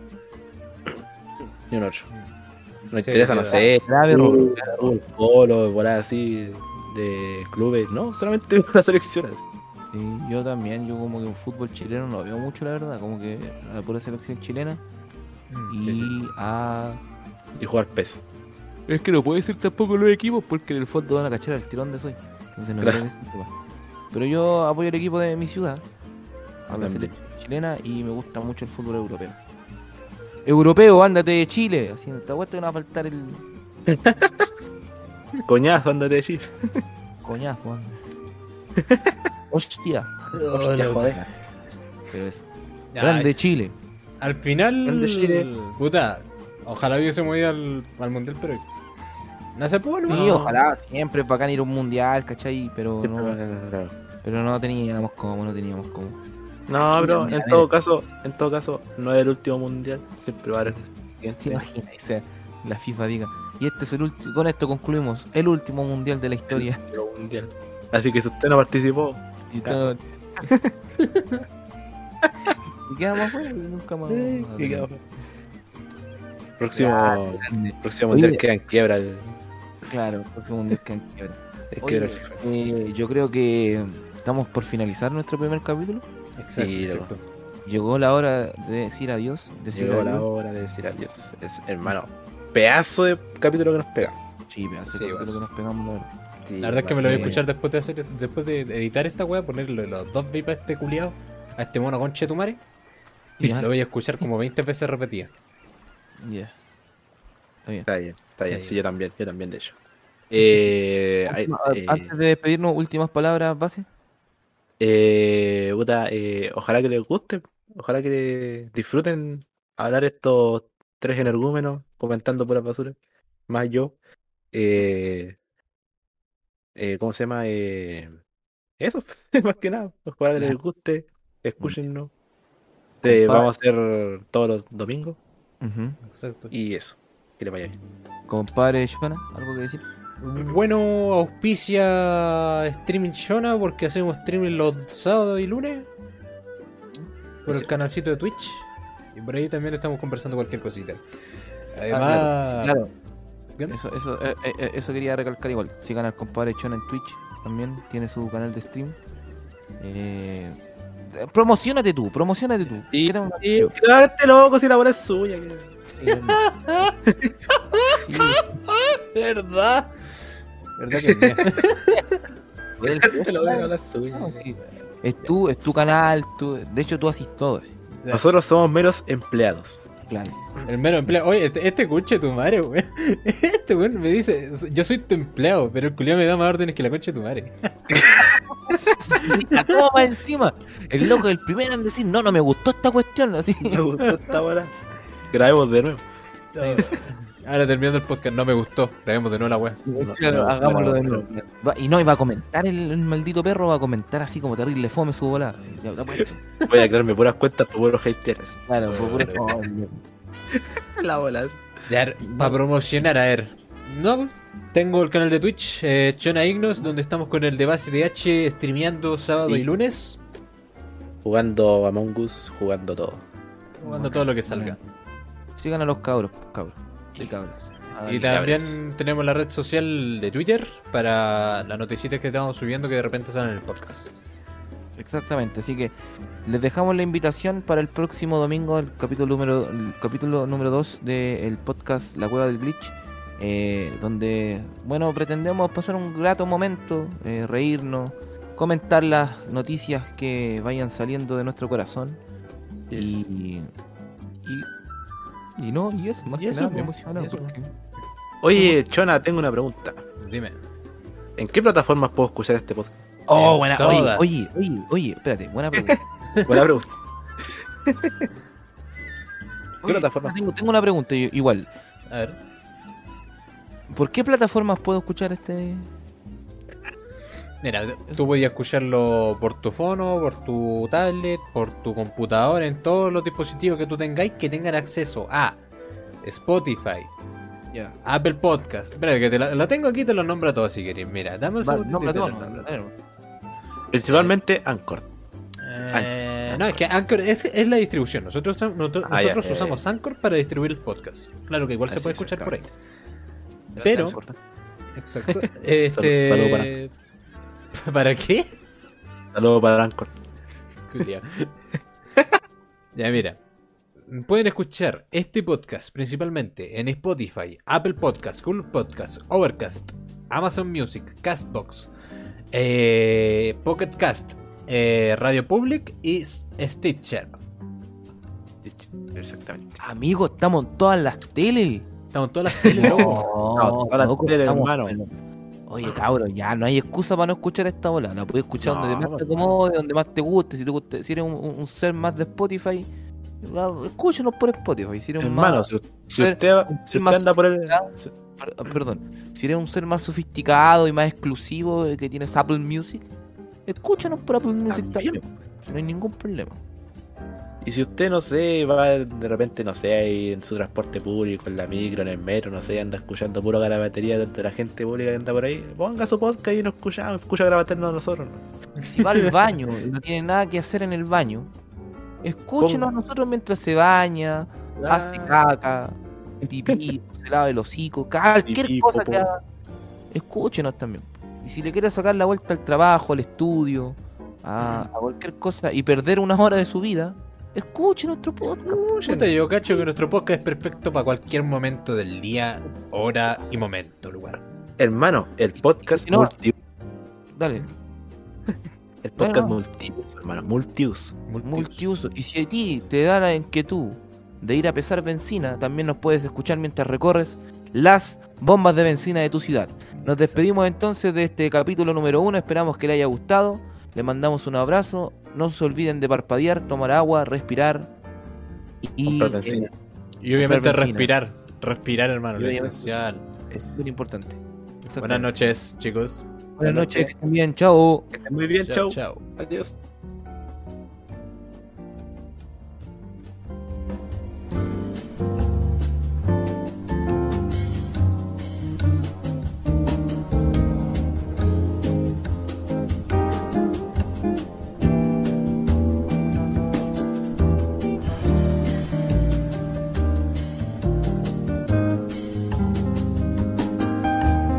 [SPEAKER 3] Ni un otro. No
[SPEAKER 4] Sí,
[SPEAKER 3] interesa, no sé,
[SPEAKER 2] Grave error.
[SPEAKER 3] fútbol, polo, por así de clubes, no, solamente veo la selección. así.
[SPEAKER 2] Sí, yo también, yo como que un fútbol chileno no lo veo mucho, la verdad. Como que la pura selección chilena
[SPEAKER 4] Mm,
[SPEAKER 2] y
[SPEAKER 4] sí, sí.
[SPEAKER 2] a...
[SPEAKER 3] Y jugar PES.
[SPEAKER 2] Es que no puede ser tampoco los equipos porque en el fondo van a cachar el tirón de soy. Entonces no
[SPEAKER 3] Claro.
[SPEAKER 2] Pero yo apoyo el equipo de mi ciudad, a la selección chilena, y me gusta mucho el fútbol europeo. Europeo, ándate de Chile. Así, te apuesto que no va a faltar el
[SPEAKER 3] Coñazo, de Chile.
[SPEAKER 2] coñazo, anda. Hostia.
[SPEAKER 3] Hostia, joder.
[SPEAKER 2] Pero eso.
[SPEAKER 4] Ya,
[SPEAKER 2] Grande Chile.
[SPEAKER 4] Al final,
[SPEAKER 3] Grande Chile.
[SPEAKER 4] puta, ojalá hubiésemos ido al, al mundial, pero no se pudo, ¿no?
[SPEAKER 2] Sí, ojalá siempre es bacán ir a un mundial, ¿cachai? Pero no,
[SPEAKER 3] No,
[SPEAKER 2] pero no teníamos como, no teníamos como.
[SPEAKER 3] No, pero
[SPEAKER 2] Mira,
[SPEAKER 3] en todo caso, en todo caso, no es el último mundial, siempre va a haber el
[SPEAKER 2] ¿Te
[SPEAKER 3] siguiente.
[SPEAKER 2] imaginas? O sea, la FIFA diga. Y este es el último. Con esto concluimos el último mundial de la historia.
[SPEAKER 3] Mundial. Así que si usted no participó,
[SPEAKER 2] Y y quedamos afuera, nunca más.
[SPEAKER 3] próximo, próximo mundial queda en quiebra el,
[SPEAKER 2] Claro, el próximo mundial que en quiebra. Oye, eh, yo creo que estamos por finalizar nuestro primer capítulo.
[SPEAKER 4] Exacto,
[SPEAKER 3] Sí,
[SPEAKER 4] exacto.
[SPEAKER 2] Llegó la hora de decir adiós. Decir
[SPEAKER 3] Llegó la hora de decir adiós. Es, hermano, pedazo de capítulo que nos pega.
[SPEAKER 2] Sí, pedazo de
[SPEAKER 4] Sí,
[SPEAKER 2] capítulo
[SPEAKER 4] vas.
[SPEAKER 2] que nos pegamos la verdad.
[SPEAKER 3] Sí,
[SPEAKER 4] La verdad es que me lo voy a escuchar después de hacer, después de editar esta weá, ponerle los dos vipas a este culiado, a este mono conche tu madre, y
[SPEAKER 2] Ya,
[SPEAKER 4] lo voy a escuchar como 20 veces repetidas.
[SPEAKER 2] ya. Está bien.
[SPEAKER 3] Está bien, está bien.
[SPEAKER 4] Está
[SPEAKER 3] Sí,
[SPEAKER 4] bien.
[SPEAKER 3] yo también, yo también, de hecho. Eh,
[SPEAKER 2] Última-
[SPEAKER 3] eh,
[SPEAKER 2] Antes de despedirnos, últimas palabras, base.
[SPEAKER 3] eh, puta, eh, ojalá que les guste. Ojalá que disfruten hablar estos tres energúmenos comentando por la basura. Más yo. Eh, eh, ¿Cómo se llama? Eh, eso, más que nada. Ojalá que les guste. Escúchennos. Eh, vamos a hacer todos los domingos.
[SPEAKER 4] Exacto.
[SPEAKER 3] Y eso. Que les vaya bien.
[SPEAKER 2] Compadre Shona, ¿algo que decir?
[SPEAKER 4] Bueno, auspicia Streaming Shona porque hacemos streaming los sábados y lunes por el
[SPEAKER 3] cierto.
[SPEAKER 4] canalcito de Twitch. Y por ahí también estamos conversando cualquier cosita. Además,
[SPEAKER 2] Ah, claro. Eso, eso, eh, eh, eh, eso quería recalcar igual. Sigan al compadre Chona en Twitch también. Tiene su canal de stream. Eh, eh, promocionate tú, promocionate tú.
[SPEAKER 3] Y,
[SPEAKER 2] ¿Qué tengo-
[SPEAKER 3] y quédate loco si la bola es suya.
[SPEAKER 2] Sí,
[SPEAKER 4] ¿verdad? ¿Verdad que es.
[SPEAKER 2] Es tu, es tu canal. tú- de hecho, tú haces todo. así.
[SPEAKER 3] Nosotros somos meros empleados.
[SPEAKER 2] Claro.
[SPEAKER 4] El mero empleado. Oye, este, este conche de tu madre, weón. Este weón me dice, yo soy tu empleado, pero el culiao me da más órdenes que la concha de tu madre.
[SPEAKER 2] La toma encima. El loco el primero en decir, no, no me gustó esta cuestión. Así.
[SPEAKER 3] Me gustó esta hora. Grabemos de nuevo.
[SPEAKER 4] Ahora terminando el podcast, no me gustó. Grabemos de nuevo la weá.
[SPEAKER 2] Claro,
[SPEAKER 3] no,
[SPEAKER 2] hagámoslo de nuevo. Va- y no, y va a comentar el, el maldito perro, va a comentar así como terrible fome su volada. así, ya, ya, pues,
[SPEAKER 3] Voy a crearme puras cuentas para puros haters.
[SPEAKER 2] Claro, por puro-
[SPEAKER 4] Bueno,
[SPEAKER 2] oh, Dios.
[SPEAKER 3] La bola.
[SPEAKER 4] Ya, para promocionar, a ver. No, tengo el canal de Twitch, eh, Chona Ignos, donde estamos con el de base de H streameando sábado
[SPEAKER 3] Sí.
[SPEAKER 4] y lunes.
[SPEAKER 3] Jugando Among Us, jugando todo.
[SPEAKER 4] Jugando todo lo que salga.
[SPEAKER 2] Sigan a los cabros, cabros. Ah,
[SPEAKER 4] Y también tenemos la red social de Twitter para las noticias que estamos subiendo que de repente salen en el podcast.
[SPEAKER 2] Exactamente, así que les dejamos la invitación para el próximo domingo, el capítulo número el capítulo número 2 del podcast La Cueva del Glitch, eh, donde, bueno, pretendemos pasar un grato momento, eh, reírnos, comentar las noticias que vayan saliendo de nuestro corazón. Y, y, y no, y eso, más
[SPEAKER 4] Y
[SPEAKER 2] que
[SPEAKER 4] eso,
[SPEAKER 2] nada, me
[SPEAKER 4] po,
[SPEAKER 2] emociona
[SPEAKER 4] y eso,
[SPEAKER 2] porque-
[SPEAKER 3] Oye, Chona, tengo una pregunta.
[SPEAKER 4] Dime.
[SPEAKER 3] ¿En qué plataformas puedo escuchar este podcast?
[SPEAKER 2] Oh,
[SPEAKER 4] En
[SPEAKER 2] buena, oye, oye, oye, oye, espérate, buena pregunta.
[SPEAKER 3] Buena pregunta.
[SPEAKER 2] Oye,
[SPEAKER 3] plataforma?
[SPEAKER 2] Tengo, tengo una pregunta igual.
[SPEAKER 4] A ver.
[SPEAKER 2] ¿Por qué plataformas puedo escuchar este?
[SPEAKER 4] Mira, tú podías escucharlo por tu fono, por tu tablet, por tu computadora, en todos los dispositivos que tú tengáis que tengan acceso a Spotify. Apple Podcast. Espera, que te lo, lo tengo aquí, te lo nombro todo si querés. Mira, dame un
[SPEAKER 2] Vale, todo, dale.
[SPEAKER 3] Principalmente Anchor.
[SPEAKER 4] Eh, no, es que Anchor es, es la distribución. Nosotros, usamos- nosotros,
[SPEAKER 3] Ah,
[SPEAKER 4] nosotros
[SPEAKER 3] ya,
[SPEAKER 4] usamos Anchor para distribuir el podcast. Claro que igual se puede
[SPEAKER 3] es,
[SPEAKER 4] escuchar por ahí. Pero-. Exacto. Este...
[SPEAKER 3] Salud- salud
[SPEAKER 4] ¿Para qué?
[SPEAKER 3] Saludos para Anchor.
[SPEAKER 4] Ya, mira. Pueden escuchar este podcast principalmente en Spotify, Apple Podcast, Google Podcast, Overcast, Amazon Music, Castbox, eh, Pocket Cast, eh, Radio Public y Stitcher.
[SPEAKER 3] Exactamente.
[SPEAKER 2] Amigo, estamos en todas las teles.
[SPEAKER 4] Estamos en todas las teles, loco.
[SPEAKER 3] No, todas las teles, hermano.
[SPEAKER 2] Oye, cabrón, ya no hay excusa para no escuchar esta bola. La puedes escuchar
[SPEAKER 3] No,
[SPEAKER 2] donde más te acomode, donde más te guste. Si, te guste, si eres un, ser más de Spotify, escúchanos por Spotify. Si eres un
[SPEAKER 3] Hermano,
[SPEAKER 2] más,
[SPEAKER 3] si, si
[SPEAKER 2] ser-
[SPEAKER 3] usted, si anda por el.
[SPEAKER 2] ah, perdón, si eres un ser más sofisticado y más exclusivo eh, que tienes Apple Music, escúchanos por Apple Music
[SPEAKER 3] También.
[SPEAKER 2] también. No hay ningún problema.
[SPEAKER 3] Y si usted, no sé, va de repente, no sé, ahí en su transporte público, en la micro, en el metro, no sé, anda escuchando puro garabatería de la gente pública que anda por ahí, ponga su podcast y escuchamos, escucha grabaternos a nosotros. ¿no?
[SPEAKER 2] Si va al baño y no tiene nada que hacer en el baño, escúchenos a nosotros mientras se baña, hace
[SPEAKER 3] Ah,
[SPEAKER 2] caca, pipí, se lava el hocico, cualquier
[SPEAKER 3] Pipí,
[SPEAKER 2] cosa que haga, escúchenos también. Y si le quiere sacar la vuelta al trabajo, al estudio, a, a cualquier cosa y perder unas horas de su vida, escuche nuestro podcast.
[SPEAKER 4] Puta, yo cacho que nuestro podcast es perfecto para cualquier momento del día, hora y momento, lugar.
[SPEAKER 3] Hermano, el podcast
[SPEAKER 2] Si no-
[SPEAKER 3] multi,
[SPEAKER 2] Dale,
[SPEAKER 3] el podcast
[SPEAKER 2] no.
[SPEAKER 3] multiuso, hermano, multiuso.
[SPEAKER 2] multiuso. Y si a ti te da la inquietud de ir a pesar benzina, también nos puedes escuchar mientras recorres las bombas de benzina de tu ciudad. Nos despedimos entonces de este capítulo número uno. Esperamos que le haya gustado. Le mandamos un abrazo no se olviden de parpadear, tomar agua, respirar y eh,
[SPEAKER 4] Y obviamente respirar. Respirar, hermano, lo esencial.
[SPEAKER 2] es muy importante.
[SPEAKER 4] Buenas noches, chicos.
[SPEAKER 2] Buenas noches, que estén bien, chao.
[SPEAKER 3] Que estén muy bien,
[SPEAKER 4] chao.
[SPEAKER 3] Adiós.